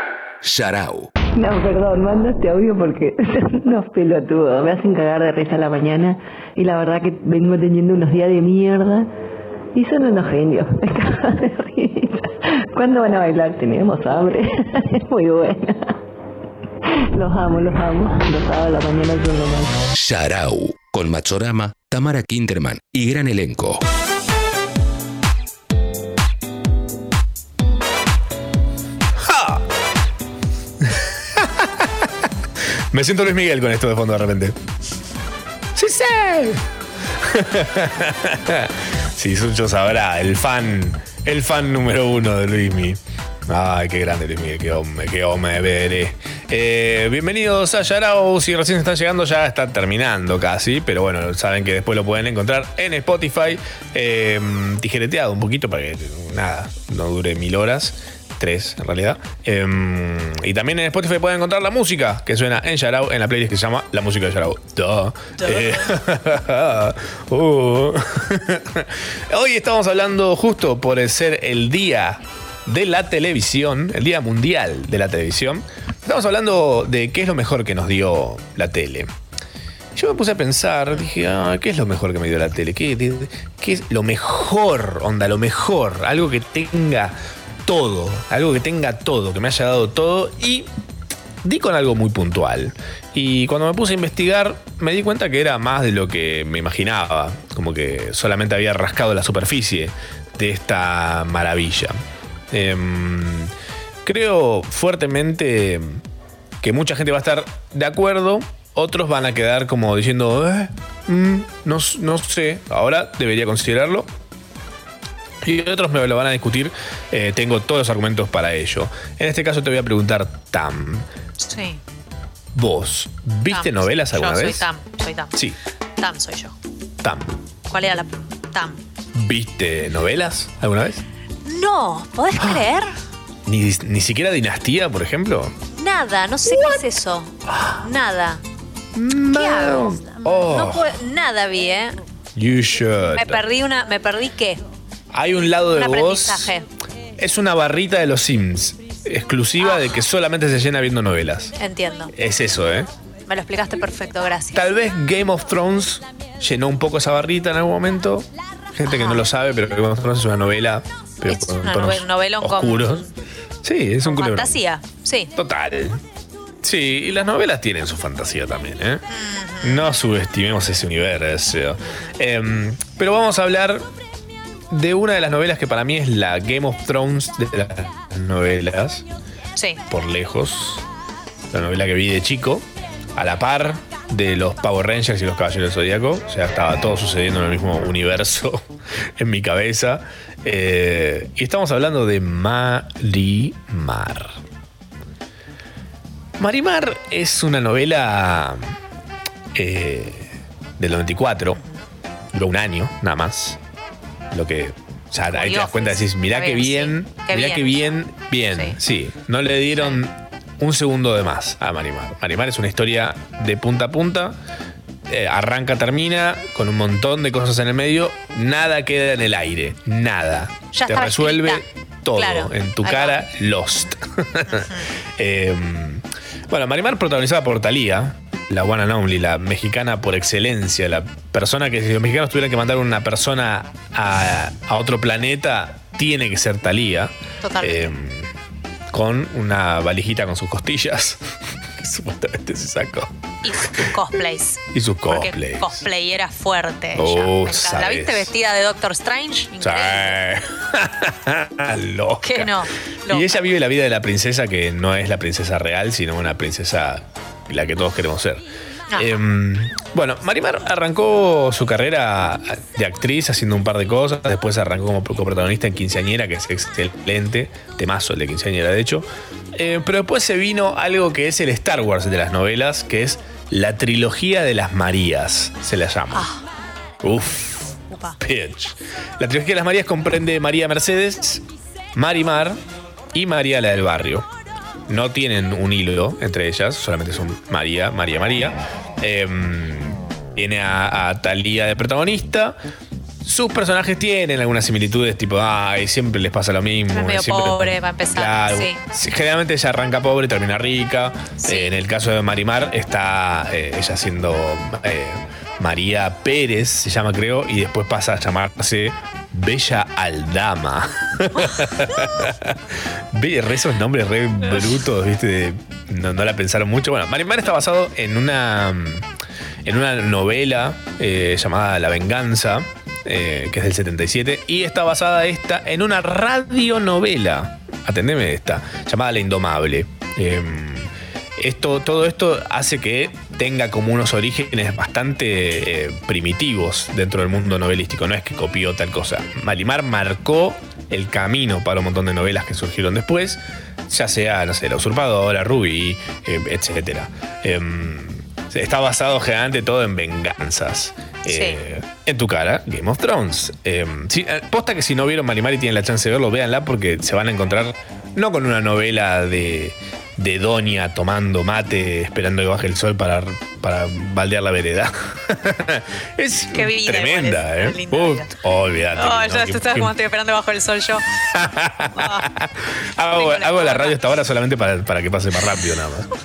Sharau. No, perdón, mando este audio porque <laughs> unos pelotudos me hacen cagar de risa a la mañana y la verdad que vengo teniendo unos días de mierda y son unos genios. <laughs> Me cagan de risa. ¿Cuándo van a bailar? Tenemos hambre. <laughs> Es muy buena. Los amo, los amo. Los sábados a la mañana son lo más. Sharau. Con Machorama, Tamara Kinderman y gran elenco. Me siento Luis Miguel con esto de fondo de repente. ¡Sí, sí! <laughs> sí, Sucho sabrá, el fan, el fan número uno de Luismi. Ay, qué grande Luis Miguel, qué hombre, qué hombre veré. Eh, bienvenidos a Yarao, si recién están llegando ya está terminando casi, pero bueno, saben que después lo pueden encontrar en Spotify, eh, tijereteado un poquito para que nada, no dure mil horas. Tres, en realidad. Eh, y también en Spotify pueden encontrar la música que suena en Yarao, en la playlist que se llama La Música de Yarao. Duh. Eh, <laughs> uh. <laughs> Hoy estamos hablando justo por el ser el día de la televisión, el día mundial de la televisión. Estamos hablando de qué es lo mejor que nos dio la tele. Yo me puse a pensar, dije, ah, ¿qué es lo mejor que me dio la tele? ¿Qué, de- qué es lo mejor, onda, lo mejor? Algo que tenga todo, algo que tenga todo, que me haya dado todo y di con algo muy puntual. Y cuando me puse a investigar, me di cuenta que era más de lo que me imaginaba. Como que solamente había rascado la superficie de esta maravilla. Em, creo fuertemente que mucha gente va a estar de acuerdo, otros van a quedar como diciendo, "Eh, mm, no, no sé, ahora debería considerarlo. Y otros me lo van a discutir, eh, tengo todos los argumentos para ello. En este caso te voy a preguntar, Tam, Sí. vos, ¿viste Tam. novelas alguna yo vez? Soy Tam, soy Tam. Sí, Tam soy yo. Tam. ¿Cuál era la Tam? ¿Viste novelas alguna vez? No, ¿podés Ah. creer? Ni, ni siquiera Dinastía, por ejemplo. Nada, no sé qué es eso. Nada. ¿Qué hago? Oh, No puedo- nada vi, ¿eh? you should. Me perdí una, me perdí qué? Hay un lado Un de vos. aprendizaje. Es una barrita de los Sims. Exclusiva de que solamente se llena viendo novelas. Entiendo. Es eso, ¿eh? Me lo explicaste perfecto, gracias. Tal vez Game of Thrones llenó un poco esa barrita en algún momento. Gente que no lo sabe, pero Game of Thrones es una novela. Pero Es con una tonos nove- novelón con- oscuros. Sí, es un. Fantasía, sí. Total. Sí, y las novelas tienen su fantasía también, ¿eh? No subestimemos ese universo. Em, pero vamos a hablar de una de las novelas que para mí es la Game of Thrones de las novelas, Sí. por lejos. la novela que vi de chico, a la par de los Power Rangers y los Caballeros del Zodíaco. O sea, estaba todo sucediendo en el mismo universo <laughs> en mi cabeza. Eh, y estamos hablando de Marimar. Marimar es una novela eh, del 94, duró un año nada más. Lo que. O sea, ahí te das cuenta decís, mirá qué bien, bien, sí. Qué mirá qué bien, bien. Sí, no le dieron un segundo de más a Marimar. Marimar es una historia de punta a punta. eh, arranca, termina, con un montón de cosas en el medio. Nada queda en el aire. Nada. Ya te resuelve escrita. todo. Claro. En tu cara, Lost. <laughs> Eh, bueno, Marimar protagonizada por Talía, la one and only, la mexicana por excelencia, la persona que si los mexicanos tuvieran que mandar una persona a, a otro planeta, tiene que ser Talía. Totalmente. Eh, con una valijita con sus costillas, <laughs> que supuestamente se sacó. Y sus cosplays. Y sus cosplays. cosplay era fuerte. Oh. ¿La viste vestida de Doctor Strange? Increíble. Sí. <laughs> Loca. Que no. Y ella vive la vida de la princesa que no es la princesa real, sino una princesa la que todos queremos ser. Ah. Em, bueno, Marimar arrancó su carrera de actriz haciendo un par de cosas. Después arrancó como coprotagonista en Quinceañera, que es excelente. Temazo el de Quinceañera, de hecho. Eh, pero después se vino algo que es el Star Wars de las novelas, que es la trilogía de las Marías, se la llama. Uf. Bitch. La trilogía de las Marías comprende María Mercedes, Marimar y María la del barrio. No tienen un hilo entre ellas, solamente son María, María, María. Em, tiene a, a Talía de protagonista. Sus personajes tienen algunas similitudes, tipo, ay, siempre les pasa lo mismo. Es medio siempre- pobre, va a empezar. Claro. Sí. Generalmente ella arranca pobre y termina rica. Eh, en el caso de Marimar está eh, ella siendo eh, María Pérez, se llama creo, y después pasa a llamarse Bella Aldama. <laughs> Re esos nombres re brutos, ¿viste? No la pensaron mucho. Bueno, Marimar está basado en una, en una novela eh, llamada La Venganza, eh, que es del 77, y está basada esta en una radionovela, atendeme esta, llamada La Indomable. Eh, esto, todo esto hace que tenga como unos orígenes bastante eh, primitivos dentro del mundo novelístico. No es que copió tal cosa. Malimar marcó el camino para un montón de novelas que surgieron después, ya sea, no sé, La Usurpadora, Ruby, eh, etc. está basado generalmente todo en venganzas. Eh, En tu cara, Game of Thrones. Eh, sí, eh, posta que si no vieron Malimar y tienen la chance de verlo, véanla porque se van a encontrar no con una novela de, de Doña tomando mate, esperando que baje el sol para, para baldear la vereda. <laughs> es Qué vida, tremenda, ¿eh? es Uh, vida. olvídate. Oh, ¿no? ya tú sabes cómo estoy esperando bajo el sol yo. <laughs> Hago, hago la radio hasta ahora solamente para, para que pase más rápido nada más. <laughs>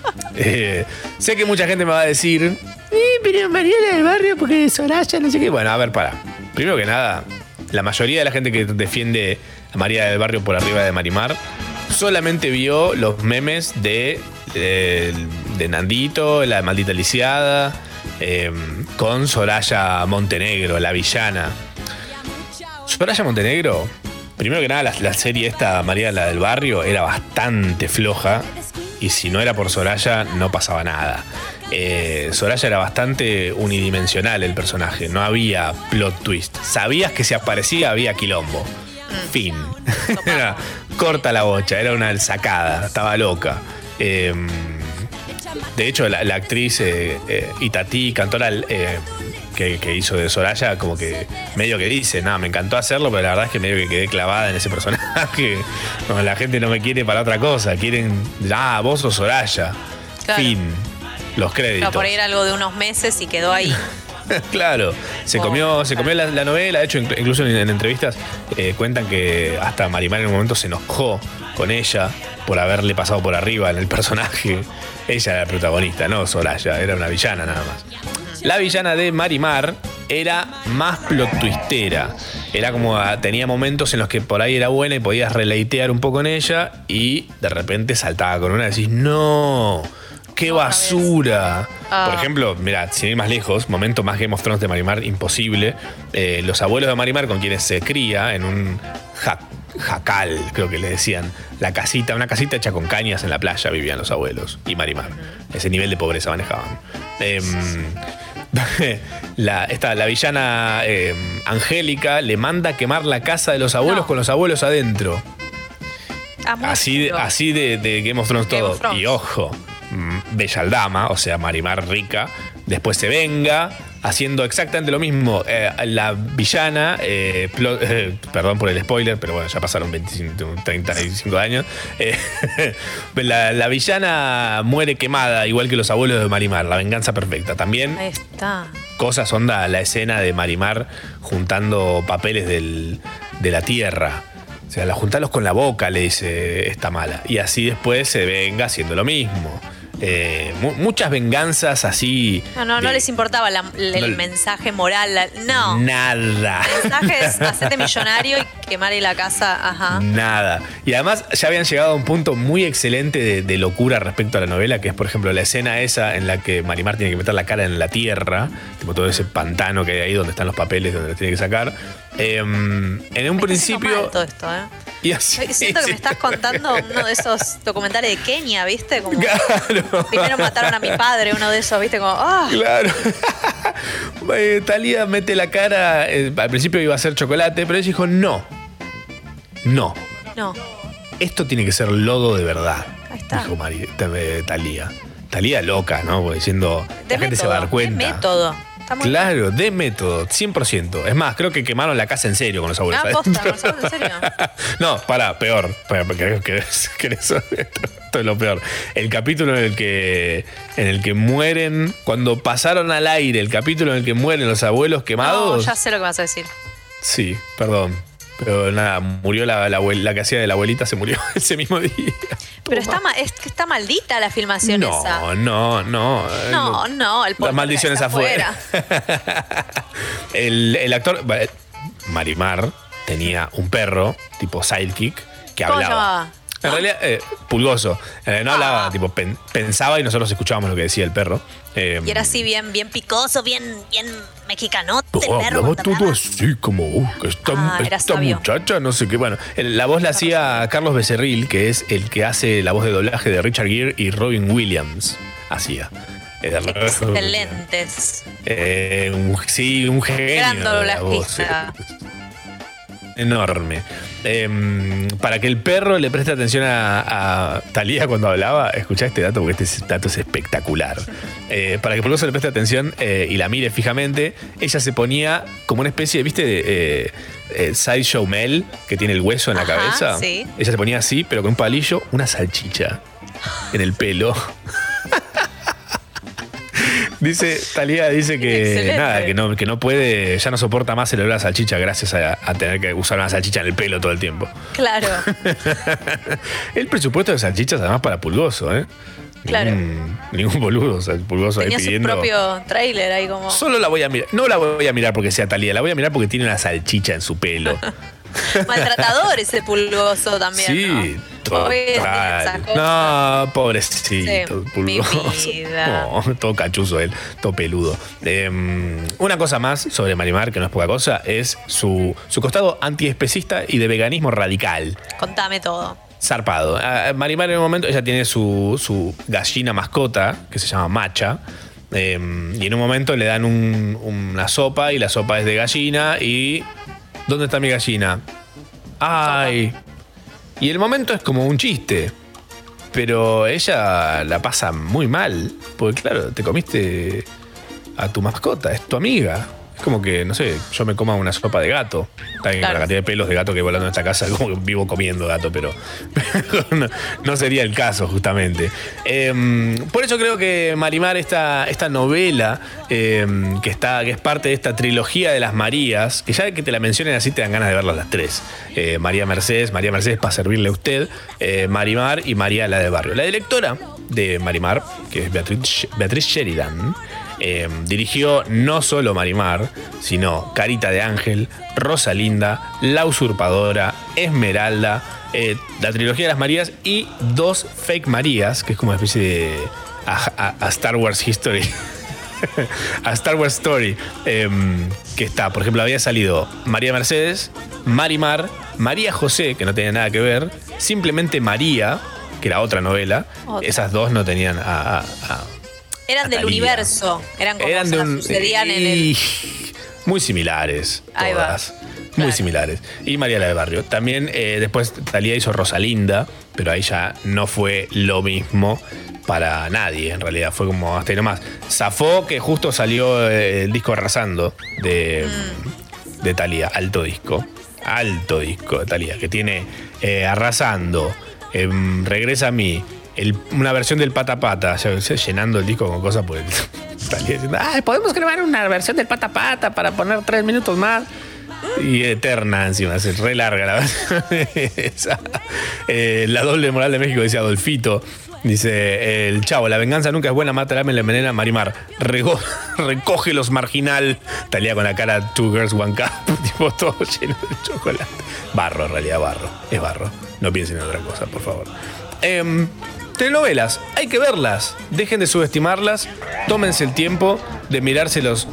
Eh, sé que mucha gente me va a decir, eh, pero Mariela del barrio porque Soraya, no sé qué. Bueno, a ver, para. Primero que nada, la mayoría de la gente que defiende a María del barrio por arriba de Marimar solamente vio los memes de, de, de Nandito, la maldita lisiada, eh, con Soraya Montenegro, la villana. Soraya Montenegro, primero que nada, la, la serie esta, María la del Barrio, era bastante floja. Y si no era por Soraya, no pasaba nada. Eh, Soraya era bastante unidimensional el personaje, no había plot twist. Sabías que si aparecía había quilombo. Fin. Era corta la bocha, era una sacada, estaba loca. Eh, de hecho, la, la actriz eh, eh, Itatí Cantoral, eh, que, que hizo de Soraya, como que medio que dice, nada, me encantó hacerlo, pero la verdad es que medio que quedé clavada en ese personaje. <laughs> No, la gente no me quiere para otra cosa, quieren, ah, vos sos Soraya. Claro. Fin. Los créditos. Pero por ahí era algo de unos meses y quedó ahí. <laughs> <laughs> claro, se comió, se comió la, la novela, de hecho, inclu- incluso en, en entrevistas eh, cuentan que hasta Marimar en un momento se enojó con ella por haberle pasado por arriba en el personaje. <laughs> Ella era la protagonista, no Soraya, era una villana nada más. La villana de Marimar era más plot twistera. Era como ah, tenía momentos en los que por ahí era buena y podías releitear un poco en ella y de repente saltaba con una y decís, no, qué basura. Ah. Por ejemplo, mira, sin ir más lejos, momento más Game of Thrones de Marimar imposible. eh, los abuelos de Marimar con quienes se cría en un ja- jacal, creo que le decían. La casita, una casita hecha con cañas en la playa vivían los abuelos y Marimar. Ese nivel de pobreza manejaban. Em, <laughs> la, esta, la villana em, Angélica le manda a quemar la casa de los abuelos con los abuelos adentro. Así, de- así de, de Game of Thrones Game todo. of Thrones. Y ojo, mm, Bellaldama, o sea, Marimar rica, después se venga haciendo exactamente lo mismo. Eh, la villana, eh, eh, perdón por el spoiler, pero bueno, ya pasaron 25, 35 años. <laughs> La, la villana muere quemada, igual que los abuelos de Marimar, la venganza perfecta. También Ahí está. cosas onda la escena de Marimar juntando papeles del- de la tierra. O sea, la juntarlos con la boca, le dice esta mala. Y así después se venga haciendo lo mismo. Eh, mu- muchas venganzas así. No, no, no les importaba la- el No- mensaje moral. la- no. Nada. El mensaje es <laughs> hacerte millonario y quemarle la casa. Ajá. Nada. Y además ya habían llegado a un punto muy excelente de, de locura respecto a la novela, que es, por ejemplo, la escena esa en la que Marimar tiene que meter la cara en la tierra, tipo todo ese pantano que hay ahí donde están los papeles, donde los tiene que sacar. Em, en un principio. Mal todo esto, ¿eh? <laughs> Y así, Siento que me estás contando uno de esos documentales de Kenia, ¿viste? Como <laughs> <laughs> primero mataron a mi padre, uno de esos, ¿viste? Como, ¡ah! Claro. <laughs> Eh, Talía mete la cara. eh, al principio iba a ser chocolate, pero ella dijo: no. No. No. Esto tiene que ser lodo de verdad. Ahí está. Dijo Mari, eh, Talía. Talía loca, ¿no? Porque diciendo. De la gente se va a dar cuenta. De método. Claro, de método, 100%. Es más, creo que quemaron la casa en serio con los abuelos. Ah, posta, ¿no sabes? ¿En serio? <laughs> No, para, peor. Para, ¿querés- querés- querés saber? Esto, es lo peor. El capítulo en el que en el que mueren, cuando pasaron al aire, el capítulo en el que mueren los abuelos No, quemados. ya sé lo que vas a decir. Sí, perdón. Pero nada, murió la, la, que hacía de la abuelita, se murió <laughs> ese mismo día. Pero está, ma- es que está maldita la filmación esa. No, no, no. No, no, el Las maldiciones afuera. <laughs> El, el actor, eh, Marimar, tenía un perro, tipo sidekick, que ¿Cómo hablaba. llamaba? En realidad, eh, pulgoso. Eh, no hablaba, tipo, pen- pensaba y nosotros escuchábamos lo que decía el perro. Eh, Y era así bien, bien picoso, bien, bien mexicanote el Oh, perro. todo así como uh, esta, Ah, esta muchacha, no sé qué. Bueno, la voz la hacía Carlos Becerril, que es el que hace la voz de doblaje de Richard Gere y Robin Williams. Hacía. Eh, Excelentes. eh, un- sí, un genio. Gran doblajista. Enorme. Eh, para que el perro le preste atención a, a Talía cuando hablaba, escuchá este dato porque este dato es espectacular. Eh, para que el Pulgoso le preste atención eh, y la mire fijamente, ella se ponía como una especie, ¿viste? De eh, Sideshow Mel, que tiene el hueso en la Ajá, cabeza. sí. Ella se ponía así, pero con un palillo, una salchicha en el pelo. Dice, Talía dice que Excelente. nada, que no, que no puede, ya no soporta más el olor a salchicha gracias a, a tener que usar una salchicha en el pelo todo el tiempo. Claro, <laughs> El presupuesto de salchichas además para Pulgoso, ¿eh? claro. Ningún, ningún boludo, o sea, el Pulgoso Tenía ahí su pidiendo. propio trailer ahí como. Solo la voy a mirar, no la voy a mirar porque sea Talía, la voy a mirar porque tiene una salchicha en su pelo. <laughs> Maltratador ese pulgoso también. sí, ¿no? Total. No, pobrecito, Sí, Pulgoso. <laughs> Oh, todo cachuzo él, todo peludo. Eh, una cosa más sobre Marimar, que no es poca cosa, es su, su costado antiespecista y de veganismo radical. Contame todo. Zarpado. Ah, Marimar en un momento, ella tiene su, su gallina mascota, que se llama Macha. eh, y en un momento le dan un- una sopa y la sopa es de gallina y... ¿Dónde está mi gallina? Ay. Y el momento es como un chiste. Pero ella la pasa muy mal. Porque claro, te comiste a tu mascota, es tu amiga. Como que, no sé, yo me coma una sopa de gato. Está bien, con Claro. la cantidad de pelos de gato que volando en esta casa, como que vivo comiendo gato, pero <laughs> no, no sería el caso, justamente. Em, por eso creo que Marimar, esta, esta novela, em, que, está, que es parte de esta trilogía de las Marías, que ya que te la mencionen así te dan ganas de verlas las tres. Eh, María Mercedes, María Mercedes para servirle a usted, eh, Marimar y María la de Barrio. La directora de Marimar, que es Beatriz, Beatriz Sheridan, eh, dirigió no solo Marimar, sino Carita de Ángel, Rosalinda, La Usurpadora, Esmeralda, eh, la trilogía de las Marías y dos fake Marías, que es como una especie de a, a- a Star Wars History. <laughs> a Star Wars Story, em, que está, por ejemplo, había salido María Mercedes, Marimar, María José, que no tenía nada que ver, simplemente María, que era otra novela. Otra. Esas dos no tenían a, Eran del Natalia. universo. Eran como eran de se un. sucedían en el. Muy similares. Ahí va. Todas. Muy similares. Y María la de Barrio. También eh, después Talía hizo Rosalinda, pero ahí ya no fue lo mismo para nadie, en realidad. Fue como hasta ahí nomás. Zafó que justo salió eh, el disco Arrasando de, Mm. de Talía, alto disco. Alto disco de Talía, que tiene eh, Arrasando, em, Regresa a mí, una versión del Pata Pata, llenando el disco con cosas por el. Talía diciendo, "Ay, podemos grabar una versión del Pata Pata para poner tres minutos más. Y eterna encima, es re larga la <laughs> esa. Eh, la doble moral de México dice Adolfito. Dice el chavo, la venganza nunca es buena, mata la la envenena Marimar. Rego- <laughs> recoge los marginal. Talía con la cara Two Girls One Cup, <laughs> tipo todo lleno de chocolate. Barro, en realidad, barro. Es barro. No piensen en otra cosa, por favor. Em, telenovelas, hay que verlas. Dejen de subestimarlas. Tómense el tiempo de mirarse los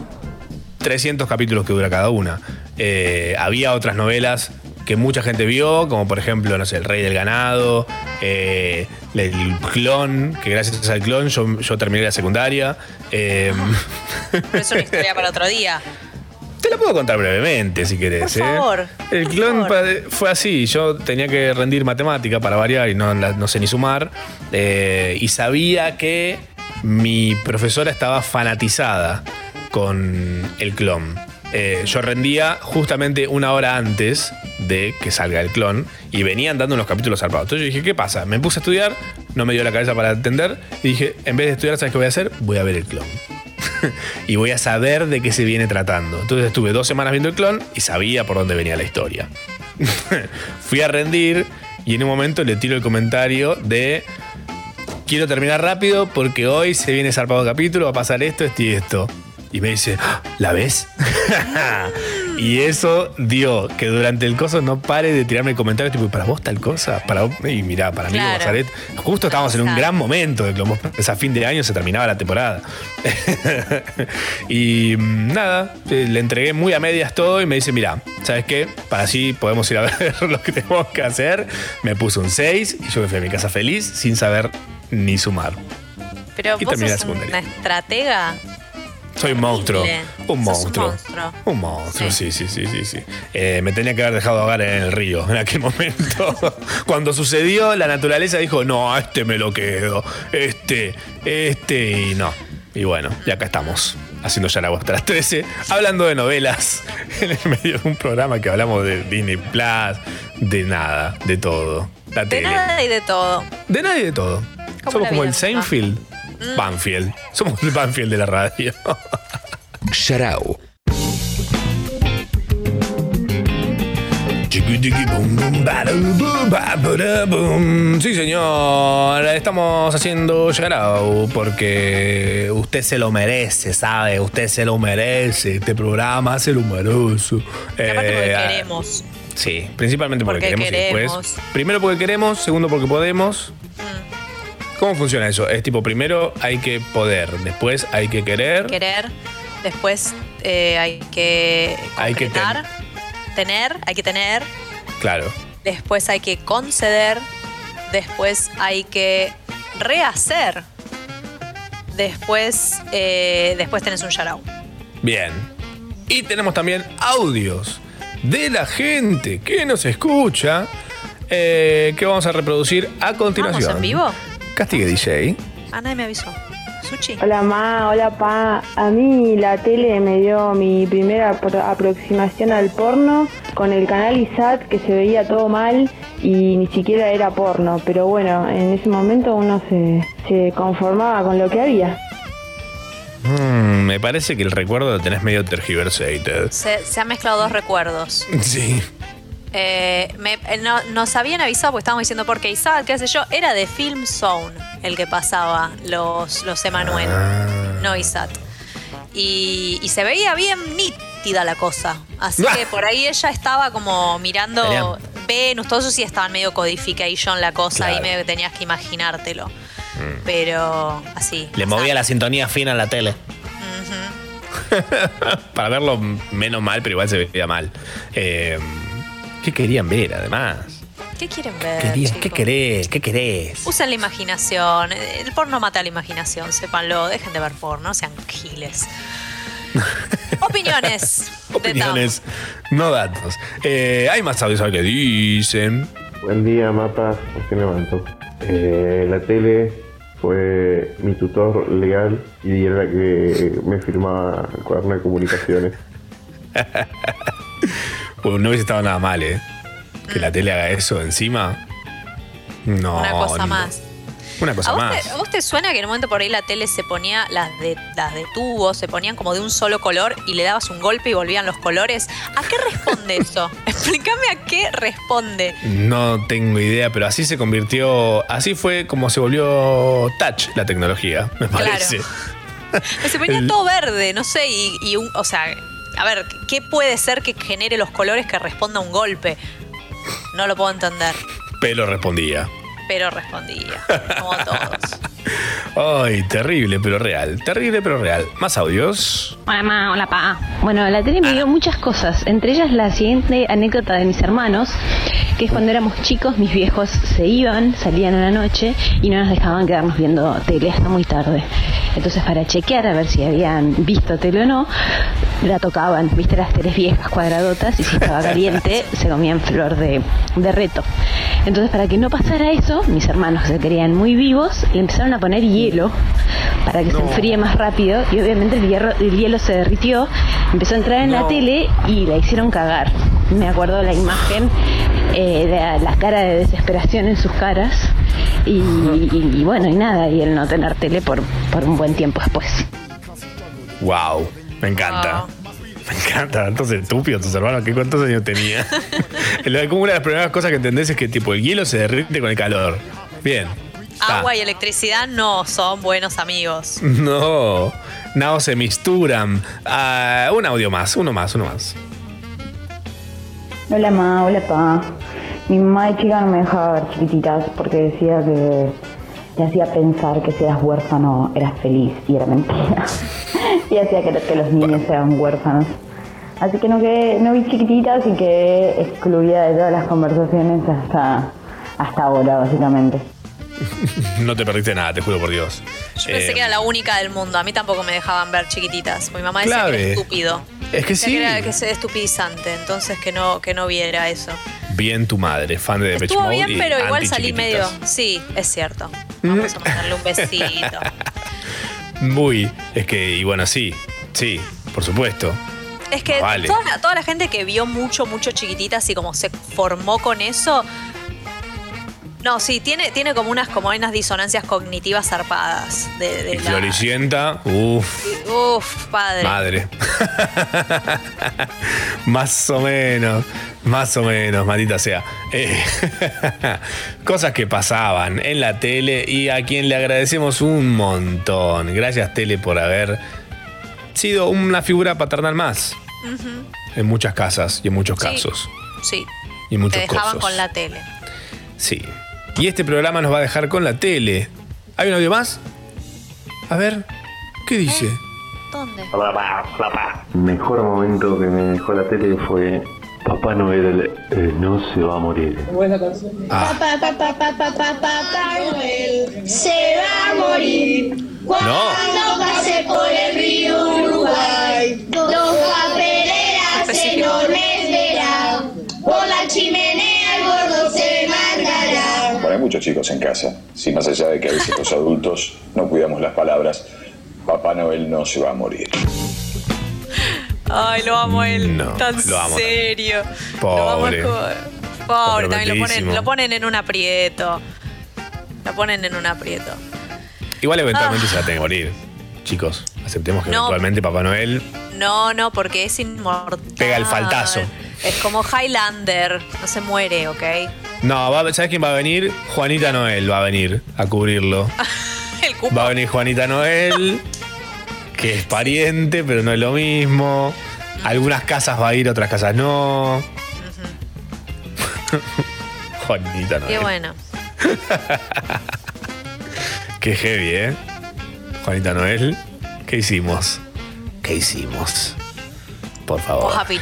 300 capítulos que dura cada una. Eh, había otras novelas que mucha gente vio, como por ejemplo, no sé, El Rey del Ganado, eh, El Clon, que gracias al clon yo, yo terminé la secundaria. Eh, Pero es una historia para otro día. <laughs> te la puedo contar brevemente si querés. Por ¿eh? favor, El clon fue así. Yo tenía que rendir matemática para variar y no, sé ni sumar. Eh, y sabía que mi profesora estaba fanatizada con el clon. Eh, yo rendía justamente una hora antes de que salga el clon y venían dando unos capítulos zarpados. Entonces yo dije, ¿qué pasa? Me puse a estudiar, no me dio la cabeza para entender y dije, en vez de estudiar, ¿sabes qué voy a hacer? Voy a ver el clon <laughs> y voy a saber de qué se viene tratando. Entonces estuve dos semanas viendo el clon y sabía por dónde venía la historia. <laughs> Fui a rendir y en un momento le tiro el comentario de quiero terminar rápido porque hoy se viene zarpado capítulo, va a pasar esto, esto y esto. Y me dice, "Ah, ¿la ves? <laughs> y eso dio que durante el coso no pare de tirarme comentarios tipo, ¿para vos tal cosa? Para vos? Y mirá, para mí, Claro. Justo estábamos en un gran momento de Clon. Es a fin de año se terminaba la temporada. <laughs> y mm, nada, eh, le entregué muy a medias todo y me dice, mira, ¿sabes qué? Para así podemos ir a <laughs> ver lo que tenemos que hacer. Me puso un 6 y yo me fui a mi casa feliz sin saber ni sumar. Pero Y vos sos una estratega. Soy un monstruo. Un monstruo. Un monstruo, sí, sí, sí, sí. sí. Eh, me tenía que haber dejado ahogar en el río en aquel <laughs> momento. Cuando sucedió, la naturaleza dijo, no, a este me lo quedo. Este, este y no. Y bueno, y acá estamos. Haciendo ya la las 13, hablando de novelas, <laughs> en el medio de un programa que hablamos de Disney Plus, de nada, de todo. La De tele. nada y de todo. De nada y de todo. Somos como el Seinfeld. Banfield. Somos el Banfield de la radio. Sharau. Sí, señor. Estamos haciendo Yarao porque usted se lo merece, ¿sabe? Usted se lo merece. Este programa se lo merece. Aparte porque Eh, queremos. Sí, principalmente porque, Porque queremos, y después. Primero porque queremos, segundo porque podemos. Mm. ¿Cómo funciona eso? Es tipo, primero hay que poder, después hay que querer. Querer. Después eh, hay que Hay que tener, hay que tener. Claro. Después hay que conceder. Después hay que rehacer. Después, eh, después tenés un yarao. Bien. Y tenemos también audios de la gente que nos escucha. eh, que vamos a reproducir a continuación. ¿Vamos en vivo? Castigue DJ. Ah, nadie me avisó. Sushi. Hola ma, hola pa. A mí la tele me dio mi primera apro- aproximación al porno con el canal ISAT que se veía todo mal y ni siquiera era porno. Pero bueno, en ese momento uno se, se conformaba con lo que había. Mm, me parece que el recuerdo lo tenés medio tergiversated. Se, se han mezclado dos recuerdos. <laughs> Sí. Eh, me- eh, no- nos habían avisado porque estábamos diciendo porque Isaac, qué sé yo, era de Film Zone el que pasaba los, los Emanuel, Ah. no Isaac. Y, y se veía bien nítida la cosa. Así Ah. <laughs> que por ahí ella estaba como mirando Genial. Venus, todo eso sí estaban medio codification la cosa Claro. y medio que tenías que imaginártelo. Pero así. Le movía la sintonía fina a la tele. <laughs> Para verlo menos mal, pero igual se veía mal. Eh, ¿Qué querían ver, además? ¿Qué quieren ver? Querían- ¿Qué querés? ¿Qué querés? Usen la imaginación. El porno mata la imaginación, sépanlo. Dejen de ver porno, no sean giles. <laughs> Opiniones. <laughs> Opiniones, no datos. Eh, hay más audios qué dicen. Buen día, mapas. ¿Por qué levanto? Eh, la tele fue mi tutor legal y era la que me firmaba el cuaderno de comunicaciones. <laughs> Bueno, no hubiese estado nada mal, ¿eh? Que la tele haga eso encima. No. Una cosa no. más. Una cosa ¿A vos, más. te, a vos te suena que en un momento por ahí la tele se ponía, las de, las de tubo, se ponían como de un solo color y le dabas un golpe y volvían los colores? ¿A qué responde <laughs> eso? Explícame a qué responde. No tengo idea, pero así se convirtió. Así fue como se volvió touch la tecnología, me Claro. parece. <laughs> Se ponía El- todo verde, no sé, y, y un, o sea, a ver, ¿qué puede ser que genere los colores que responda a un golpe? No lo puedo entender, Pero respondía. pero respondía, como todos. <laughs> Ay, terrible, pero real. Terrible, pero real. Más audios. Hola, ma, hola, pa. Bueno, la tele me dio muchas cosas, entre ellas la siguiente anécdota de mis hermanos, que es cuando éramos chicos, mis viejos se iban, salían a la noche y no nos dejaban quedarnos viendo tele hasta muy tarde. Entonces, para chequear a ver si habían visto tele o no, la tocaban, viste las teles viejas cuadradotas y si estaba caliente <laughs> se comían flor de, de reto. Entonces, para que no pasara eso, mis hermanos que se querían muy vivos, le empezaron a poner hielo para que se enfríe más rápido y obviamente el, hierro- el hielo se derritió, empezó a entrar en la tele y la hicieron cagar. Me acuerdo la imagen eh, de la, la cara de desesperación en sus caras y, y- y bueno, y nada, y el no tener tele por, por un buen tiempo después. Wow, me encanta. Me encanta. Entonces, estúpido tus hermanos, ¿qué cuántos años tenía? <laughs> Lo- Como una de las primeras cosas que entendés es que tipo el hielo se derrite con el calor. Bien. Agua y electricidad no son buenos amigos. No, no se misturan. Ah, un audio más, uno más, uno más. Hola ma, hola pa. Mi mamá de chica no me dejaba ver chiquititas porque decía que te hacía pensar que si eras huérfano eras feliz y era mentira. <laughs> y hacía que, que los niños sean huérfanos. Así que no, quedé, no vi chiquititas y quedé excluida de todas las conversaciones hasta, hasta ahora, básicamente. <laughs> No te perdiste nada, te juro por Dios. Yo pensé Eh, que era la única del mundo. A mí tampoco me dejaban ver chiquititas. Mi mamá decía que era estúpido. Es que sí. era que es estupidizante, entonces que no, que no viera eso. Bien tu madre, fan de Depeche Estuvo Mode bien, pero igual salí medio. Sí, es cierto. Vamos a mandarle un besito. <laughs> Muy. Es que, y bueno, sí, sí, por supuesto. Es que Ah, Vale. toda, toda la gente que vio mucho, mucho chiquititas y como se formó con eso. No, sí, tiene, tiene como unas, como unas disonancias cognitivas zarpadas. De, de Y la- Floricienta, uff, Uf, padre. madre. <laughs> más o menos, más o menos, maldita sea. Eh, <laughs> cosas que pasaban en la tele y a quien le agradecemos un montón. Gracias, tele, por haber sido una figura paternal más en muchas casas y en muchos Sí. casos. Sí. Y muchos Te dejaban cosos. con la tele. Sí. Y este programa nos va a dejar con la tele. ¿Hay un audio más? A ver, ¿qué dice? ¿Dónde? Mejor momento que me dejó la tele fue Papá Noel eh, no se va a morir. Ah. Papá, papá, papá, papá, papá Noel se va a morir cuando pase por el río Uruguay. Muchos chicos en casa. Si más allá de que a veces los adultos no cuidamos las palabras, Papá Noel no se va a morir. Ay, lo amo él. No, tan lo amo serio. Pobre. Lo amo, es como- Pobre, también lo ponen, Comprometidísimo. lo ponen en un aprieto. Lo ponen en un aprieto. Igual eventualmente se va a tener que morir. Chicos, aceptemos que No. eventualmente Papá Noel No, no, porque es inmortal. pega el faltazo. Es como Highlander. No se muere, ¿ok? No, va- ¿sabes quién va a venir? Juanita Noel va a venir a cubrirlo. <laughs> El cupo. Va a venir Juanita Noel, que es pariente, pero no es lo mismo. Algunas casas va a ir, otras casas no. <laughs> Juanita Noel. Qué bueno. <laughs> Qué heavy, ¿eh? Juanita Noel, ¿qué hicimos? ¿Qué hicimos? Por favor. What have we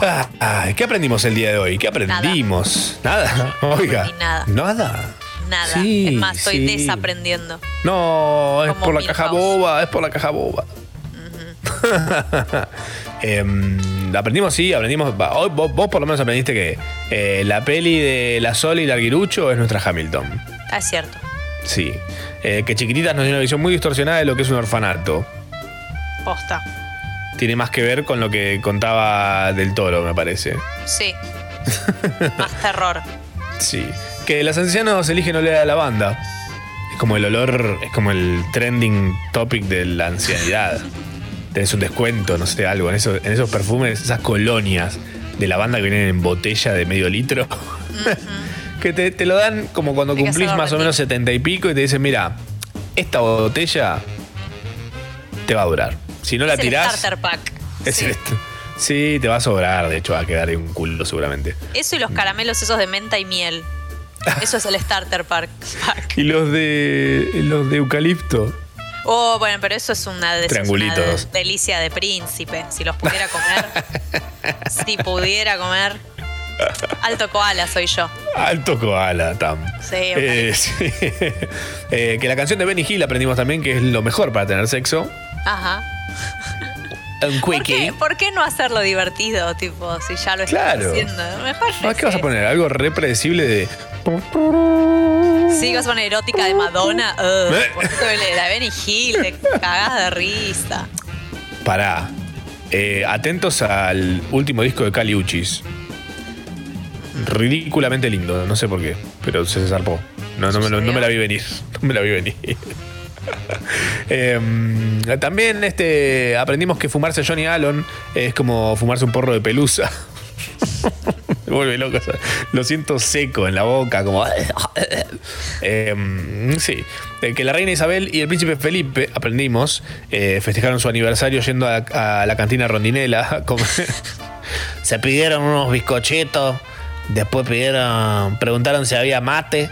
Ah, ¿Qué aprendimos el día de hoy? ¿Qué aprendimos? Nada. Oiga. Nada. Nada. Nada. Sí, es más, estoy sí. desaprendiendo. No, es Como por la caja boba, es por la caja boba. <laughs> Em, aprendimos, sí, aprendimos. Hoy vos, vos por lo menos aprendiste que eh, la peli de La Sol y el Arguirucho es nuestra Hamilton. Ah, es cierto. Sí. Eh, que Chiquititas nos dio una visión muy distorsionada de lo que es un orfanato. Posta. Tiene más que ver con lo que contaba del toro, me parece. Sí. <laughs> más terror. Sí. Que los ancianos eligen oler a lavanda. Es como el olor, es como el trending topic de la ancianidad. Tenés un descuento, no sé, algo. En, eso- en esos perfumes, esas colonias de lavanda que vienen en botella de medio litro. <laughs> que te, te lo dan como cuando cumplís más o menos setenta y pico y te dicen, mira, esta botella te va a durar. Si no la es el starter pack. es sí. el- sí, te va a sobrar. De hecho, va a quedar un culo seguramente. Eso y los caramelos esos de menta y miel. <laughs> Eso es el starter pack. pack. Y los de los de eucalipto. Oh, bueno, pero eso es una, de- eso es una Triangulitos. de- delicia de príncipe. Si los pudiera comer. <laughs> si pudiera comer. Alto koala soy yo. Alto koala, Tam. Sí, Eh, <laughs> sí. Eh, que la canción de Benny Hill aprendimos también que es lo mejor para tener sexo. Ajá. Un ¿Por quickie. qué, por qué no hacerlo divertido? Tipo, si ya lo estás Claro. haciendo. Mejor Ah, ¿Qué vas a poner? Algo re predecible de. Sí, vas a poner erótica de Madonna. <laughs> ¿Eh? la Benny Hill, te cagás de risa. Pará. Eh, atentos al último disco de Cali Uchis. Ridículamente lindo, no sé por qué, pero se zarpó. No, no, me, lo- no me la vi venir. <laughs> No me la vi venir. Em, también este, aprendimos que fumarse Johnny Allen es como fumarse un porro de pelusa. <laughs> Me vuelve loco. Lo siento seco en la boca, como. <laughs> Em, sí. Eh, que la reina Isabel y el príncipe Felipe, aprendimos, eh, festejaron su aniversario yendo a, a la cantina Rondinela. <laughs> Se pidieron unos bizcochitos. Después pidieron. Preguntaron si había mate.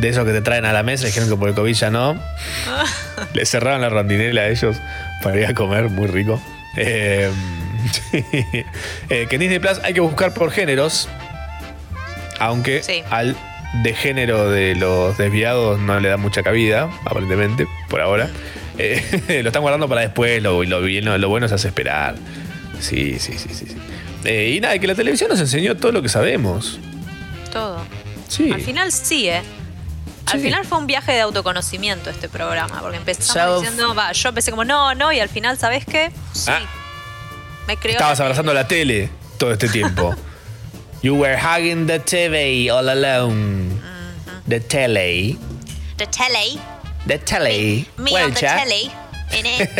De esos que te traen a la mesa. Dijeron que por el COVID ya no. <laughs> Le cerraron la rondinela a ellos para ir a comer, muy rico. Eh, <laughs> sí. Eh, que en Disney Plus hay que buscar por géneros, aunque al de género de los desviados no le da mucha cabida, aparentemente, por ahora. Eh, <laughs> lo están guardando para después, lo, lo, bueno se hace esperar. Sí, sí, sí, sí. sí. Eh, y nada, que la televisión nos enseñó todo lo que sabemos. Todo. Sí. Al final sí, ¿eh? Al final fue un viaje de autoconocimiento este programa, porque empezamos Self- diciendo, va, yo empecé como, no, no, y al final, ¿sabes qué? Sí. Ah. Me creó. Estabas abrazando la tele todo este tiempo. <laughs> You were hugging the TV all alone. The tele. The telly. The tele. Me Well, on the telly. In it.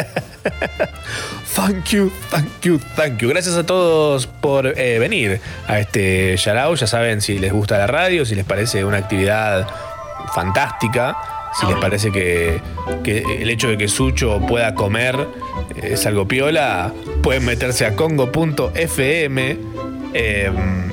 Thank you, thank you, thank you. Gracias a todos por eh, venir a este Yarao. Ya saben si les gusta la radio, si les parece una actividad fantástica, si les parece que, que el hecho de que Sucho pueda comer eh, es algo piola, pueden meterse a congo.fm. eh,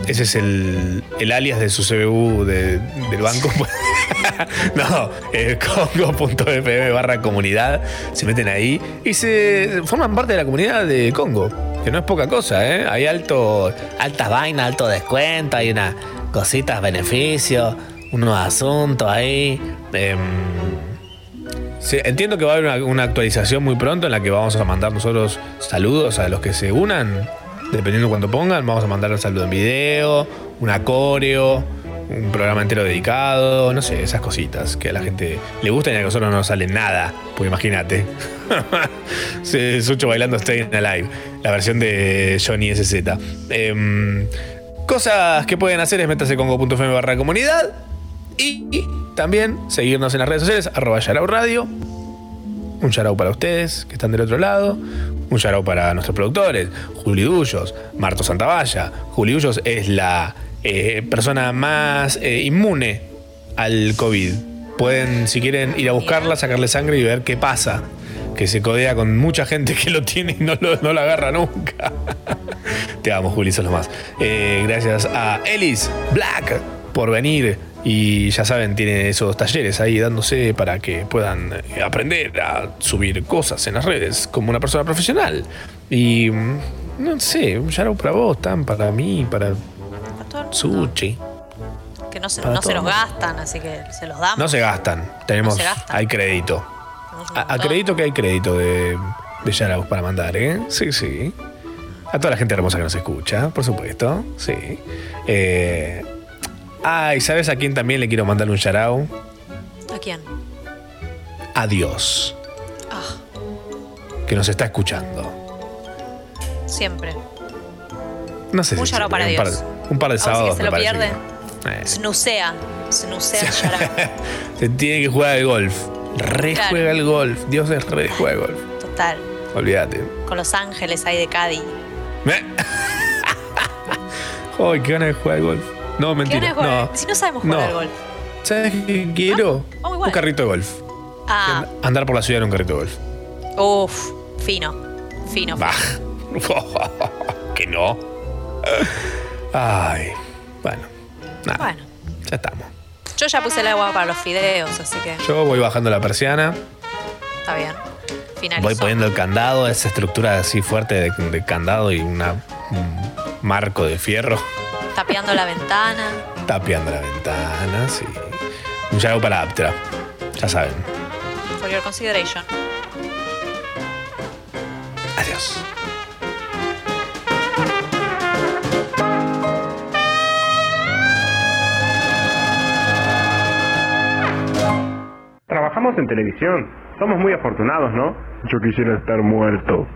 ese es el, el alias de su CBU de- del banco. <laughs> no, eh, congo.fm barra comunidad. Se meten ahí y se forman parte de la comunidad de Congo. Que no es poca cosa, ¿eh? Hay alto, alta vaina, alto descuento, hay unas cositas, beneficios, unos asuntos ahí. em, entiendo que va a haber una, actualización muy pronto en la que vamos a mandar nosotros saludos a los que se unan. Dependiendo de cuánto pongan, vamos a mandar un saludo en video, un coreo, un programa entero dedicado, no sé, esas cositas que a la gente le gustan y a nosotros no nos sale nada. Pues imagínate. <laughs> Sucho bailando Staying Alive, la versión de Johnny SZ. Em, cosas que pueden hacer es meterse con go.fm barra comunidad y también seguirnos en las redes sociales, arroba Yarao Radio. Un yarao para ustedes que están del otro lado. Un yarao para nuestros productores, Juli Dullos, Marto Santavalla. Juli Dullos es la eh, persona más eh, inmune al COVID. Pueden, si quieren, ir a buscarla, sacarle sangre y ver qué pasa. Que se codea con mucha gente que lo tiene y no lo, no agarra nunca. <laughs> Te amo, Juli, sos lo más. Eh, gracias a Ellis Black por venir Y ya saben, tiene esos talleres ahí dándose para que puedan eh, aprender a subir cosas en las redes como una persona profesional. Y mm, no sé, un shout para vos, Tan, para mí, para Suchi. Que no se, Para no se los gastan, así que se los damos. No se gastan, tenemos, No se gastan. hay crédito. A- Acredito que hay crédito de, de para mandar, ¿eh? Sí, sí. A toda la gente hermosa que nos escucha, por supuesto. Sí. Eh, ah, y ¿sabes a quién también le quiero mandar un shoutout? ¿A quién? A Dios. Ah, Que nos está escuchando. siempre. No sé Un si para un par, Dios. un par de Ahora sí que sábados se lo pierde. que- eh, Snusea. El <laughs> se tiene que jugar al golf. Re Claro. juega al golf. Dios es re juega al golf. Total. Olvídate. Con los ángeles ahí de Cádiz. <laughs> Ay, qué ganas de jugar al golf. No, ¿Qué mentira. No. Si no sabemos jugar No. al golf. ¿Sabes qué quiero? igual. un carrito de golf. Ah, Andar por la ciudad en un carrito de golf. uff, fino. Fino. Bah. <laughs> que no. Ay. Bueno. Nada. Bueno, Ya estamos. yo ya puse el agua para los fideos, así que Yo voy bajando la persiana. está bien. Finalizó. Voy poniendo el candado, esa estructura así fuerte de, de candado y una, un marco de fierro. Tapeando la ventana. Tapeando la ventana, sí. Un llave para Aptra. Ya saben. For your consideration. Adiós. Trabajamos en televisión. Somos muy afortunados, ¿no? Yo quisiera estar muerto.